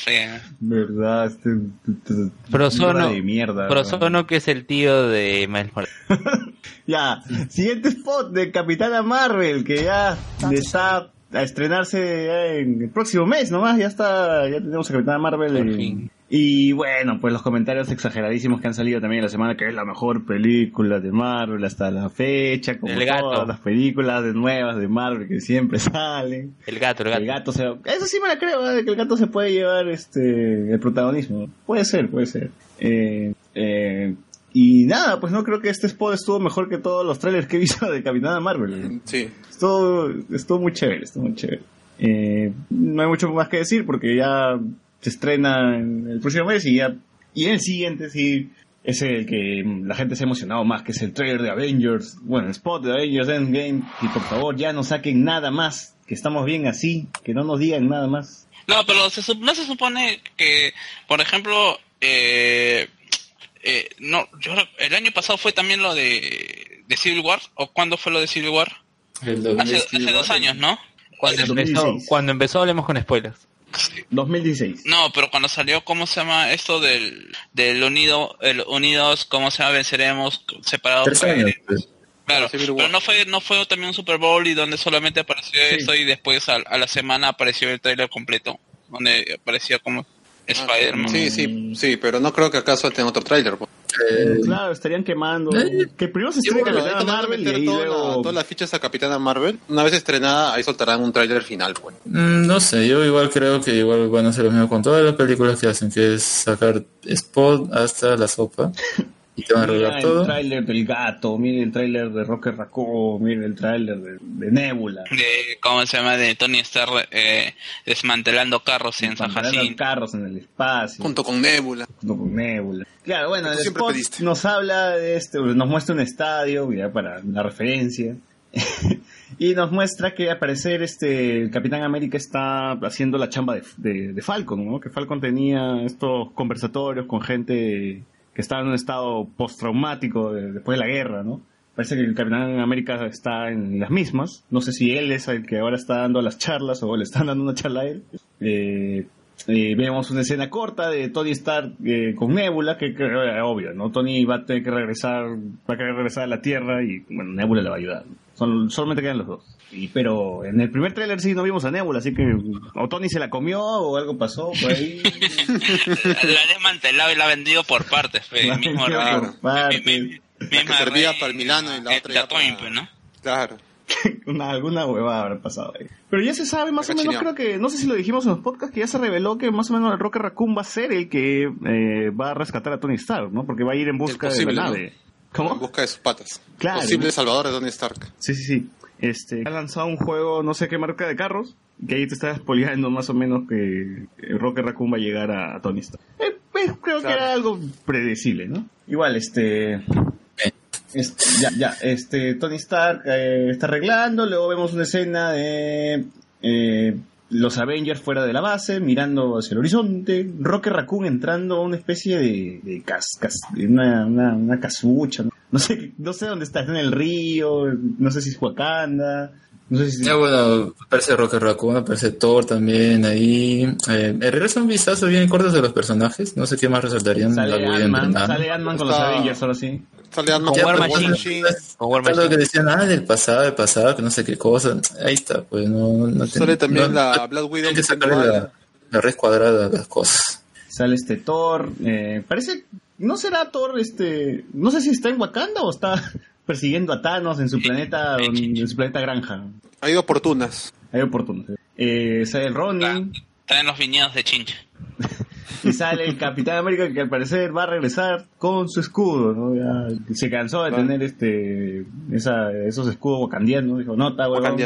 ¿Verdad? Este, este- Frozono, de mierda. Frozono que es el tío de Miles Morales. Ya, siguiente spot de Capitana Marvel, que ya está a estrenarse ya en el próximo mes nomás, ya está, ya tenemos a Capitana Marvel. En- fin. Y bueno, pues los comentarios exageradísimos que han salido también en la semana, que es la mejor película de Marvel hasta la fecha, como El gato. todas las películas de nuevas de Marvel que siempre salen. El gato, el gato. El gato se... Eso sí me la creo, ¿eh? que el gato se puede llevar este el protagonismo. Puede ser, puede ser. Eh, eh, y nada, pues no creo que este spot estuvo mejor que todos los trailers que he visto de Capitana Marvel. Sí. Estuvo, estuvo muy chévere, estuvo muy chévere. Eh, no hay mucho más que decir porque ya se estrena en el próximo mes y ya y en el siguiente sí es el que la gente se ha emocionado más, que es el trailer de Avengers, bueno, el spot de Avengers Endgame, y por favor ya no saquen nada más, que estamos bien así, que no nos digan nada más. No, pero se, no se supone que, por ejemplo, eh, eh, no, yo creo- el año pasado fue también lo de, de Civil War, o cuándo fue lo de Civil War? El Hace, hace dos años, ¿no? Cuando empezó, 2016. cuando empezó hablemos con spoilers. 2016. No, pero cuando salió, ¿cómo se llama esto del, del unido, el unidos, cómo se llama, venceremos, separados? Tres años, pues. Claro, pero no fue, no fue también un Super Bowl y donde solamente apareció esto y después a, a la semana apareció el trailer completo, donde aparecía como Spider-Man. Sí, sí, sí, pero no creo que acaso tenga otro tráiler. pues. Eh, Claro, estarían quemando. Eh, Que primero se estrene bueno, Capitana Marvel y meter ahí toda la- todas las fichas a Capitana Marvel. Una vez estrenada, ahí soltarán un tráiler final, pues. Mm, No sé, yo igual creo que igual van a hacer lo mismo con todas las películas que hacen, que es sacar spot hasta la sopa y te van a Mira arreglar el todo. tráiler del gato, mire el tráiler de Rocket Raccoon, mire el tráiler de, de Nebula. de cómo se llama de Tony Stark eh, desmantelando carros en San Jacinto carros en el espacio. Junto con Nebula. junto con Nebula. Claro, bueno, el spot pediste. nos habla de este, nos muestra un estadio, ya para la referencia. y nos muestra que al parecer este el Capitán América está haciendo la chamba de, de- de Falcon, ¿no? Que Falcon tenía estos conversatorios con gente que estaba en un estado postraumático de- después de la guerra, ¿no? Parece que el Capitán América está en las mismas. No sé si él es el que ahora está dando las charlas o le están dando una charla a él. Eh, eh, vemos una escena corta de Tony Stark eh, con Nebula, que, que, obvio, ¿no? Tony va a tener que regresar, va a querer regresar a la Tierra y, bueno, Nebula le va a ayudar. Son, solamente quedan los dos. Y, pero en el primer tráiler sí no vimos a Nebula, así que o Tony se la comió o algo pasó por ahí. la ha desmantelado y la ha vendido por partes, fe. La mismo por partes. Mi- mi- La que misma servía rey, para el Milano y la eh, otra la ya para- Toimpe, ¿no? Claro. Una, alguna huevada habrá pasado ahí. Pero ya se sabe más o menos, creo que, no sé si lo dijimos en los podcasts, que ya se reveló que más o menos el Rocket Raccoon va a ser el que eh, va a rescatar a Tony Stark, ¿no? Porque va a ir en busca de la ¿no? Nave. En ¿Cómo? busca de sus patas. Claro. Posible salvador de Tony Stark. Sí, sí, sí. Este, ha lanzado un juego, no sé qué marca de carros, que ahí te está spoileando más o menos que Rocket Raccoon va a llegar a, a Tony Stark. Eh, pues, creo que era algo predecible, ¿no? Igual, este... es- ya, ya, este, Tony Stark eh, está arreglando, luego vemos una escena de eh, los Avengers fuera de la base, mirando hacia el horizonte, Rocket Raccoon entrando a una especie de, de cas, cas- una, una, una casucha, ¿no? No sé, no sé dónde está, está en el río, no sé si es Wakanda, no sé si... Ya bueno, aparece Rocket Raccoon, aparece Thor también ahí. Eh, eh, regresa un vistazo bien corto de los personajes. No sé qué más resaltarían. Sale Ant-Man, sale Ant-Man con los Avengers, ahora sí. Sale Ant-Man Con War War Machine. Machine. Con War Todo lo Machine. que decían, ah, del pasado, del pasado, que no sé qué cosa. Ahí está, pues no. no Sale también no- la Black Widow. Tienen que sacarle "Ah, la, la red cuadrada a las cosas. Sale este Thor, eh, parece, no será Thor, este, no sé si está en Wakanda o está persiguiendo a Thanos en su planeta, en su planeta granja. Hay oportunas. Hay oportuno. Eh, sale el Ronin Está en los viñedos de Chincha. y sale el Capitán América que al parecer va a regresar con su escudo, ¿no? Ya se cansó de tener este, esa, esos escudos wakandianos, dijo, no, está huevón,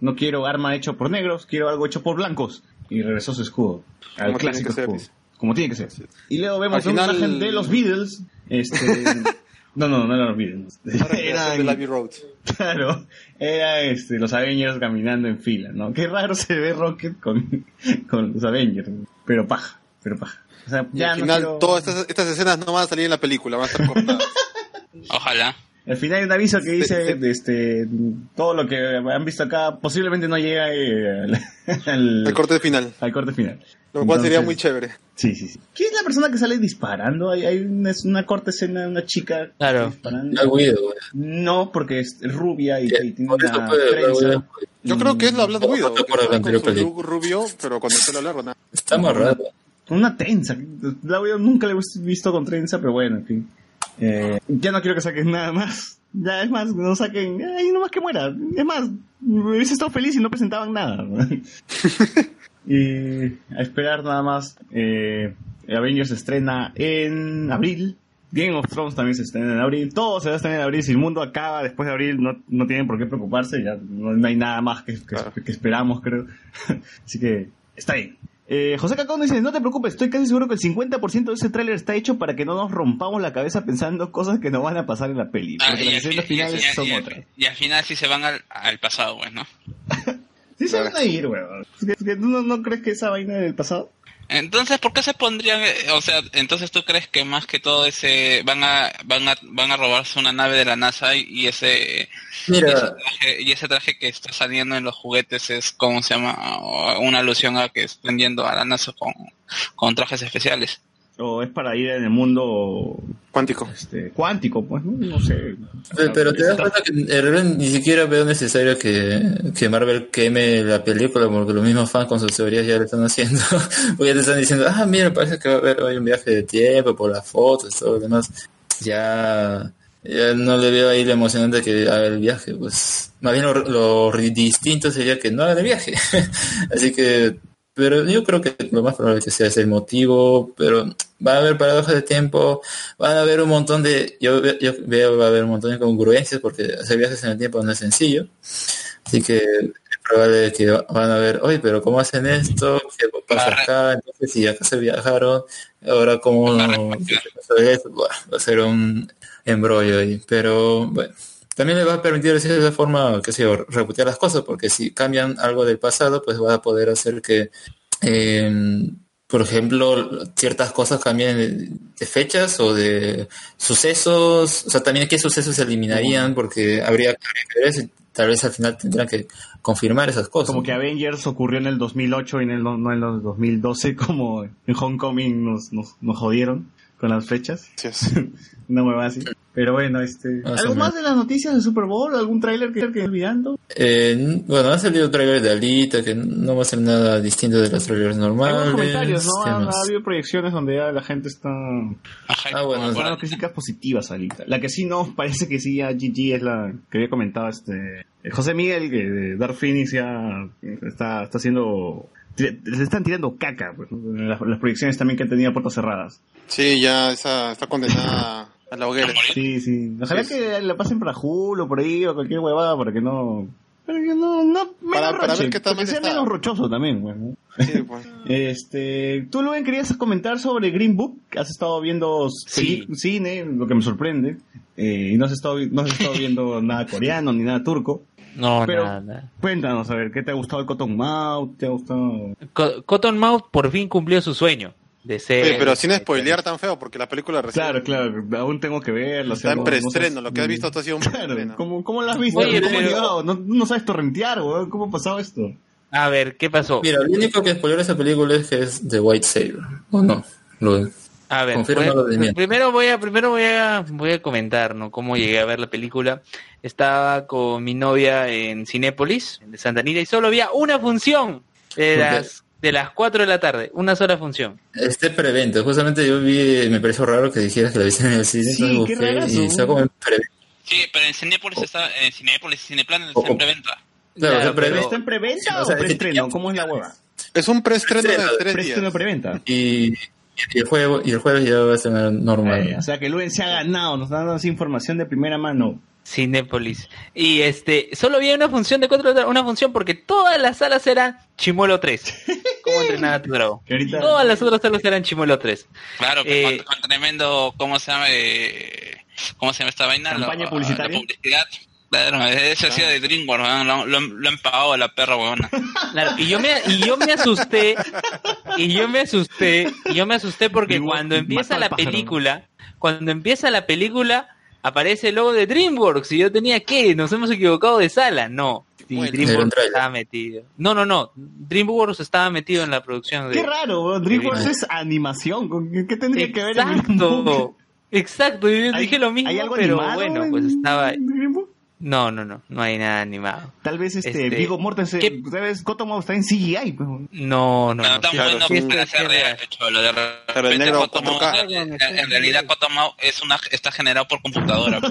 no quiero arma hecho por negros, quiero algo hecho por blancos. Y regresó su escudo, al Como clásico ser, escudo. Como tiene que ser. Y luego vemos Al una final- imagen de los Beatles, este... No, no, no Beatles. Era de Eran, Abbey Road. claro, era este, los Avengers caminando en fila, ¿no? Qué raro se ve Rocket con, con los Avengers, pero paja, pero paja. O sea, Y ya al no final, quiero- todas estas, estas escenas no van a salir en la película, van a estar cortadas. Ojalá. Al final hay un aviso que dice, este, todo lo que han visto acá posiblemente no llega eh, al, corte final. al corte final. Lo cual sería muy chévere. Sí, sí, sí. ¿Quién es la persona que sale disparando? Hay, hay una, es una corta escena de una chica Claro. disparando. Black Widow, No, porque es rubia y, y tiene una puede. Widow, Yo creo que es la Black ¿Cómo Widow. rubio, pero con el pelo largo, nada. Está amarrado. Una trenza. La Widow nunca la he visto con trenza, pero bueno, en fin. Eh, ya no quiero que saquen nada más. Ya es más, no saquen. Ay, no más que muera. Es más, me hubiese estado feliz si no presentaban nada. y a esperar nada más. Eh, Avengers se estrena en abril. Game of Thrones también se estrena en abril. Todo se va a estrenar en abril. Si el mundo acaba después de abril, no, no tienen por qué preocuparse. Ya no, no hay nada más que, que- Claro. que esperamos, creo. Así que está bien. Eh, José Cacón dice, no te preocupes, estoy casi seguro que el 50% de ese tráiler está hecho para que no nos rompamos la cabeza pensando cosas que no van a pasar en la peli. Ah, Porque y las al escenas finales y- son y- otras. Y al final sí se van al, al pasado, pues, ¿no? Sí se van a ir, weón. Es que- es que ¿tú no, no crees que esa vaina del pasado? Entonces, ¿por qué se pondrían, eh, o sea, entonces tú crees que más que todo ese, van a, van a, van a robarse una nave de la NASA y, y ese, y ese traje, y ese traje que está saliendo en los juguetes es, ¿cómo se llama? Una alusión a que están yendo a la NASA con, con trajes especiales. ¿O es para ir en el mundo Cuántico. este, cuántico? Pues no, no sé. Pe- Pero te das cuenta que en realidad ni siquiera veo necesario que, que Marvel queme la película porque los mismos fans con sus teorías ya lo están haciendo. porque ya te están diciendo, ah, mira, parece que va a haber hoy un viaje de tiempo por las fotos y todo lo demás. Ya, ya no le veo ahí lo emocionante que haga el viaje. Pues más bien lo, lo distinto sería que no haga el viaje. Así que, pero yo creo que lo más probable que sea ese el motivo, pero va a haber paradojas de tiempo, van a haber un montón de, yo, yo veo va a haber un montón de congruencias porque hacer viajes en el tiempo no es sencillo, así que es probable que van a ver, oye, pero ¿cómo hacen esto? ¿Qué pasa acá? Entonces, si acá se viajaron, ahora cómo. Buah, va a ser un embrollo ahí, pero bueno, también le va a permitir de cierta forma, qué sé yo, rebotear las cosas, porque si cambian algo del pasado, pues va a poder hacer que, eh, por ejemplo, ciertas cosas cambien de, de fechas o de sucesos, o sea, también qué sucesos se eliminarían, porque habría, que ver eso y tal vez al final tendrán que confirmar esas cosas. Como que Avengers ocurrió en el 2008 y en el, no en el 2012, como en Homecoming nos, nos, nos jodieron con las fechas. Sí, es. Una hueva así. Pero bueno, este... Más ¿Algo más de las noticias del Super Bowl? ¿Algún tráiler que que olvidando? Eh, bueno, ha salido trailer de Alita, que no va a ser nada distinto de los trailers Hay normales. buenos comentarios, ¿no? ¿Qué Ha, ha habido proyecciones donde ya la gente está Ajá, Ah, bueno, dando críticas positivas a Alita. La que sí no, parece que sí ya GG es la que había comentado este... José Miguel, que de Dark Phoenix ya está, está haciendo... Le están tirando caca, pues, ¿no? las, las proyecciones también que han tenido puertas cerradas. Sí, ya esa, está condenada a la hoguera. Sí, sí. Ojalá Sí, que la pasen para Hulu o por ahí o cualquier huevada para que no... Para que no... no menos Para- para ver qué tal para que sea está. menos rochoso también, pues, ¿no? Sí, pues. Este, tú, Luen, querías comentar sobre Green Book. Has estado viendo Sí. cine, lo que me sorprende. Eh, y no has, estado, no has estado viendo nada coreano ni nada turco. No, Pero- nada, nada. Cuéntanos, a ver, ¿qué te ha gustado el Cotton Mouth? ¿Te ha gustado...? Co- Cottonmouth por fin cumplió su sueño de ser. Oye, pero sin spoilear tan feo, porque la película recién Claro, claro, aún tengo que o sea, está en no- no preestreno. sé- Lo que has visto ha sido un Claro. ¿cómo, ¿cómo lo has visto? Oye, ¿Cómo has pero- llegado? No, no sabes torrentear, weón. ¿Cómo ha pasado esto? A ver, ¿qué pasó? Mira, lo único que spoiló esa película es que es The White Savior. ¿O no? Lo, A ver, voy a- lo de Mian. primero voy a primero voy a voy a comentar, ¿no? Cómo llegué a ver la película. Estaba con mi novia en Cinépolis, de Santa Anita, y solo había una función de las de las 4 de la tarde, una sola función. este preventa, justamente yo vi, me pareció raro que dijeras que la viste en el cine, Sí, qué y está como en preventa. Sí, pero en Cinépolis está, en Cinépolis, Cineplan está en preventa. Claro, Claro, está pero- preventa. ¿Está en preventa o sea, o preestreno? ¿Cómo es la hueva? Es un preestreno de Preestreno, tres días. preventa. y, y el juego y el jueves ya va a ser normal. Eh, o sea que Luen se ha ganado, nos dando esa información de primera mano. Cinépolis. Y este, solo había una función de 4 de la tarde, una función porque todas las salas eran Chimuelo 3. ¿Cómo entrenar a tu dragón? Todas las otras salas eran Chimuelo 3. Claro, que Eh, con, con tremendo, ¿cómo se llama? Eh, ¿Cómo se llama esta vaina? ¿Campaña La- publicitaria? La publicidad. Claro, eso ha sido de DreamWorks, lo, lo, lo han pagado a la perra, weona. Claro, y yo me y yo me asusté y yo me asusté y yo me asusté porque cuando empieza la pájaro. película, cuando empieza la película aparece el logo de DreamWorks y yo tenía que nos hemos equivocado de sala, no. Sí, Bueno. DreamWorks estaba metido. No, no, no. DreamWorks estaba metido en la producción de Qué raro. DreamWorks es animación. ¿con ¿Qué, tendría que ver? Exacto. Exacto, yo ¿Hay- dije lo mismo, ¿Hay algo pero bueno, en pues estaba? No, no, no, no hay nada animado. Tal vez este, Este, Vigo Mortensen, ¿qué- ¿sabes? Cottonmouth está en CGI. No, no, No, no. tan Claro, bueno sí, para ser real, cholo. De repente negro Cottonmouth, 4K. en, en realidad Cottonmouth es una, está generado por computadora.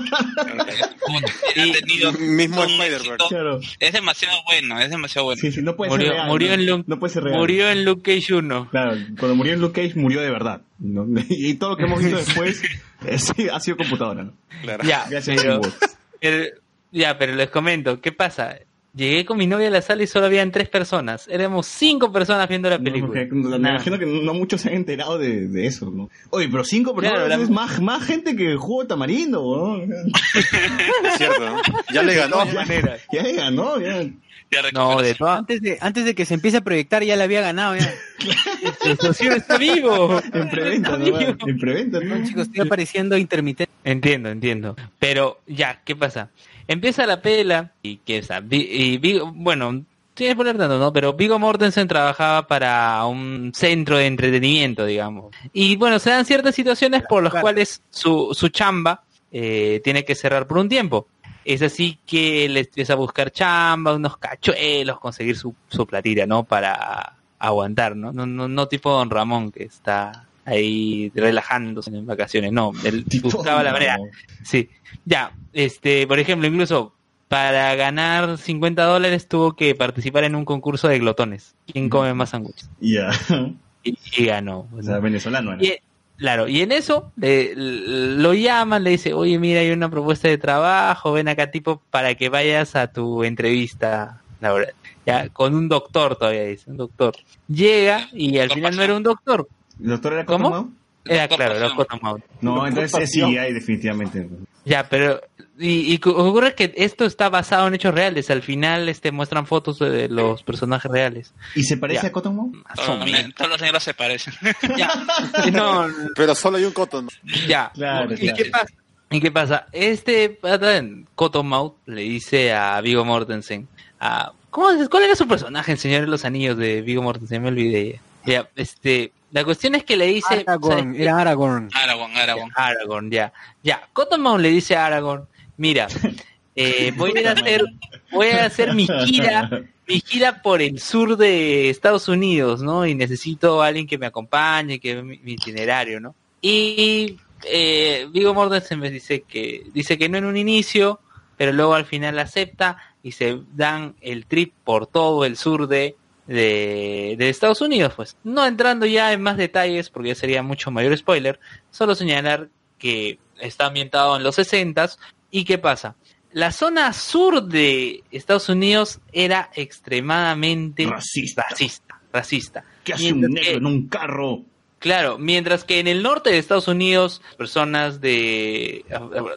Ha tenido Mismo éxito. Claro. Es demasiado bueno, es demasiado bueno. Sí, sí, no puede Murió, ser real. murió ¿no? en Luke, No puede ser real. murió en Luke Cage 1. Claro, cuando murió en Luke Cage murió de verdad. ¿no? Y todo lo que hemos visto después eh, sí, ha sido computadora. ¿no? Claro. Ya, Gracias pero. Ya, pero les comento, ¿qué pasa? Llegué con mi novia a la sala y solo habían tres personas. Éramos cinco personas viendo la No, película. me imagino que no muchos se han enterado de, de eso, ¿no? Oye, pero cinco personas Claro, la- es más, más gente que el juego de tamarindo, ¿no? Es cierto, ¿no? Ya le ganó. Maneras. Ya le ganó, ya. Ya No, de todas Antes de, antes de que se empiece a proyectar ya la había ganado ya. El socio está vivo. En preventa, ¿no? En preventa, ¿no? Chicos, estoy apareciendo intermitente. Entiendo, entiendo. Pero ya, ¿qué pasa? Empieza la pela y qué está. y Vigo- bueno, sin poner tanto, ¿no? Pero Vigo Mortensen trabajaba para un centro de entretenimiento, digamos. Y bueno, se dan ciertas situaciones por las cuales su, su chamba eh, tiene que cerrar por un tiempo. Es así que él empieza a buscar chamba, unos cachuelos, conseguir su, su platita, ¿no? Para aguantar, ¿no? No, no, no tipo Don Ramón que está ahí relajándose en vacaciones, no. Él buscaba la manera. Sí, ya, este, por ejemplo, incluso para ganar 50 dólares tuvo que participar en un concurso de glotones. ¿Quién come más sándwiches? Ya. Y, y ganó. O sea, venezolano. Y, claro, y en eso le- lo llaman, le dice, oye, mira, hay una propuesta de trabajo, ven acá tipo para que vayas a tu entrevista laboral. Ya, con un doctor todavía dice, un doctor. Llega y al final no era un doctor. ¿El doctor era ¿Cómo? Cottonmouth? Era claro, era Cottonmouth. No, entonces es CGI definitivamente. Ya, pero y, y cu- ocurre que esto está basado en hechos reales. Al final este muestran fotos de los personajes reales. ¿Y se parece Ya. a Cottonmouth? Todos, todos los negros se parecen. No, Pero solo hay un cotton. ya. Claro, ¿Y claro. qué pasa? ¿Y qué pasa? Este Cottonmouth le dice a Vigo Mortensen, a, ¿cómo, ¿cuál era su personaje en Señor de los Anillos de Vigo Mortensen? Me olvidé. Ya, este, la cuestión es que le dice... Aragorn, era Aragorn. Aragorn, Aragorn. Aragorn, ya. Ya, Cottonmouth le dice a Aragorn, mira, eh, voy a ir a hacer, voy a hacer mi gira, mi gira por el sur de Estados Unidos, ¿no? Y necesito a alguien que me acompañe, que vea mi, mi itinerario, ¿no? Y eh, Vigo Mortensen me dice que, dice que no en un inicio, pero luego al final acepta y se dan el trip por todo el sur de, de, de Estados Unidos, pues. No entrando ya en más detalles, porque ya sería mucho mayor spoiler, solo señalar que está ambientado en los 60 y qué pasa. La zona sur de Estados Unidos era extremadamente Racista. racista, racista. ¿Qué hace un negro que- en un carro? Claro, mientras que en el norte de Estados Unidos, personas de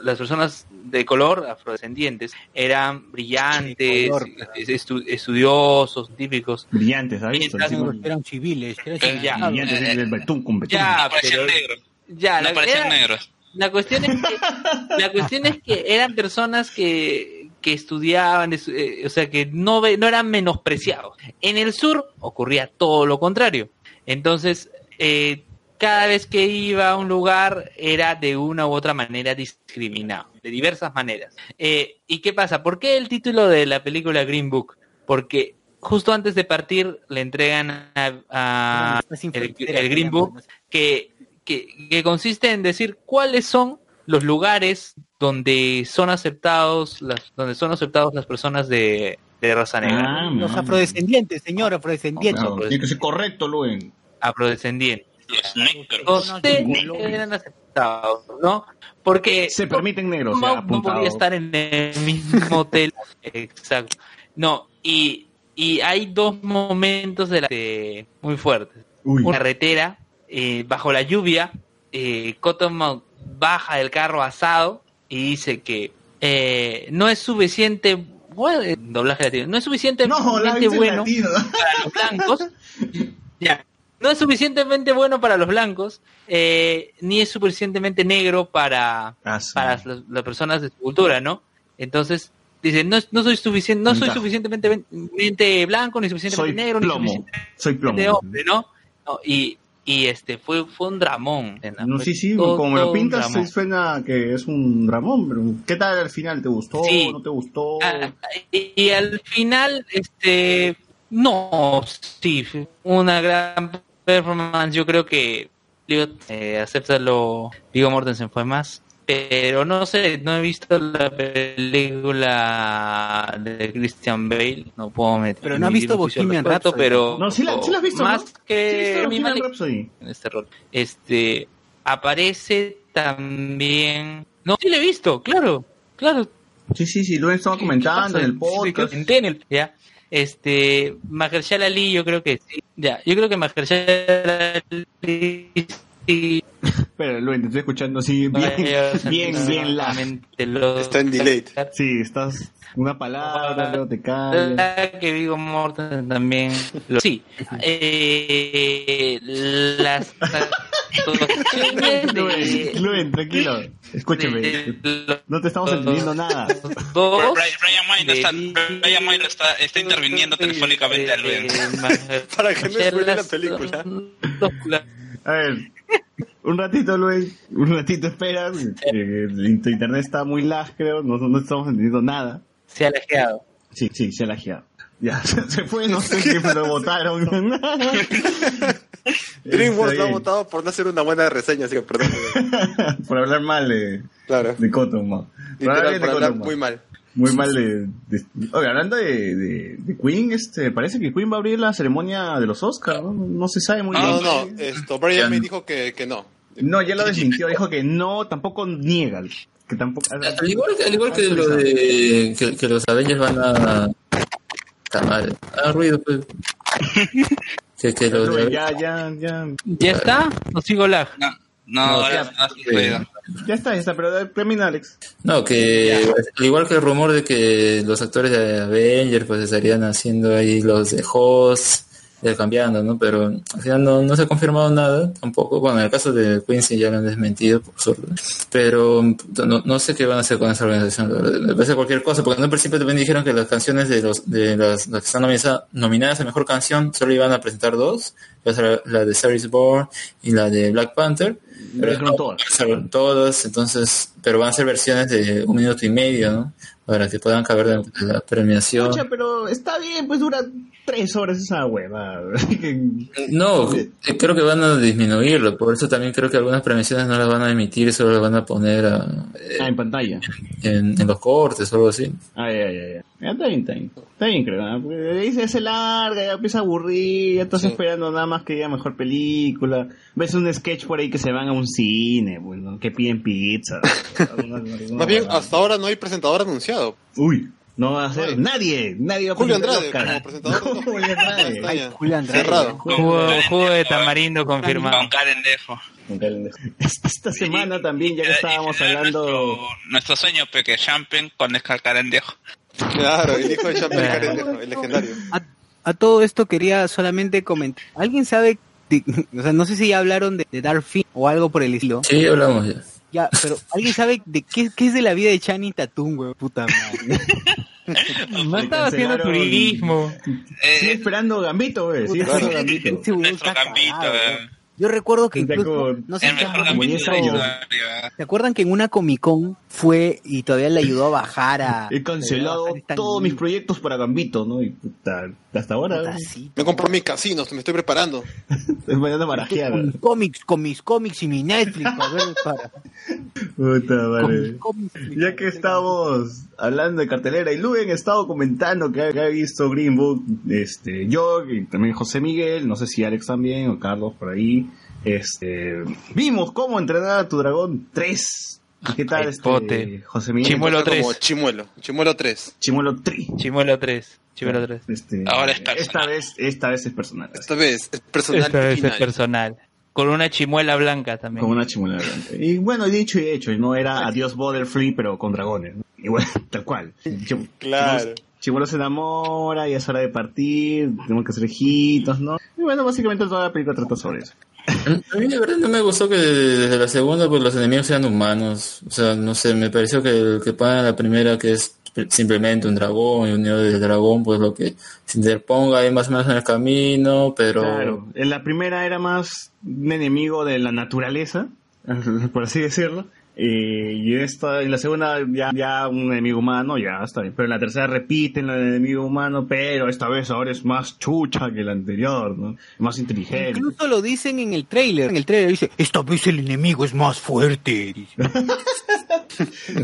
las personas de color afrodescendientes eran brillantes, color, estu- estudiosos, científicos. Brillantes, ¿sabes? Eran civiles. Eran ya, Brillantes, eh, del betún con betún. Ya, No parecían pero- negros. Ya, No la, parecían era- negros. la cuestión es que la cuestión es que eran personas que, que estudiaban, es- eh, o sea, que no ve- no eran menospreciados. En el sur ocurría todo lo contrario. Entonces, eh, cada vez que iba a un lugar era de una u otra manera discriminado, de diversas maneras. Eh, ¿Y qué pasa? ¿Por qué el título de la película Green Book? Porque justo antes de partir le entregan a, el, Green Book que, que, que consiste en decir cuáles son los lugares donde son aceptados las donde son aceptados las personas de, de raza negra Ah, Los afrodescendientes, señor, afrodescendientes. No, tiene que ser correcto, Luen. afrodescendientes Los negros. eran aceptados no porque Se permiten negros, no, podía estar en el mismo hotel exacto. No y y hay dos momentos de la de- muy fuertes. Uy. una carretera eh, bajo la lluvia eh, Cottonmouth baja del carro asado y dice que eh, no es suficiente bueno, doblaje latino no es suficientemente No, bueno latino. para los blancos. Ya no es suficientemente bueno para los blancos eh, ni es suficientemente negro para Ah, sí. para las, las personas de su cultura no entonces dice no, no soy suficiente no soy suficientemente blanco ni suficientemente Soy negro ni plomo. suficientemente Soy plomo. hombre, ¿no? No, y, y este fue, fue un dramón. No, sí, sí, todo- como todo lo pintas, suena que es un dramón, pero ¿qué tal al final? ¿Te gustó? Sí. ¿No te gustó? Ah, y, y al final, este, no, sí, una gran performance. Yo creo que, digo, eh, acéptalo, Vigo Mortensen fue más. Pero no sé, no he visto la película de Christian Bale, no puedo meter. Pero no ha visto Bohemian Rhapsody. pero No, sí la, sí la has visto, más que Rhapsody. en este rol. Este aparece también. No, sí lo he visto, claro, claro. Sí, sí, sí, lo estaba comentando en el podcast. sí, comenté en el- ya. Este, Mahershala Ali, yo creo que sí. Ya, yo creo que Mahershala Pero lo estoy escuchando así, bien, bien. Lo- Está en delay. Sí, estás una palabra, luego te callas. que Vigo Mortensen también lo- sí eh, las, Luen, tranquilo. Escúchame, de no te estamos entendiendo nada. dos Brian, Brian May está, Brian está, está interviniendo telefónicamente a Luen. Para que no spoile la película. A ver, un ratito, Luen, un ratito espera. eh, el internet está muy lag, creo, no, no estamos entendiendo nada. se ha lajeado Sí, sí, se ha lajeado. Ya, se fue, no sé qué, pero votaron. DreamWorks lo ha Está votado por no hacer una buena reseña, así que perdón. Por hablar mal de, Claro. de Cottonmouth. Por hablar Literal, bien por de hablar Cottonmouth. muy mal. Muy mal de, de- Oye, hablando de, de, de Queen, este, parece que Queen va a abrir la ceremonia de los Oscars, ¿no? No se sabe muy No, bien. no, no. Esto, Brian me dijo que, que no. No, ya lo desmintió, dijo que no, tampoco niega. Que tampoco... Al igual, al igual que lo de que, que los Avengers van a está mal, haga ruido pues. que, que los de ya, ya, ya. ya está no sigo lag No, No, No, ahora ya, eh. Ya está, ya está, pero termina Alex. No, que al igual que el rumor de que los actores de Avengers pues estarían haciendo ahí los de Host, cambiando, ¿no? Pero al final no, no se ha confirmado nada tampoco. Bueno, en el caso de Quincy ya lo han desmentido, por suerte. Pero no, no sé qué van a hacer con esa organización. la. Me parece cualquier cosa, porque en un principio también dijeron que las canciones de los de las, las que están nominadas, nominadas a mejor canción solo iban a presentar dos, va a ser la de Series Born y la de Black Panther. Pero Dijeron todas. Salieron todas, entonces, pero van a ser versiones de un minuto y medio, ¿no? Para que puedan caber dentro de la premiación. Escucha, pero está bien, pues dura tres horas esa hueva. No, eh, creo que van a disminuirlo, por eso también creo que algunas premiaciones no las van a emitir, solo las van a poner a- ah, en pantalla. en, en los cortes o algo así. Ay, ay, ay. ay. Ya, está bien, está bien. Está bien, creo. ¿no? Ahí se hace larga, ya empieza a aburrir, ya estás Sí. esperando nada más que haya mejor película. Ves un sketch por ahí que se van a un cine, pues, ¿no? que piden pizza. Más bien, hasta ahora no hay presentador anunciado. Uy, no va a ser Ay. nadie, nadie va a Julio Andrade Oscar. como presentador. No, Julio Andrade. Julio Andrade. Cerrado. Jugo, jugo de tamarindo confirmado. Con Karen Dejo. Esta esta semana también, ya que estábamos Y- y hablando... Nuestro, nuestro sueño, Peque Champion con Escal Karen Dejo. Claro, el hijo de Claro. Carendejo, el legendario. A, a todo esto quería solamente comentar. ¿Alguien sabe? de- o sea, no sé si ya hablaron de, de Dark o algo por el estilo. Sí, hablamos ya. Ya, pero ¿alguien sabe de qué, qué es de la vida de Channing Tatum, güey? Puta madre. No estaba haciendo turismo. Sigue Eh, esperando Gambito, güey. Sigue Puta, esperando Gambito. Nuestro gambito, eh. güey. Yo recuerdo que incluso, no sé el si mejor han- como gambito 10 de la años. historia. ¿Se acuerdan que en una Comic Con fue y todavía le ayudó a bajar a... He cancelado a Stan todos mis proyectos para Gambito, ¿no? Y puta, hasta ahora Puta, güey, sí, Me compro mis casinos, me estoy preparando. estoy mandando barajear. con mis cómics, con mis cómics y mi Netflix, a ver, para. Puta madre. Ya que estamos hablando de cartelera y Luen ha estado comentando que ha, visto Green Book, este, yo y también José Miguel, no sé si Alex también o Carlos por ahí, este, vimos cómo entrenar a tu dragón 3. ¿Qué tal este, pote. José Miguel? Chimuelo Está 3. Como Chimuelo, Chimuelo 3. Chimuelo 3. Chimuelo 3. Chimuelo 3. Este, Ahora es personal. Esta vez, esta vez es personal. Esta vez es personal Esta vez es personal. Con una chimuela blanca también. Como una chimuela blanca. Y bueno, dicho y hecho, no era Adiós Butterfly, pero con dragones. ¿no? Y bueno, tal cual. Chim- Claro. Chimuelo se enamora, ya es hora de partir, tenemos que hacer hijitos, ¿no? Y bueno, básicamente toda la película trata sobre eso. A mí de verdad no me gustó que desde la segunda pues los enemigos sean humanos. O sea, no sé, me pareció que el que ponen la primera que es simplemente un dragón y un nido del dragón, pues lo que se interponga ahí más o menos en el camino, pero... Claro, en la primera era más un enemigo de la naturaleza, por así decirlo. Eh, y esta, en la segunda ya, ya un enemigo humano, ya está bien. Pero en la tercera repiten el enemigo humano, pero esta vez ahora es más chucha que el anterior, ¿no? Más inteligente. Incluso lo dicen en el trailer. En el trailer dice, esta vez el enemigo es más fuerte.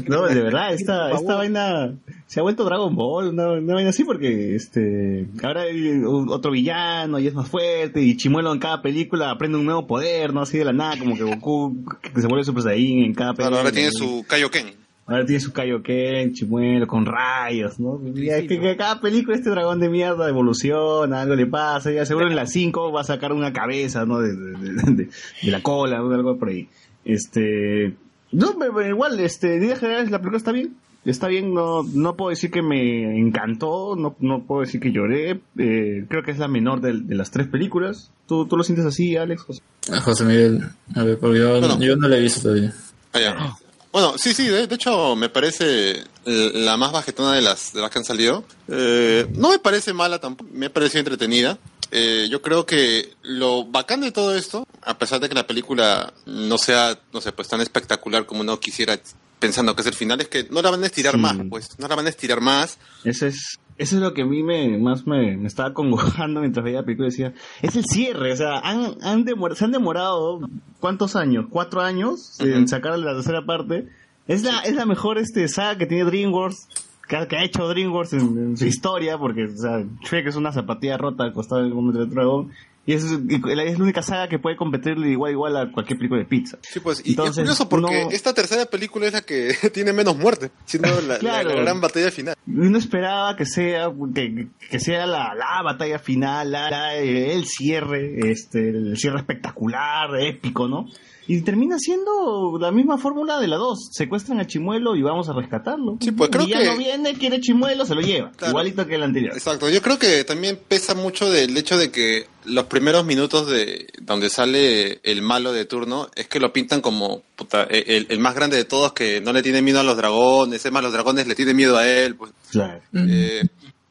No, de verdad, esta, esta vaina se ha vuelto Dragon Ball, una, una vaina así porque este ahora hay otro villano y es más fuerte y Chimuelo en cada película aprende un nuevo poder, ¿no? Así de la nada, como que Goku que se vuelve Super Saiyan en cada. Claro, ahora tiene su Kaioken. Ahora tiene su Kaioken, Chimuelo, con rayos, ¿no? Ya que, que cada película este dragón de mierda evoluciona, algo le pasa, ya seguro en la 5 va a sacar una cabeza, ¿no? De, de, de- de- de la cola, ¿no? algo por ahí. Este... No, pero igual, este, en líneas generales la película está bien. Está bien, no, no puedo decir que me encantó, no, no puedo decir que lloré. eh, creo que es la menor de, de las tres películas. ¿Tú, ¿Tú lo sientes así, Alex? José? Ah, José Miguel, a ver, porque yo, Bueno. yo no la he visto todavía. Ah, ya. Bueno, sí, sí, de, de hecho me parece la más bajetona de las, de las que han salido. Eh, no me parece mala tampoco, me parece entretenida. Eh, yo creo que lo bacán de todo esto, a pesar de que la película no sea, no sé, pues tan espectacular como uno quisiera pensando que es el final, es que no la van a estirar Sí. más, pues, no la van a estirar más. Ese es, eso es lo que a mí me, más me, me estaba congojando mientras veía la película. Decía, es el cierre, o sea, han, han demor- se han demorado, ¿cuántos años? ¿Cuatro años en Ujú. sacar la tercera parte? Es la, es la mejor este, saga que tiene DreamWorks, que ha, que ha hecho DreamWorks en, en su historia, porque, o sea, Shrek es una zapatilla rota al costado del momento del dragón. Y es, la única saga que puede competirle igual igual a cualquier película de pizza. Sí, pues, y, y es Entonces, curioso porque no- esta tercera película es la que tiene menos muerte, siendo la, la- Claro. la gran batalla final. Uno esperaba que sea que, que sea la, la batalla final, el cierre, este, el cierre espectacular, épico, ¿no? Y termina siendo la misma fórmula de la 2. Secuestran a Chimuelo y vamos a rescatarlo. Sí, pues creo y ya que- no viene, quiere Chimuelo, se lo lleva. Claro. Igualito que el anterior. Exacto, yo creo que también pesa mucho del hecho de que los primeros minutos de donde sale el malo de turno es que lo pintan como puta, el, el más grande de todos que no le tiene miedo a los dragones, es más, los dragones le tienen miedo a él. Pues, Claro. eh,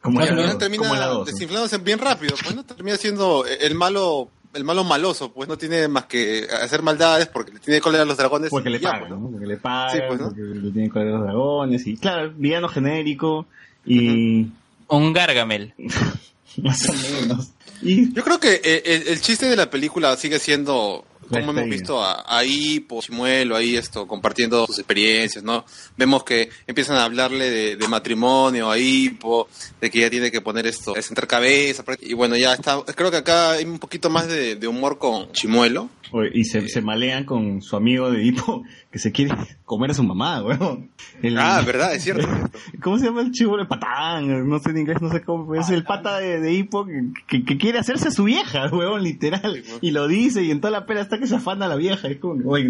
Como, final termina como la 2. desinflándose bien rápido, pues no termina siendo el malo el malo maloso, pues no tiene más que hacer maldades porque le tiene cólera a los dragones. Porque y le pagan, pues, ¿no? Porque le pagan, Sí, pues, ¿no? porque le tienen que los dragones. Y claro, villano genérico. Y. Un Gargamel. Más o menos. Y Yo creo que eh, el, el chiste de la película sigue siendo como hemos visto a, a Ipo, Chimuelo, ahí esto, compartiendo sus experiencias, ¿no? Vemos que empiezan a hablarle de, de matrimonio a Ipo, de que ya tiene que poner esto, es sentar cabeza, y bueno, ya está, creo que acá hay un poquito más de, de humor con Chimuelo. Y se, se malean con su amigo de Hippo que se quiere comer a su mamá, weón. El- Ah, verdad, es cierto. ¿Cómo se llama el chivo de patán? No sé en inglés, no sé cómo. Es el pata de, de que, que- que quiere hacerse a su vieja, weón, literal. Y lo dice y en toda la pena está que se afana a la vieja. Es como, ¿Cuál,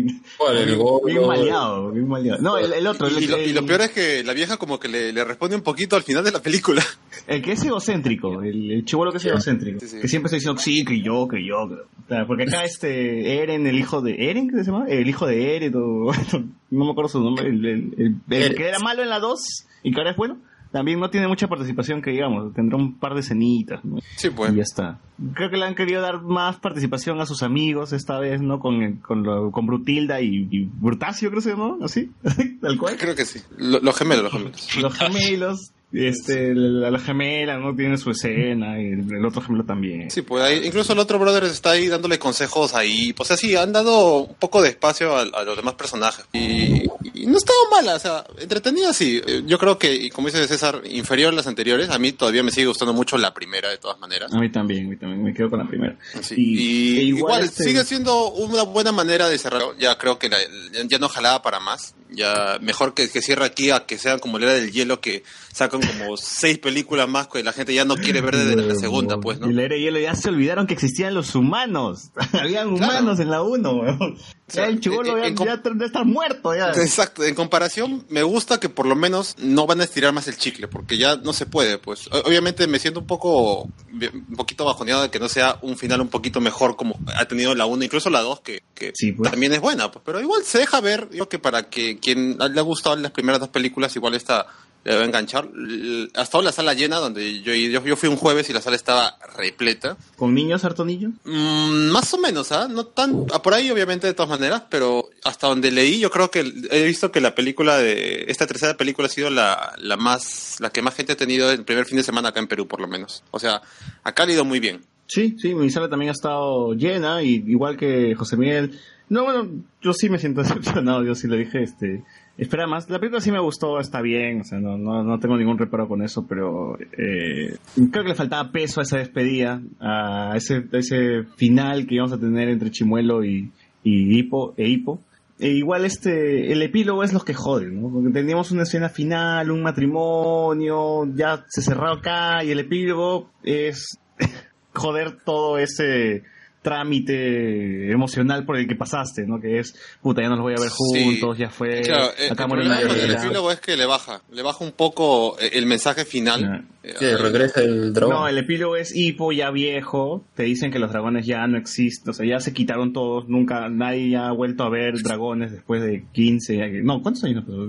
el bien, maleado, bien maleado. No, el, el otro, el, y, lo, y lo peor es que la vieja como que le, le responde un poquito al final de la película. El que es egocéntrico, el, el chivolo que es egocéntrico. Sí, sí. Que siempre está diciendo, sí, que yo, que yo. que- porque acá este, Eren, el hijo de, ¿Eren qué se llama? El hijo de Eren, o, no me acuerdo su nombre, el, que era malo en la 2 y que ahora es bueno. También no tiene mucha participación que digamos, tendrá un par de cenitas, ¿no? Sí, pues. Y ya está. Creo que le han querido dar más participación a sus amigos esta vez, ¿no? Con, con, lo- con Brutilda y, y Brutacio, creo que se llamó, ¿así? Tal cual. Creo que sí. Lo- los gemelos, los gemelos. Los gemelos, este, la, la gemela, ¿no? Tiene su escena, y el, el otro gemelo también. Sí, pues ahí- incluso el otro brother está ahí dándole consejos ahí. Pues así, han dado un poco de espacio a, a los demás personajes. Y, y no estaba mala, o sea, entretenida sí. Yo creo que, y como dice César, inferior a las anteriores. A mí todavía me sigue gustando mucho la primera, de todas maneras. A mí también, a mí también, me quedo con la primera. Sí. Y- Y, igual, este- sigue siendo una buena manera de cerrar. Ya creo que la- ya no jalaba para más. Ya mejor que, que cierre aquí a que sea como la era del hielo que sacan como seis películas más que la gente ya no quiere ver desde la segunda, pues, ¿no? Y la era de hielo ya se olvidaron que existían los humanos. Habían humanos en la 1, weón. Ya el chivolo en- ya, ya estar muerto ya. Exacto, en comparación me gusta que por lo menos no van a estirar más el chicle, porque ya no se puede, pues. O- Obviamente me siento un poco, un poquito bajoneado de que no sea un final un poquito mejor como ha tenido la 1, incluso la 2, que, que Sí, pues. también es buena, pues. Pero igual se deja ver, yo que para que quien le ha gustado las primeras dos películas, igual esta le va a enganchar. Hasta ahora la sala llena, donde yo, yo, yo fui un jueves y la sala estaba repleta. ¿Con niños, harto niño? Mm, más o menos, ¿ah? No tan, ah, por ahí obviamente de todas maneras, pero hasta donde leí yo creo que he visto que la película de, esta tercera película ha sido la, la más, la que más gente ha tenido el primer fin de semana acá en Perú por lo menos. O sea, acá ha ido muy bien. Sí, sí, mi sala también ha estado llena, y, igual que José Miguel. No, bueno, yo sí me siento decepcionado, yo sí le dije, este, espera más. La película sí me gustó, está bien, o sea, no, no, no tengo ningún reparo con eso, pero eh, creo que le faltaba peso a esa despedida, a ese, a ese final que íbamos a tener entre Chimuelo y, y Hipo, e Hipo. E igual este, el epílogo es lo que jode, ¿no? Porque teníamos una escena final, un matrimonio, ya se cerró acá, y el epílogo es joder todo ese trámite emocional por el que pasaste, ¿no? Que es, puta, ya no los voy a ver Sí. juntos, ya fue, Claro, eh, acá el el guerra. epílogo es que le baja, le baja un poco eh, el mensaje final. Regresa el dragón. No, el epílogo es Hippo ya viejo, te dicen que los dragones ya no existen, o sea, ya se quitaron todos, nunca, nadie ha vuelto a ver dragones después de 15, no, ¿cuántos años? pasó?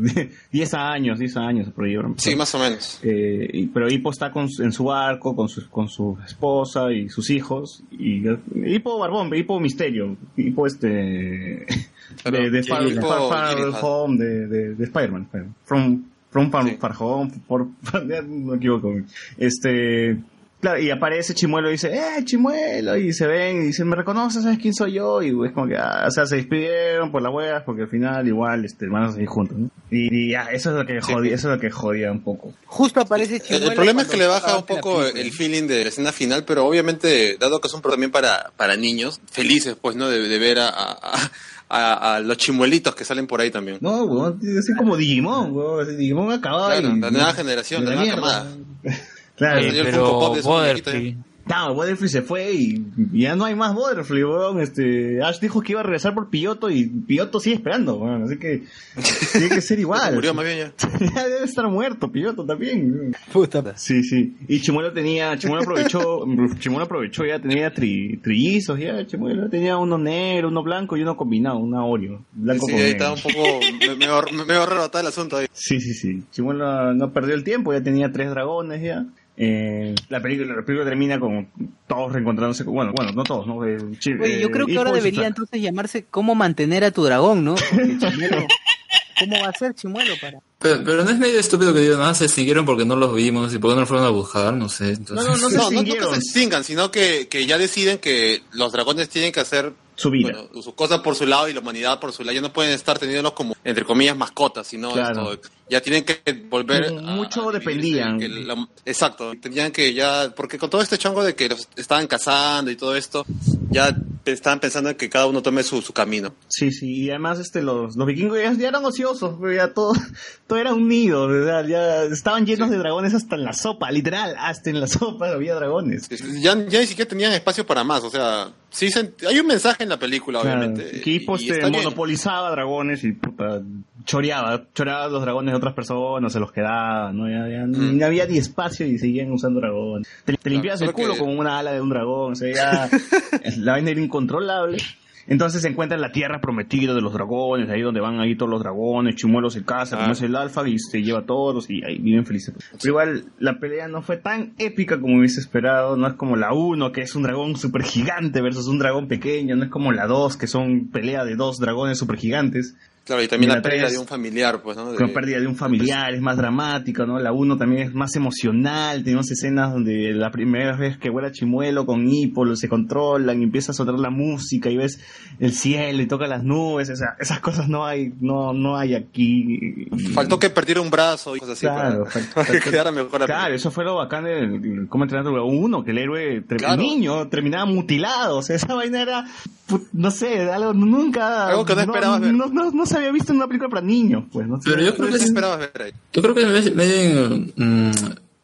10 años, 10 años, ahora. Sí, más o menos. Eh, pero Hippo está con, en su barco con su, con su esposa y sus hijos. Y Hippo Barbón, Hippo Misterio, Hippo este. De, de Far, Far-. Home, de, de, de Spider-Man. Spider-Man. From, from Far, Sí. Por, no me equivoco. Este. Claro, y aparece Chimuelo y dice, ¡eh, Chimuelo! Y se ven y dicen, ¿me reconoces? ¿Sabes quién soy yo? Y es como que, ah, o sea, se despidieron por las huevas porque al final igual este, van a seguir juntos, ¿no? Y, y ya, eso es lo que jodía, eso es lo que jodía un poco. Justo aparece El, Chimuelo. el problema es que le baja un poco película. el feeling de la escena final, pero obviamente, dado que es un programa también para, para niños, felices, pues, ¿no? De, de ver a, a, a- a los chimuelitos que salen por ahí también. No, weón, así como Digimon, weón, Digimon acabado Claro, y- la nueva generación, de la nueva mierda. camada. Claro, el Funko Pop pero No, Butterfly se fue y ya no hay más Butterfly, weón. Este, Ash dijo que iba a regresar por Piotto y Piotto sigue esperando, weón. Así que tiene que ser igual. Murió más bien ya. ya debe estar muerto, Piotto también. Puta. Sí, sí. Y Chimuelo tenía, Chimuelo aprovechó, Chimuelo aprovechó, ya tenía tri, trillizos, ya, Chimuelo tenía uno negro, uno blanco y uno combinado, una Oreo. Blanco Sí, con ahí negro. estaba un poco. Me, me, me el asunto ahí. Sí, sí, sí. Chimuelo no perdió el tiempo, ya tenía tres dragones ya. Eh, la película, la película termina con todos reencontrándose, con- bueno, bueno, no todos, ¿no? Eh, Chi- Oye, yo eh, creo que ahora debería entonces llamarse ¿Cómo mantener a tu dragón, no? Porque Chimuelo- ¿Cómo va a ser Chimuelo para...? Pero, pero no es medio estúpido que digan, ah, se extinguieron porque no los vimos y por qué no los fueron a buscar, no sé. Entonces... No, no, no se No, no, no que se extingan, sino que, que ya deciden que los dragones tienen que hacer Su vida. bueno, sus cosas por su lado y la humanidad por su lado. Ya no pueden estar teniéndolos como, entre comillas, mascotas, sino Claro. esto, ya tienen que volver. A- mucho a dependían. que la- exacto, tenían que ya, porque con todo este chongo de que los estaban cazando y todo esto, ya estaban pensando en que cada uno tome su, su camino. Sí, sí, y además este los, los vikingos ya, ya eran ociosos, ya todo, todo era un nido, ¿verdad? ya estaban llenos de dragones hasta en la sopa, literal, hasta en la sopa había dragones. Ya, ya ni siquiera tenían espacio para más, o sea, sí hay un mensaje en la película, Claro, obviamente. que y- y este, bien. monopolizaba dragones y puta, choreaba, choreaba los dragones de otras personas, se los quedaba, ¿no? Ya, ya no había ni espacio y seguían usando dragones. Te, te limpiabas el culo que- con una ala de un dragón, o sea, ya la vaina era incontrolable. Entonces se encuentra en la tierra prometida de los dragones, ahí donde van ahí todos los dragones, Chimuelo se casa, Ah. como es el alfa, y se lleva a todos y ahí viven felices. Pero igual la pelea no fue tan épica como hubiese esperado, no es como la 1, que es un dragón super gigante versus un dragón pequeño, no es como la 2, que son pelea de dos dragones super gigantes. Claro, y también Y la, la pérdida de un familiar, pues, ¿no? De- Con pérdida de un familiar, es más dramática, ¿no? La 1 también es más emocional, tenemos escenas donde la primera vez que vuela Chimuelo con Hipolo se controlan y empieza a sonar la música y ves el cielo y toca las nubes, o sea, esas cosas no hay, no, no hay aquí. Faltó que perdiera un brazo y cosas así Claro, para, faltó- para que quedara mejor la Claro, eso fue lo bacán de cómo entrenar a 1, que el héroe, Claro. el niño, terminaba mutilado, o sea, esa vaina era, no sé, algo nunca, Algo que no esperabas ver. no, no- no se había visto en una película para niños, pues, no sé. Pero yo creo que ¿Qué sí- esperabas ver ahí? Yo creo que me, me, mm,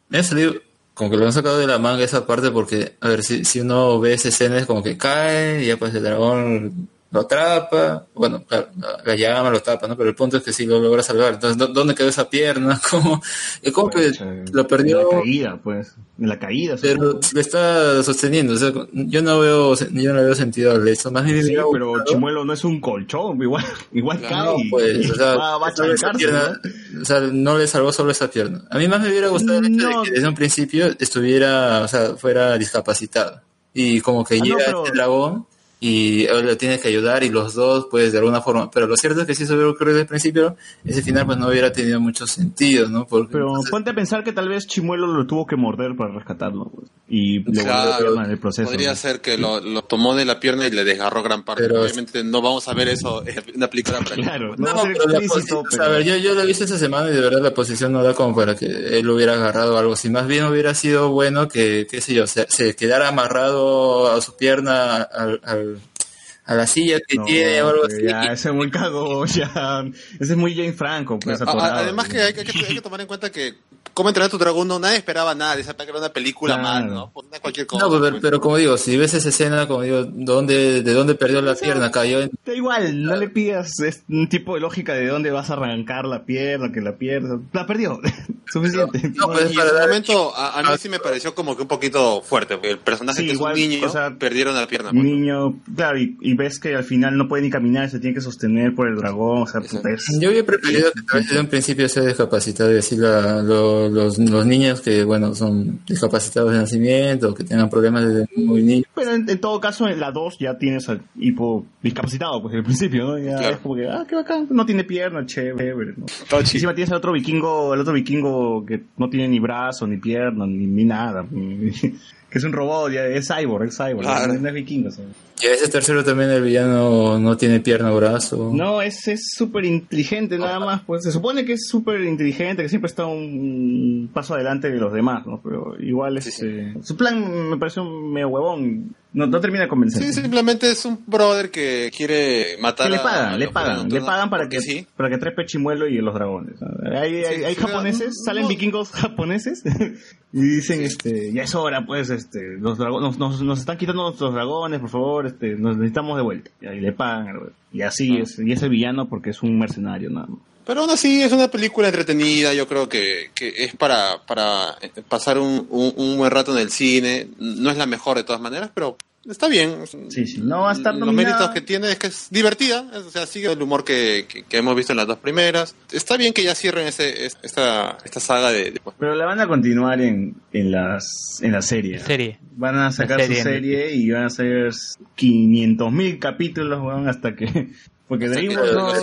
me ha salido como que lo han sacado de la manga esa parte porque, a ver, si, si uno ve esa escena es como que cae y ya pues el dragón lo atrapa, bueno, claro, la, la llama lo tapa, ¿no? Pero el punto es que sí lo logra salvar. Entonces, ¿dó- ¿dónde quedó esa pierna? ¿Cómo, es como que lo perdió? En la caída, pues, en la caída. Pero lo está sosteniendo, o sea, yo no veo, yo no veo sentido al hecho. Más bien Sí, pero Chimuelo no es un colchón, igual, igual no, cae pues, o sea, va, va a solo esa chancarse, pierna, ¿no? o sea, no le salvó solo esa pierna. A mí más me hubiera gustado el hecho No. de que desde un principio estuviera, o sea, fuera discapacitado. Y como que Ah, no, llega pero- este dragón y él le tiene que ayudar y los dos, pues, de alguna forma. Pero lo cierto es que si eso hubiera ocurrido desde el principio, ese final, pues, no hubiera tenido mucho sentido, ¿no? Porque, Pero entonces, ponte a pensar que tal vez Chimuelo lo tuvo que morder para rescatarlo, pues, y le volvió Claro, la pierna en el proceso. Podría ¿no? ser que lo, lo tomó de la pierna y le desgarró gran parte. Pero- Obviamente no vamos a ver eso en una película para Claro, no, pero la explícito, posi- o sea, pero... a ver, yo, yo lo he visto esta semana y de verdad la posición no da como para que él hubiera agarrado algo. Si más bien hubiera sido bueno que, qué sé yo, se, se quedara amarrado a su pierna al, al- a la silla que No, tiene o algo pues, así. Ya, ese es muy cago, ya. Ese es muy Jane Franco, pues, A- a- atorado. además que hay, que hay que hay que tomar en cuenta que cómo entrenar a tu dragón no nadie esperaba nada esa que era una película Claro. más, ¿no? Pues, cualquier cosa. No, pues, pero, pues. pero como digo, si ves esa escena, como digo, ¿dónde, ¿de dónde perdió la pierna? Cayó en... Da igual, no le pidas es un tipo de lógica de dónde vas a arrancar la pierna, que la pierna. La perdió. Suficiente. No, pues, Y en para su dar- momento a, a mí sí me pareció como que un poquito fuerte, porque el personaje Sí, que igual, es un niño o sea, perdieron la pierna. pues. Niño, claro, y, y ves que al final no puede ni caminar, se tiene que sostener por el dragón, o sea, puta, es- Yo hubiera preferido que tal vez un principio sea discapacitado y decir la- lo- los, los niños que, bueno, son discapacitados de nacimiento, que tengan problemas desde muy niños. Pero en, en todo caso, en la 2 ya tienes al hipo discapacitado, pues, al principio, ¿no? Ya Claro. es como que, ah, qué bacán, no tiene pierna, chévere, ¿no? Encima tienes al otro vikingo, el otro vikingo que no tiene ni brazo, ni pierna, ni, ni nada. que es un robot, ya es cyborg, es cyborg, Claro. no es vikingo. sea. Y a ese tercero también el villano no tiene pierna o brazo. No, es es súper inteligente nada más, pues se supone que es súper inteligente, que siempre está un paso adelante de los demás, ¿no? Pero igual Sí, este, su plan me parece un medio huevón, no, no termina de convencer. Sí, simplemente es un brother que quiere matar Que le pagan, a le pagan, le pagan para que, sí. para que trepe Chimuelo y los dragones. Hay, hay, Sí, hay sí, japoneses salen vikingos japoneses y dicen, este, ya es hora, pues, este, los drago- nos, nos, nos están quitando nuestros dragones, por favor, este, nos necesitamos de vuelta. Y le pagan, al y así es, y es el villano porque es un mercenario, nada más. Pero aún así es una película entretenida, yo creo que, que es para, para pasar un, un, un buen rato en el cine. No es la mejor de todas maneras, pero está bien. Sí, sí, no va a estar Los nominada. méritos que tiene es que es divertida, o sea, sigue el humor que, que, que hemos visto en las dos primeras. Está bien que ya cierren ese, es- esta, esta saga de... de- Pero la van a continuar en, en, las, en la serie. Serie. Van a sacar serie su serie y van a ser 500 mil capítulos, weón, hasta que... Porque DreamWorks no-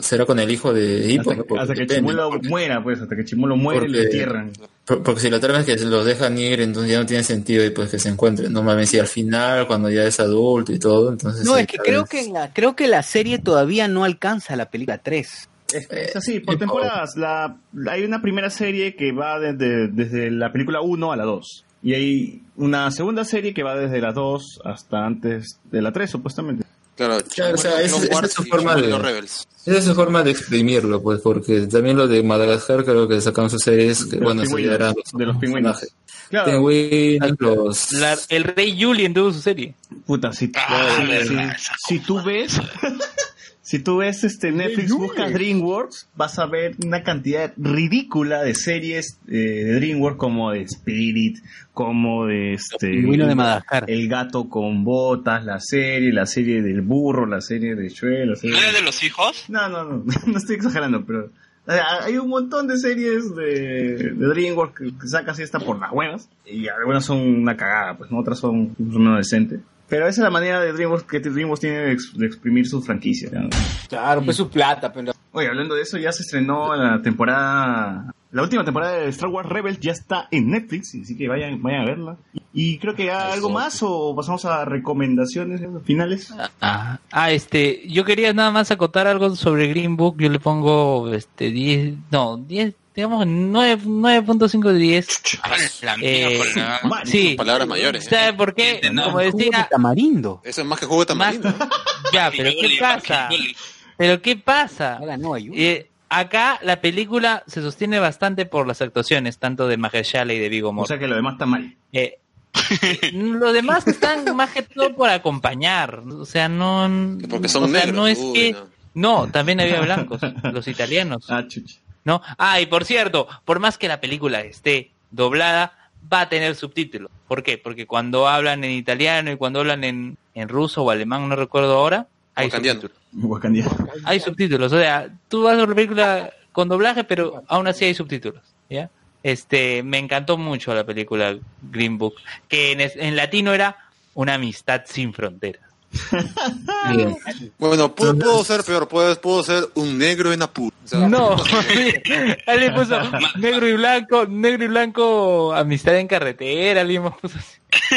será con el hijo de Hippo, hasta, ¿no? Porque hasta que depende. Chimuelo muera, pues, hasta que Chimuelo muere y lo Porque- entierran. Por- Porque si la trama es que los dejan ir, entonces ya no tiene sentido y pues que se encuentren. No mames, si al final, cuando ya es adulto y todo, entonces... No, es que creo vez- que la, creo que la serie todavía no alcanza la película 3. Es, es así, por temporadas. La, hay una primera serie que va desde, desde la película 1 a la 2. Y hay una segunda serie que va desde la 2 hasta antes de la 3, supuestamente. Claro, Claro, o sea, Chimuelo, esa- es su forma de- Rebels. Esa es su forma de exprimirlo, pues, porque también lo de Madagascar creo que sacaron sus series, que De los bueno, se de los pingüinos. Claro, Pingüinos, los... La- el rey Julien tuvo su serie. puta, si, Ah, si- verdad, si- si tú ves... Si tú ves este Netflix, buscas DreamWorks, vas a ver una cantidad ridícula de series eh, de DreamWorks como de Spirit, como de este Pingüino de Madagascar. El gato con botas, la serie, la serie del burro, la serie de Shrek, la serie ¿No era de los hijos? No, no, no, no estoy exagerando, pero hay un montón de series de, de DreamWorks que, que saca así hasta por las buenas y algunas son una cagada, pues ¿no? otras son, son una decente. Pero esa es la manera de DreamWorks que DreamWorks tiene de, ex- de exprimir su franquicia. ¿no? Claro, pues su plata, pero... Oye, hablando de eso, ya se estrenó la temporada. La última temporada de Star Wars Rebels ya está en Netflix, así que vayan, vayan a verla. Y creo que hay algo más o pasamos a recomendaciones finales. Ah, ah, este, yo quería nada más acotar algo sobre Green Book, yo le pongo este 10, no, 10, digamos 9 9.5 de 10. Ah, la Eh, por la-. Sí. Palabras mayores. ¿eh? ¿Sabe por qué? No, Como decía, tamarindo. Eso es más que jugo de más, tamarindo. ya, pero ¿qué pasa? Pero ¿qué pasa? Eh, acá la película se sostiene bastante por las actuaciones, tanto de Mahershala y de Vigo O Mortensen. sea que lo demás está mal. Eh, los demás están más que todo por acompañar, o sea, no, Porque son o sea, negros. no es Uy, que, no. no, también había blancos, los italianos, Ah, chucha. ¿No? Ah, y por cierto, por más que la película esté doblada, va a tener subtítulos. ¿Por qué? Porque cuando hablan en italiano y cuando hablan en, en ruso o alemán, no recuerdo ahora, hay subtítulos. Hay subtítulos, o sea, tú vas a ver la película con doblaje, pero aún así hay subtítulos, ¿ya? Este, me encantó mucho la película Green Book, que en, es- en latino era Una amistad sin fronteras. Bueno, pudo, pudo ser peor, pudo, pudo ser un negro en apuro. O sea, No, le puso negro y blanco, negro y blanco, amistad en carretera, le puso así.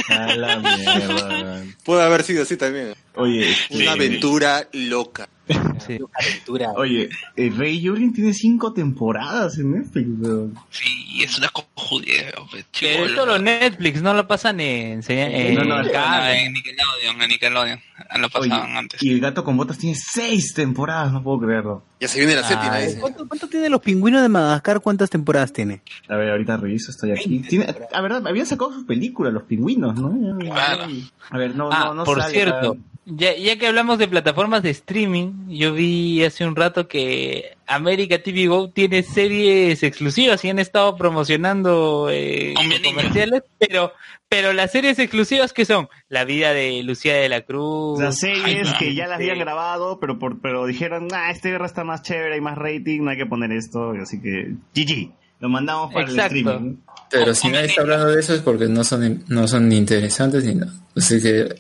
A la mierda. Puede haber sido así también. Oye, Una aventura loca. Sí. Aventura. oye, el Rey Julien tiene cinco temporadas en Netflix, weón. Sí, es una pues, Pero chico, esto lo Netflix, no lo pasan en, en, No, no, en es- Nickelodeon, en Nickelodeon. Lo Oye, pasaban antes. y el gato con botas tiene seis temporadas, no puedo creerlo. Ya se viene la séptima. es- dice. ¿Cuánto, cuánto tiene los pingüinos de Madagascar? ¿Cuántas temporadas tiene? A ver, ahorita reviso, estoy aquí. Tiene, a ver, habían sacado sus películas, los pingüinos, ¿no? Claro. A ver, no, Ah, no, no por sale cierto. Ya, ya que hablamos de plataformas de streaming, yo vi hace un rato que América TV Go tiene series exclusivas y han estado promocionando eh, comerciales, pero pero las series exclusivas que son la vida de Lucía de la Cruz, Las series Ay, que ya las habían sí. grabado, pero por, pero dijeron, nah, este guerra está más chévere, hay más rating, no hay que poner esto, así que GG, lo mandamos para Exacto. el streaming. Pero si nadie está hablando de eso es porque no son, no son ni interesantes ni nada. Así que,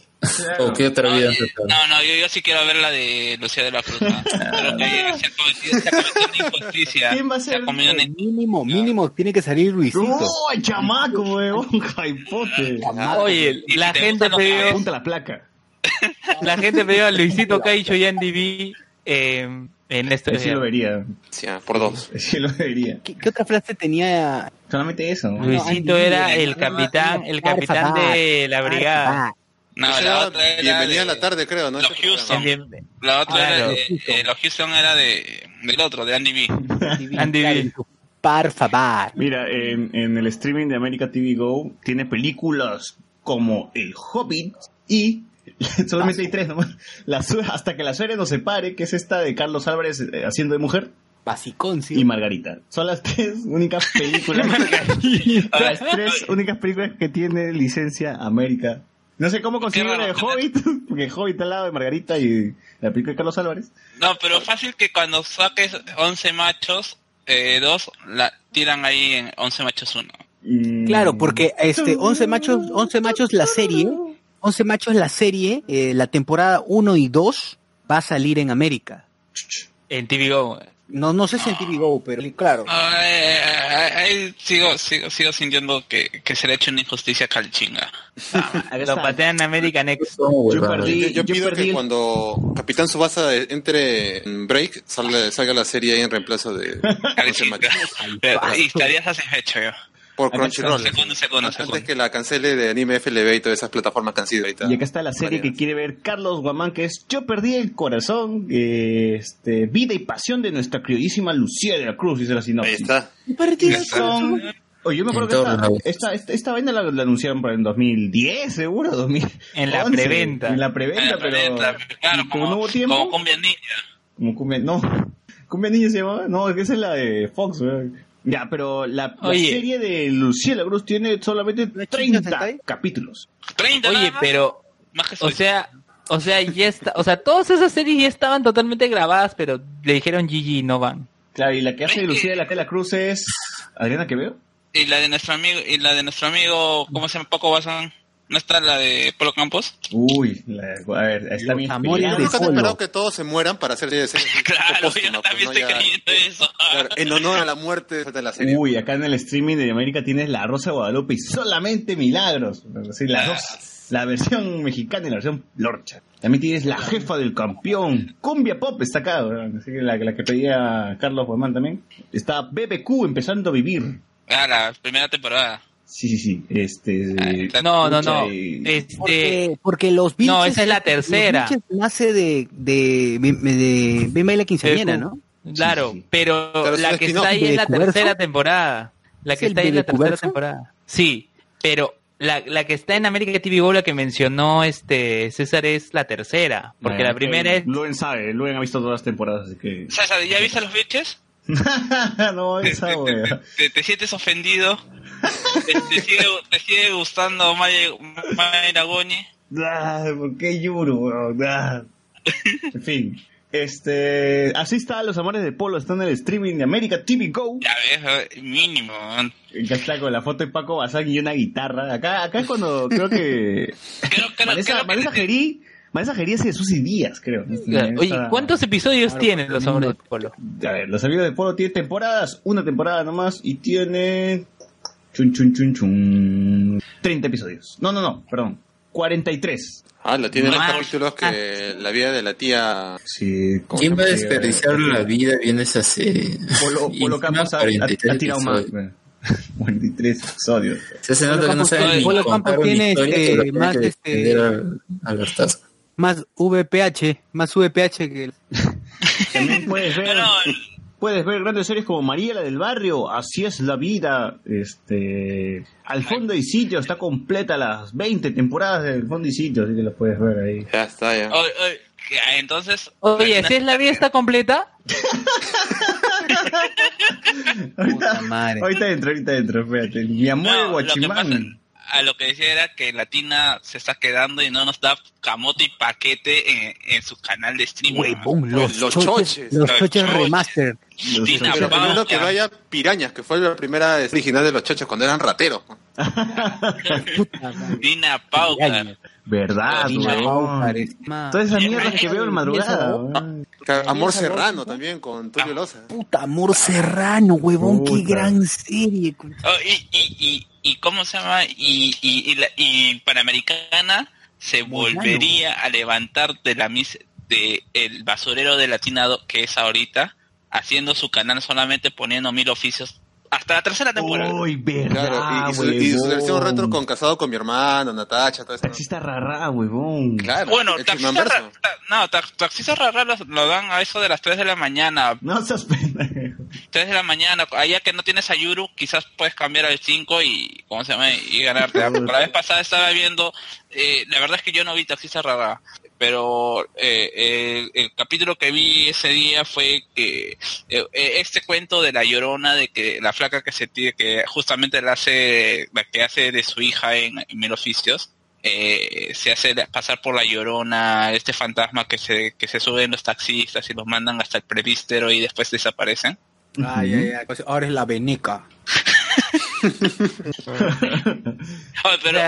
¿o qué otra vida tratado? No, no, yo, yo sí quiero ver la de Lucía de la Cruz. ¿no? Creo que se ha cometido, se ha cometido una injusticia. ¿Quién va a Se ser? una Mínimo, mínimo tiene que salir Luisito. ¡Uy, chamaco, weón! ¡Jaipote! Oye, la te gente pidió, Apunta la placa. la gente pidió a Luisito Caicho y Andy B eh, en esto. Sí lo vería. Sí, ah, por dos. Sí lo vería. ¿Qué, qué otra frase tenía? Solamente eso. ¿no? Luisito era el capitán, el capitán de la brigada. No, la otra era Bienvenida de- a la tarde, creo, ¿no? Los Houston. Bien, La otra Claro. era de, eh, los Houston era de del otro, de Andy B. Andy B. Por favor. Mira, en, en el streaming de America TV Go tiene películas como El Hobbit y solamente hay tres nomás. La hasta que la suegra nos separe, que es esta de Carlos Álvarez eh, haciendo de mujer. Basicón, sí. Y Margarita. Son las tres únicas películas. las tres únicas películas que tiene licencia América. No sé cómo conseguir la de Hobbit, porque Hobbit está al lado de Margarita y la película de Carlos Álvarez. No, pero fácil que cuando saques 11 machos, eh, dos, la tiran ahí en 11 machos 1. Mm. Claro, porque este 11 machos, 11 machos la serie, 11 machos la serie, eh, la temporada 1 y 2 va a salir en América. En TV Go. No, no sé si en TV Go, pero claro. Ay, ay, ay, sigo, sigo, sigo sintiendo que, que se le ha hecho una injusticia a Calchinga. Lo patean en American Next. Yo, perdí- yo pido que cuando Capitán Subasa entre en break salga, salga la serie ahí en reemplazo de Calchinga. Y estarías satisfecho yo. Por Crunchyroll. Segundo, segundo, Antes que la cancele de Anime FLB y todas esas plataformas que han sido ahorita. Y acá está la serie que quiere ver Carlos Guamán, que es Yo perdí el corazón, este, vida y pasión de nuestra queridísima Lucía de la Cruz, dice la sinopsis. Ahí está. Perdí el corazón. Oye, yo me acuerdo que esta, esta, esta, esta vaina la, la anunciaron para en 2010, seguro, 2011. En la preventa. En la preventa, pero preventa, claro, como, no hubo tiempo, Como cumbia ninja. como cumbia, no, cumbia niña se llamaba, no, es que esa es la de Fox, weón. Ya, pero la, serie de Lucía de la Cruz tiene solamente 30 capítulos. 30 Oye, pero, Más que o sea, o sea, ya está, o sea, todas esas series ya estaban totalmente grabadas, pero le dijeron GG no van. Claro, y la que hace Lucía de la, de la Cruz es Adriana Quevedo. Y la de nuestro amigo, y la de nuestro amigo, ¿cómo se llama? Paco Bazán. ¿No está la de Polo Campos? Uy, la- a ver, está mi amores Yo de nunca he esperado que todos se mueran para hacer series Claro, yo también estoy creyendo eso. Claro, en honor a la muerte de la serie. Uy, acá en el streaming de América tienes la Rosa de Guadalupe y solamente milagros. Sí, dos. La versión mexicana y la versión lorcha. También tienes la jefa del campeón. Cumbia Pop está acá. Así que la, la que pedía Carlos Guamán también. Está BBQ empezando a vivir. Ah, la primera temporada. Sí, sí, sí. Este. No, no, no. y- Este, Porque, porque los Vilches, No, esa es la tercera. Los nace de, de, de, de Quinceañera. ¿no? Claro, pero la que está ahí es la tercera temporada. La ¿Es que está ahí es la tercera temporada. Sí, pero la, la que está en América TV Go, la que mencionó este César, es la tercera. Porque Bueno, la primera eh, es... Luen sabe, Luen ha visto todas las temporadas, así que. César, ¿ya viste los biches? no, esa ¿Te, te, wea. te- te sientes ofendido? ¿Te, sigue, te sigue gustando Maya, Mayra Goñi? Ah, ¿Por qué weón? Ah. En fin. Este, así está Los Amores de Polo, está en el streaming de América TV Go. Ya ves, mínimo. man. Ya está con la foto de Paco Bazán y una guitarra. Acá, acá es cuando creo que Creo, creo, Vanessa, creo que- Vanessa Gerí, Vanessa Gerí hace Susy Díaz, creo. Oye, Esta- ¿cuántos episodios tienen los hombres de polo? A ver, Los Amigos de Polo tiene temporadas, una temporada nomás y tiene chun chun chun chun 30 episodios. No, no, no, perdón. 43. Ah, la tiene más capítulos que la vida de la tía. Sí, ¿Quién va a desperdiciar la vida viendo esa serie? Polo, Polo Campos ha, ha- 43 ha tirado más. episodios. bueno, 43 episodios. Se hace Polo nota que no Campos saben tiene- ni Polo Campos tiene, este, más, que este, al hartazgo. Más VPH, más VPH que el... También puedes ver, Pero, puedes ver grandes series como María la del barrio, Así es la vida, este, Al fondo y sitio, está completa las 20 temporadas del fondo y sitio, así que las puedes ver ahí. Ya está, ya. oye, oye, entonces. Oye, si es la vida está completa, Puta madre. Ahorita dentro, ahorita dentro, espérate. Mi amor No, lo pasa- guachimán. A lo que decía era que Latina se está quedando y no nos da camote y paquete en, en su canal de streaming. Huevón, los, Los choches, choches. los Los choches choches. remaster. Los Tina choches. Primero que ya. no haya pirañas, que fue la primera original de los choches cuando eran rateros. Dina Paucar. Verdad, weón. Todas esas mierdas que veo en madrugada. weón. Amor Serrano también, con Tulio Loza. Puta amor serrano, huevón, qué gran serie. Oh, y, y, y, cómo se llama y, y, y, la, y Panamericana se volvería a levantar de la mis de el basurero de Latina do- que es ahorita haciendo su canal solamente poniendo mil oficios hasta la tercera temporada. Uy, verdad, Claro, y, y su, y su versión retro con casado con mi hermano, Natacha, todo eso. Taxista rarra, huevón. Claro, Bueno, taxista, Chismamverso. ra- ta- no, ta- taxista rara lo, lo dan a eso de las 3 de la mañana. No seas pendejo. 3 de la mañana, allá que no tienes a Yuru, quizás puedes cambiar al 5 y, ¿cómo se llama? Y ganarte. La vez pasada estaba viendo, eh, la verdad es que yo no vi taxista rara, pero eh, el, el capítulo que vi ese día fue que eh, eh, este cuento de la llorona de que la flaca que se tiene que justamente la hace la que hace de su hija en, en Mil Oficios eh, se hace pasar por la llorona este fantasma que se que se suben los taxistas y los mandan hasta el prevístero y después desaparecen Ay, ay, ay, pues ahora es la veneca. Pero,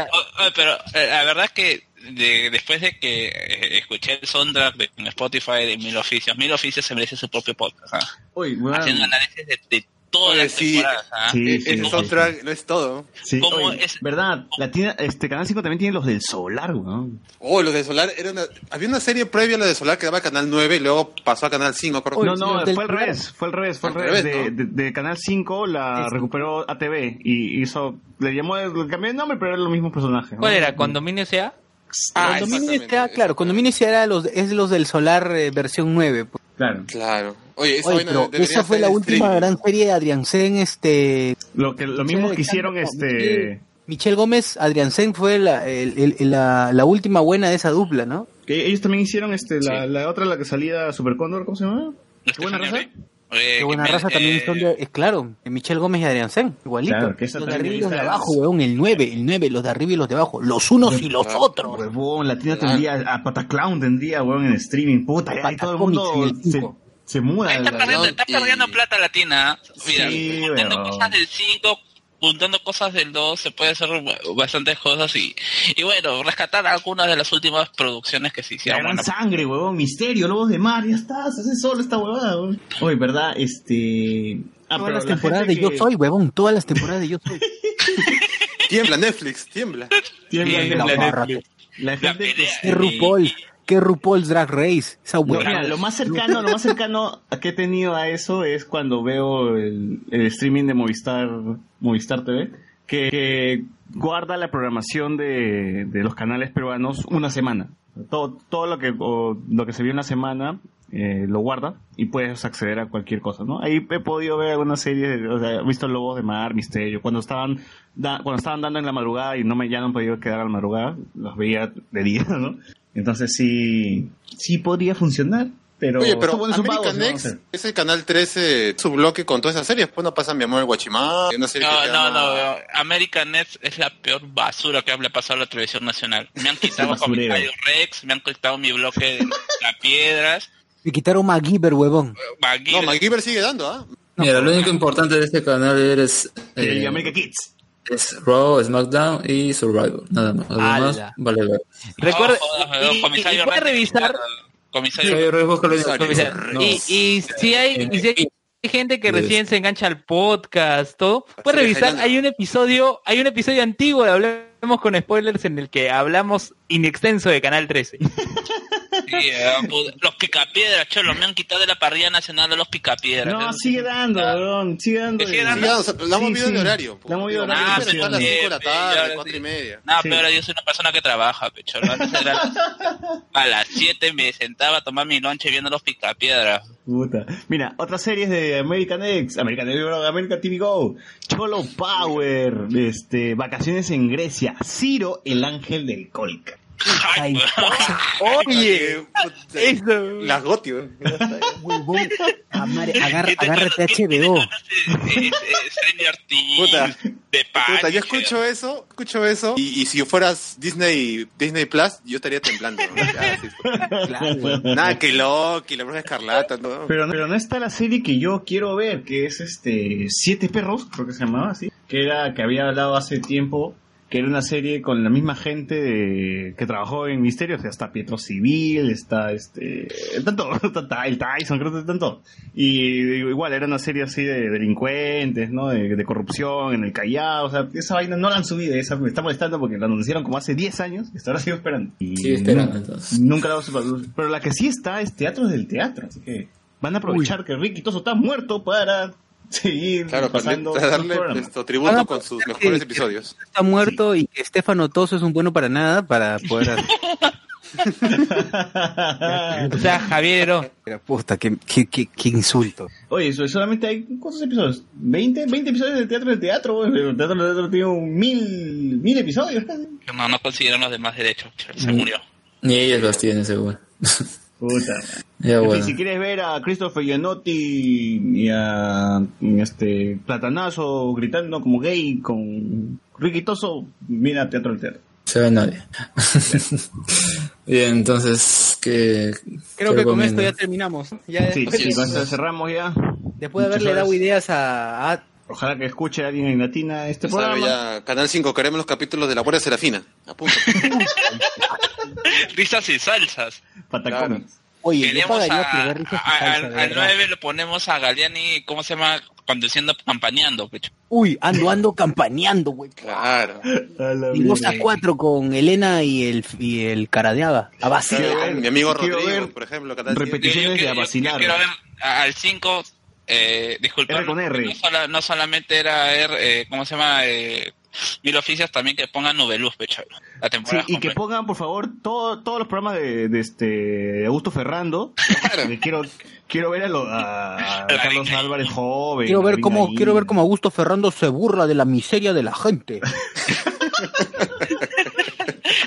pero eh, la verdad es que de- después de que eh, escuché el soundtrack de, en Spotify de Mil Oficios, Mil Oficios se merece su propio podcast, ¿ah? Uy, haciendo análisis de, de todas Oye, las sí, temporadas. ¿ah? sí, sí, el sí, soundtrack no es todo. Sí, ¿Cómo oye, es? verdad, la tiene, este Canal 5 también tiene los del Solar, weón. Oh, los de Solar, era una, había una serie previa a la de Solar que daba Canal 9 y luego pasó a Canal 5, ¿correcto? No, no, los del fue al revés, fue al revés, fue al revés. revés, de, de- de Canal 5 la recuperó ATV y hizo, le llamó, le cambió el nombre, pero eran los mismos personajes. ¿no? ¿Cuál era? ¿Condominio sea? Ah, está, claro, Condominio sí era los, es los del Solar eh, versión 9. pues. Claro. Claro. Oye, esa, Oye, vaina pero debería esa fue la última gran serie de Adrián Sen, este... Lo que lo mismo que hicieron este Michelle- Michelle Gómez, Adrián Sen fue la, el- el- la, la última buena de esa dupla, ¿no? que ellos también hicieron este la, Sí. la otra la que salía Super Condor, ¿cómo se llama? ¿Qué buena raza? Qué buena raza también son de, es claro, de Michelle Gómez y Adrián Sen, igualito. Claro, que los de arriba y los de abajo, weón, el 9, el 9, los de arriba y los de abajo, los unos y los otros. Huevón, Latina Claro. tendría, a Pataclown tendría, huevón, en streaming, puta, ya ahí todo el mundo se, se muda. Está perdiendo, está y- perdiendo plata latina. Mira, Sí, juntando weón. cosas del 5, juntando cosas del 2, se puede hacer bastantes cosas y, y bueno, rescatar algunas de las últimas producciones que se La hicieron. gran Bueno, sangre, huevón, misterio, lobos de mar, ya está, se hace solo esta huevada, huevón. Oye, ¿verdad? Este... Ah, Todas las la temporadas de gente Yo que- Soy, huevón, todas las temporadas de Yo Soy. Tiembla Netflix, tiembla. Tiembla, la Netflix. barra. La La gente que... pelea. Qué RuPaul, qué RuPaul's Drag Race, esa No, mira, lo más cercano, lo más cercano que he tenido a eso es cuando veo el, el streaming de Movistar, Movistar TV, que, que guarda la programación de, de los canales peruanos una semana. Todo, todo lo que o lo que se vio una semana eh, lo guarda y puedes acceder a cualquier cosa, ¿no? Ahí he podido ver algunas series, o sea, he visto Lobos de Mar, Misterio, cuando estaban da- cuando estaban dando en la madrugada y no me ya no han podido quedar a la madrugada, los veía de día, ¿no? Entonces sí, sí podría funcionar, pero Oye, pero American ¿no? Next O sea, es el canal 13, su bloque con todas esas series. Pues no pasa Mi Amor el Guachimán, No, se no, llama- no, American Net es la peor basura que le ha pasado a la televisión nacional. Me han quitado Basurero. Comisario Rex, me han quitado mi bloque de las piedras. Me quitaron MacGyver, huevón. Magui- No, MacGyver sigue dando, ¿ah? Mira, lo único importante de este canal es, el eh, American Kids. Es Raw, SmackDown y Survivor. Nada más. Lo demás, Ala. vale, vale. Recuerda, y- y- revisar, Comisario Comisario. No. y, y si hay, y si hay gente que recién se engancha al podcast, todo, puedes revisar, hay un episodio, hay un episodio antiguo de Hablemos con Spoilers en el que hablamos in extenso de Canal 13. Sí, eh, pu- los picapiedras, cholo, me han quitado de la parrilla nacional de los picapiedras. No, sigue dando, weón, sigue dando. Sigue dando. Sí, ya, o sea, la hemos Sí, movido sí. de horario. La hemos movido de horario, MacGyver sí, está a las sí. 5 de la Sí, tarde, ahora 4 y sí. media. No, Sí. pero ahora yo soy una persona que trabaja, pecho. Antes era a las 7 me sentaba a tomar mi lonche viendo los picapiedras. Puta. Mira, otras series de American X, American, American TV Go, Cholo Power, este, Vacaciones en Grecia, Ciro, el ángel del Colca. Ay, Oye, eso. Las Goti, weón. huevón. Amare- agar- ¿Qué te agárrate HBO. Puta. de Puta, yo escucho eso, escucho eso, y, y si fueras Disney Disney Plus, yo estaría temblando. ¿no? Ya, sí. Nada, que Loki, la bruja escarlata, ¿no? Pero, pero no está la serie que yo quiero ver, que es este, Siete Perros, creo que se llamaba así, que era, que había hablado hace tiempo, que era una serie con la misma gente de, que trabajó en Misterios, está Pietro Civil, está este, tanto, está el Tyson, creo que están todos. Y igual era una serie así de delincuentes, ¿no? De, de corrupción en el Callao, o sea, esa vaina no la han subido, esa me está molestando porque la anunciaron como hace 10 años, y hasta ahora sigo esperando. Y Sigue esperando, entonces. Nunca la vamos a Pero la que sí está es Teatro del Teatro, así que van a aprovechar que Ricky Toso está muerto para seguir Claro, para, pasando para darle esto, tributo Ah, con sus que- mejores que- episodios. Está muerto y que Estefano Toso es un bueno para nada para poder... O sea, Javier. Pero, Puta, qué, qué, qué, qué insulto. Oye, eso, solamente hay ¿cuántos episodios? ¿20? 20 episodios de teatro del teatro, el teatro del teatro tiene un mil, mil episodios. No, no consiguieron los demás derechos. Se murió. Ni ellos los tienen, seguro. Puta. Ya, bueno. si quieres ver a Christopher Gianotti y a este Platanazo gritando como gay con Ricky Toso, mira Teatro del Teatro. Se ve nadie. Bien, entonces, ¿qué Creo qué que con esto ya terminamos. Ya Sí, después, sí, con esto cerramos ya. después de haberle dado ideas a, a- Ojalá que escuche a alguien en Latina este Ya sabe, programa. ya, Canal 5, queremos los capítulos de la Guardia Serafina. Apunta. Risas y salsas. Patacones. Oye, yo Queremos a- risas a- salsa, al, de al verdad. 9 le ponemos a Galeani, ¿cómo se llama? Conduciendo, campañando, pecho. Uy, ando, ando campaneando, güey. Claro. Dos a cuatro con Elena y el, y el Caradeaga. A. Quiero ver- Mi amigo Rodrigo, ver por ejemplo, 7. repeticiones de a vacilar. quiero ver al 5, eh, disculpa. No, sola- no solamente era R, eh, ¿cómo se llama? Eh, mil oficios, también que pongan Nubeluz, pecho. La Sí, temporada y que pongan, por favor, todo- todos los programas de, de este Augusto Ferrando. Quiero, quiero ver a, lo- a- a Carlos Álvarez joven. Quiero ver cómo, quiero ver cómo Augusto Ferrando se burla de la miseria de la gente.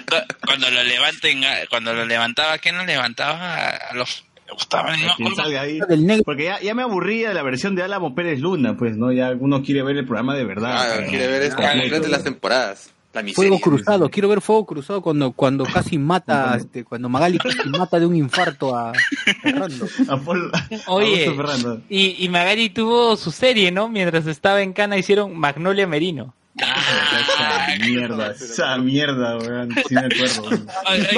Cu- Cuando lo levanten, a- cuando lo levantaba, ¿quién lo levantaba? A los... Me gustaba, no me Que acuerdo. salga ahí. Del negro. Porque ya, ya me aburría de la versión de Álamo Pérez Luna, pues, ¿no? Ya uno quiere ver el programa de verdad. Ah, pero- quiere ver esto, completo las temporadas. La. Fuego cruzado, quiero ver fuego cruzado cuando, cuando casi mata, este, cuando Magali casi mata de un infarto a Ferrando. A Paul- Oye, y, y Magari tuvo su serie, ¿no? Mientras estaba en Cana hicieron Magnolia Merino. Ah, mierda, esa mierda, weón. Sí me acuerdo. weón.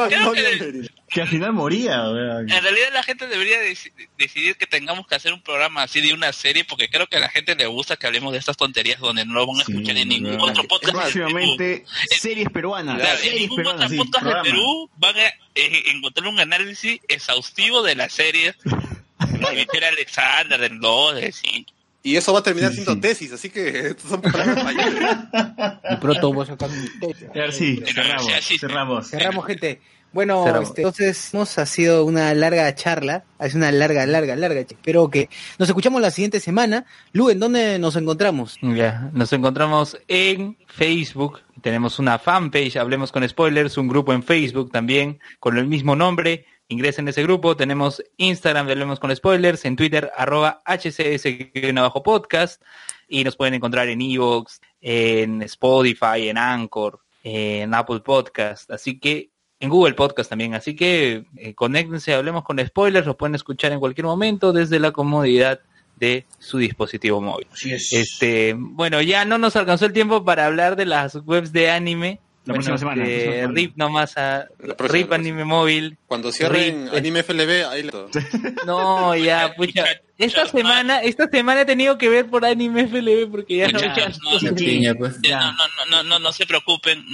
Creo que- Que al final moría, weón. En realidad la gente debería deci- decidir que tengamos que hacer un programa así de una serie porque creo que a la gente le gusta que hablemos de estas tonterías donde no lo van a Sí, escuchar en ningún weón. otro podcast. de Próximamente, series peruanas. En series ningún otro sí, podcast programa. de Perú van a eh, encontrar un análisis exhaustivo de las series de Alexander, del 2, del 5. Y eso va a terminar Sí, siendo sí. tesis, así que estos son palabras mayores. Y pronto voy a sacar mi tesis. Sí, cerramos, Sí, sí. cerramos. Cerramos, gente. Bueno, Cerramos. este, entonces hemos ha sido una larga charla, ha sido una larga, larga, larga. Espero que nos escuchamos la siguiente semana. Lu, ¿en dónde nos encontramos? Ya, nos encontramos en Facebook. Tenemos una fanpage, Hablemos con Spoilers, un grupo en Facebook también con el mismo nombre. Ingresen a ese grupo. Tenemos Instagram Hablemos con Spoilers, en Twitter, arroba hcs-podcast. Y nos pueden encontrar en Evox, en Spotify, en Anchor, en Apple Podcast. Así que en Google Podcast también. Así que eh, conéctense, hablemos con spoilers, los pueden escuchar en cualquier momento desde la comodidad de su dispositivo móvil. Este, bueno, ya no nos alcanzó el tiempo para hablar de las webs de anime. La Bueno, próxima semana, este, semana. RIP nomás a próxima, RIP Anime Móvil. Cuando cierren Rip. Anime FLB, ahí lo... No, ya, pucha. Esta semana, esta semana he tenido que ver por Anime FLB porque ya no Muchachos, no, piña, pues. Ya, No, no, no, no, no, no se preocupen,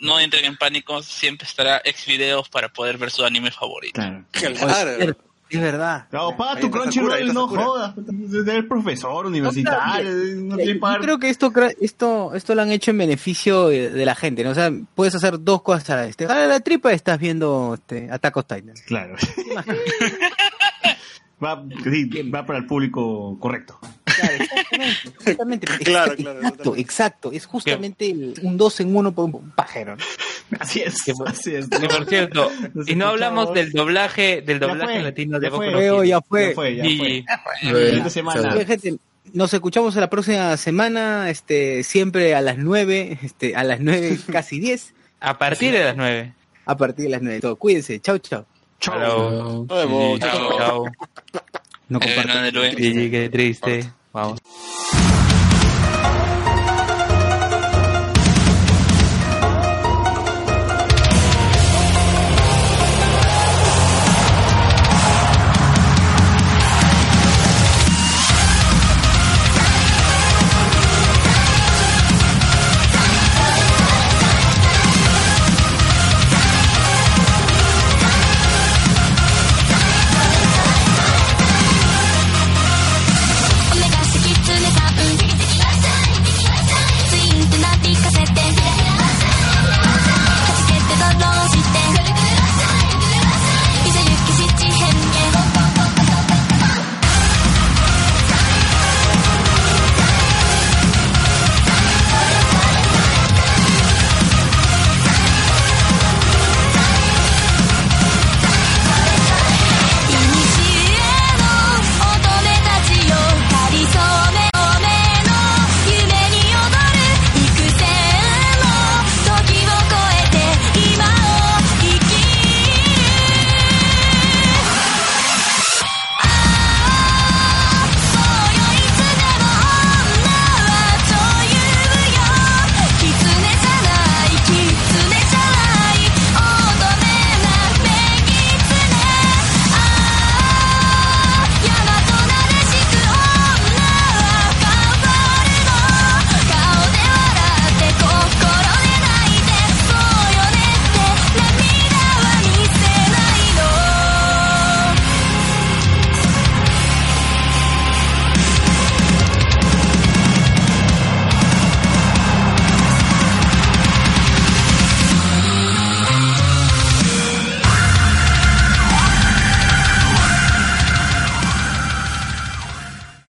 no entren en pánico, siempre estará ex videos para poder ver su anime favorito. Claro. Claro. Es verdad. No, paga tu Crunchyroll, no jodas. Eres profesor universitario, no Yo tienes que pagar. creo que esto, esto, esto lo han hecho en beneficio de, de la gente, ¿no? O sea, puedes hacer dos cosas a la vez. Te jala la tripa y estás viendo este, Attack on Titan. Claro. va, sí, va para el público correcto. Claro, exactamente. exactamente. Claro, claro, Exacto, exacto. Es justamente el- un dos en uno por un pajero. ¿No? Así es, Que por- así es. Que por cierto, y no hablamos del doblaje, del Ya doblaje fue, latino de ya Boku fue. no Fue, ya fue. Ya fue, ya Y- fue. Gente, nos escuchamos la próxima semana, este, siempre a las nueve, este, a las nueve, casi diez, A partir de las nueve. a partir de las nueve. Todo. Cuídense, chau, chau. Chao. Nos vemos, Chao. Chao. No Eh, compartan. no, de luego. Sí, qué triste. Vamos.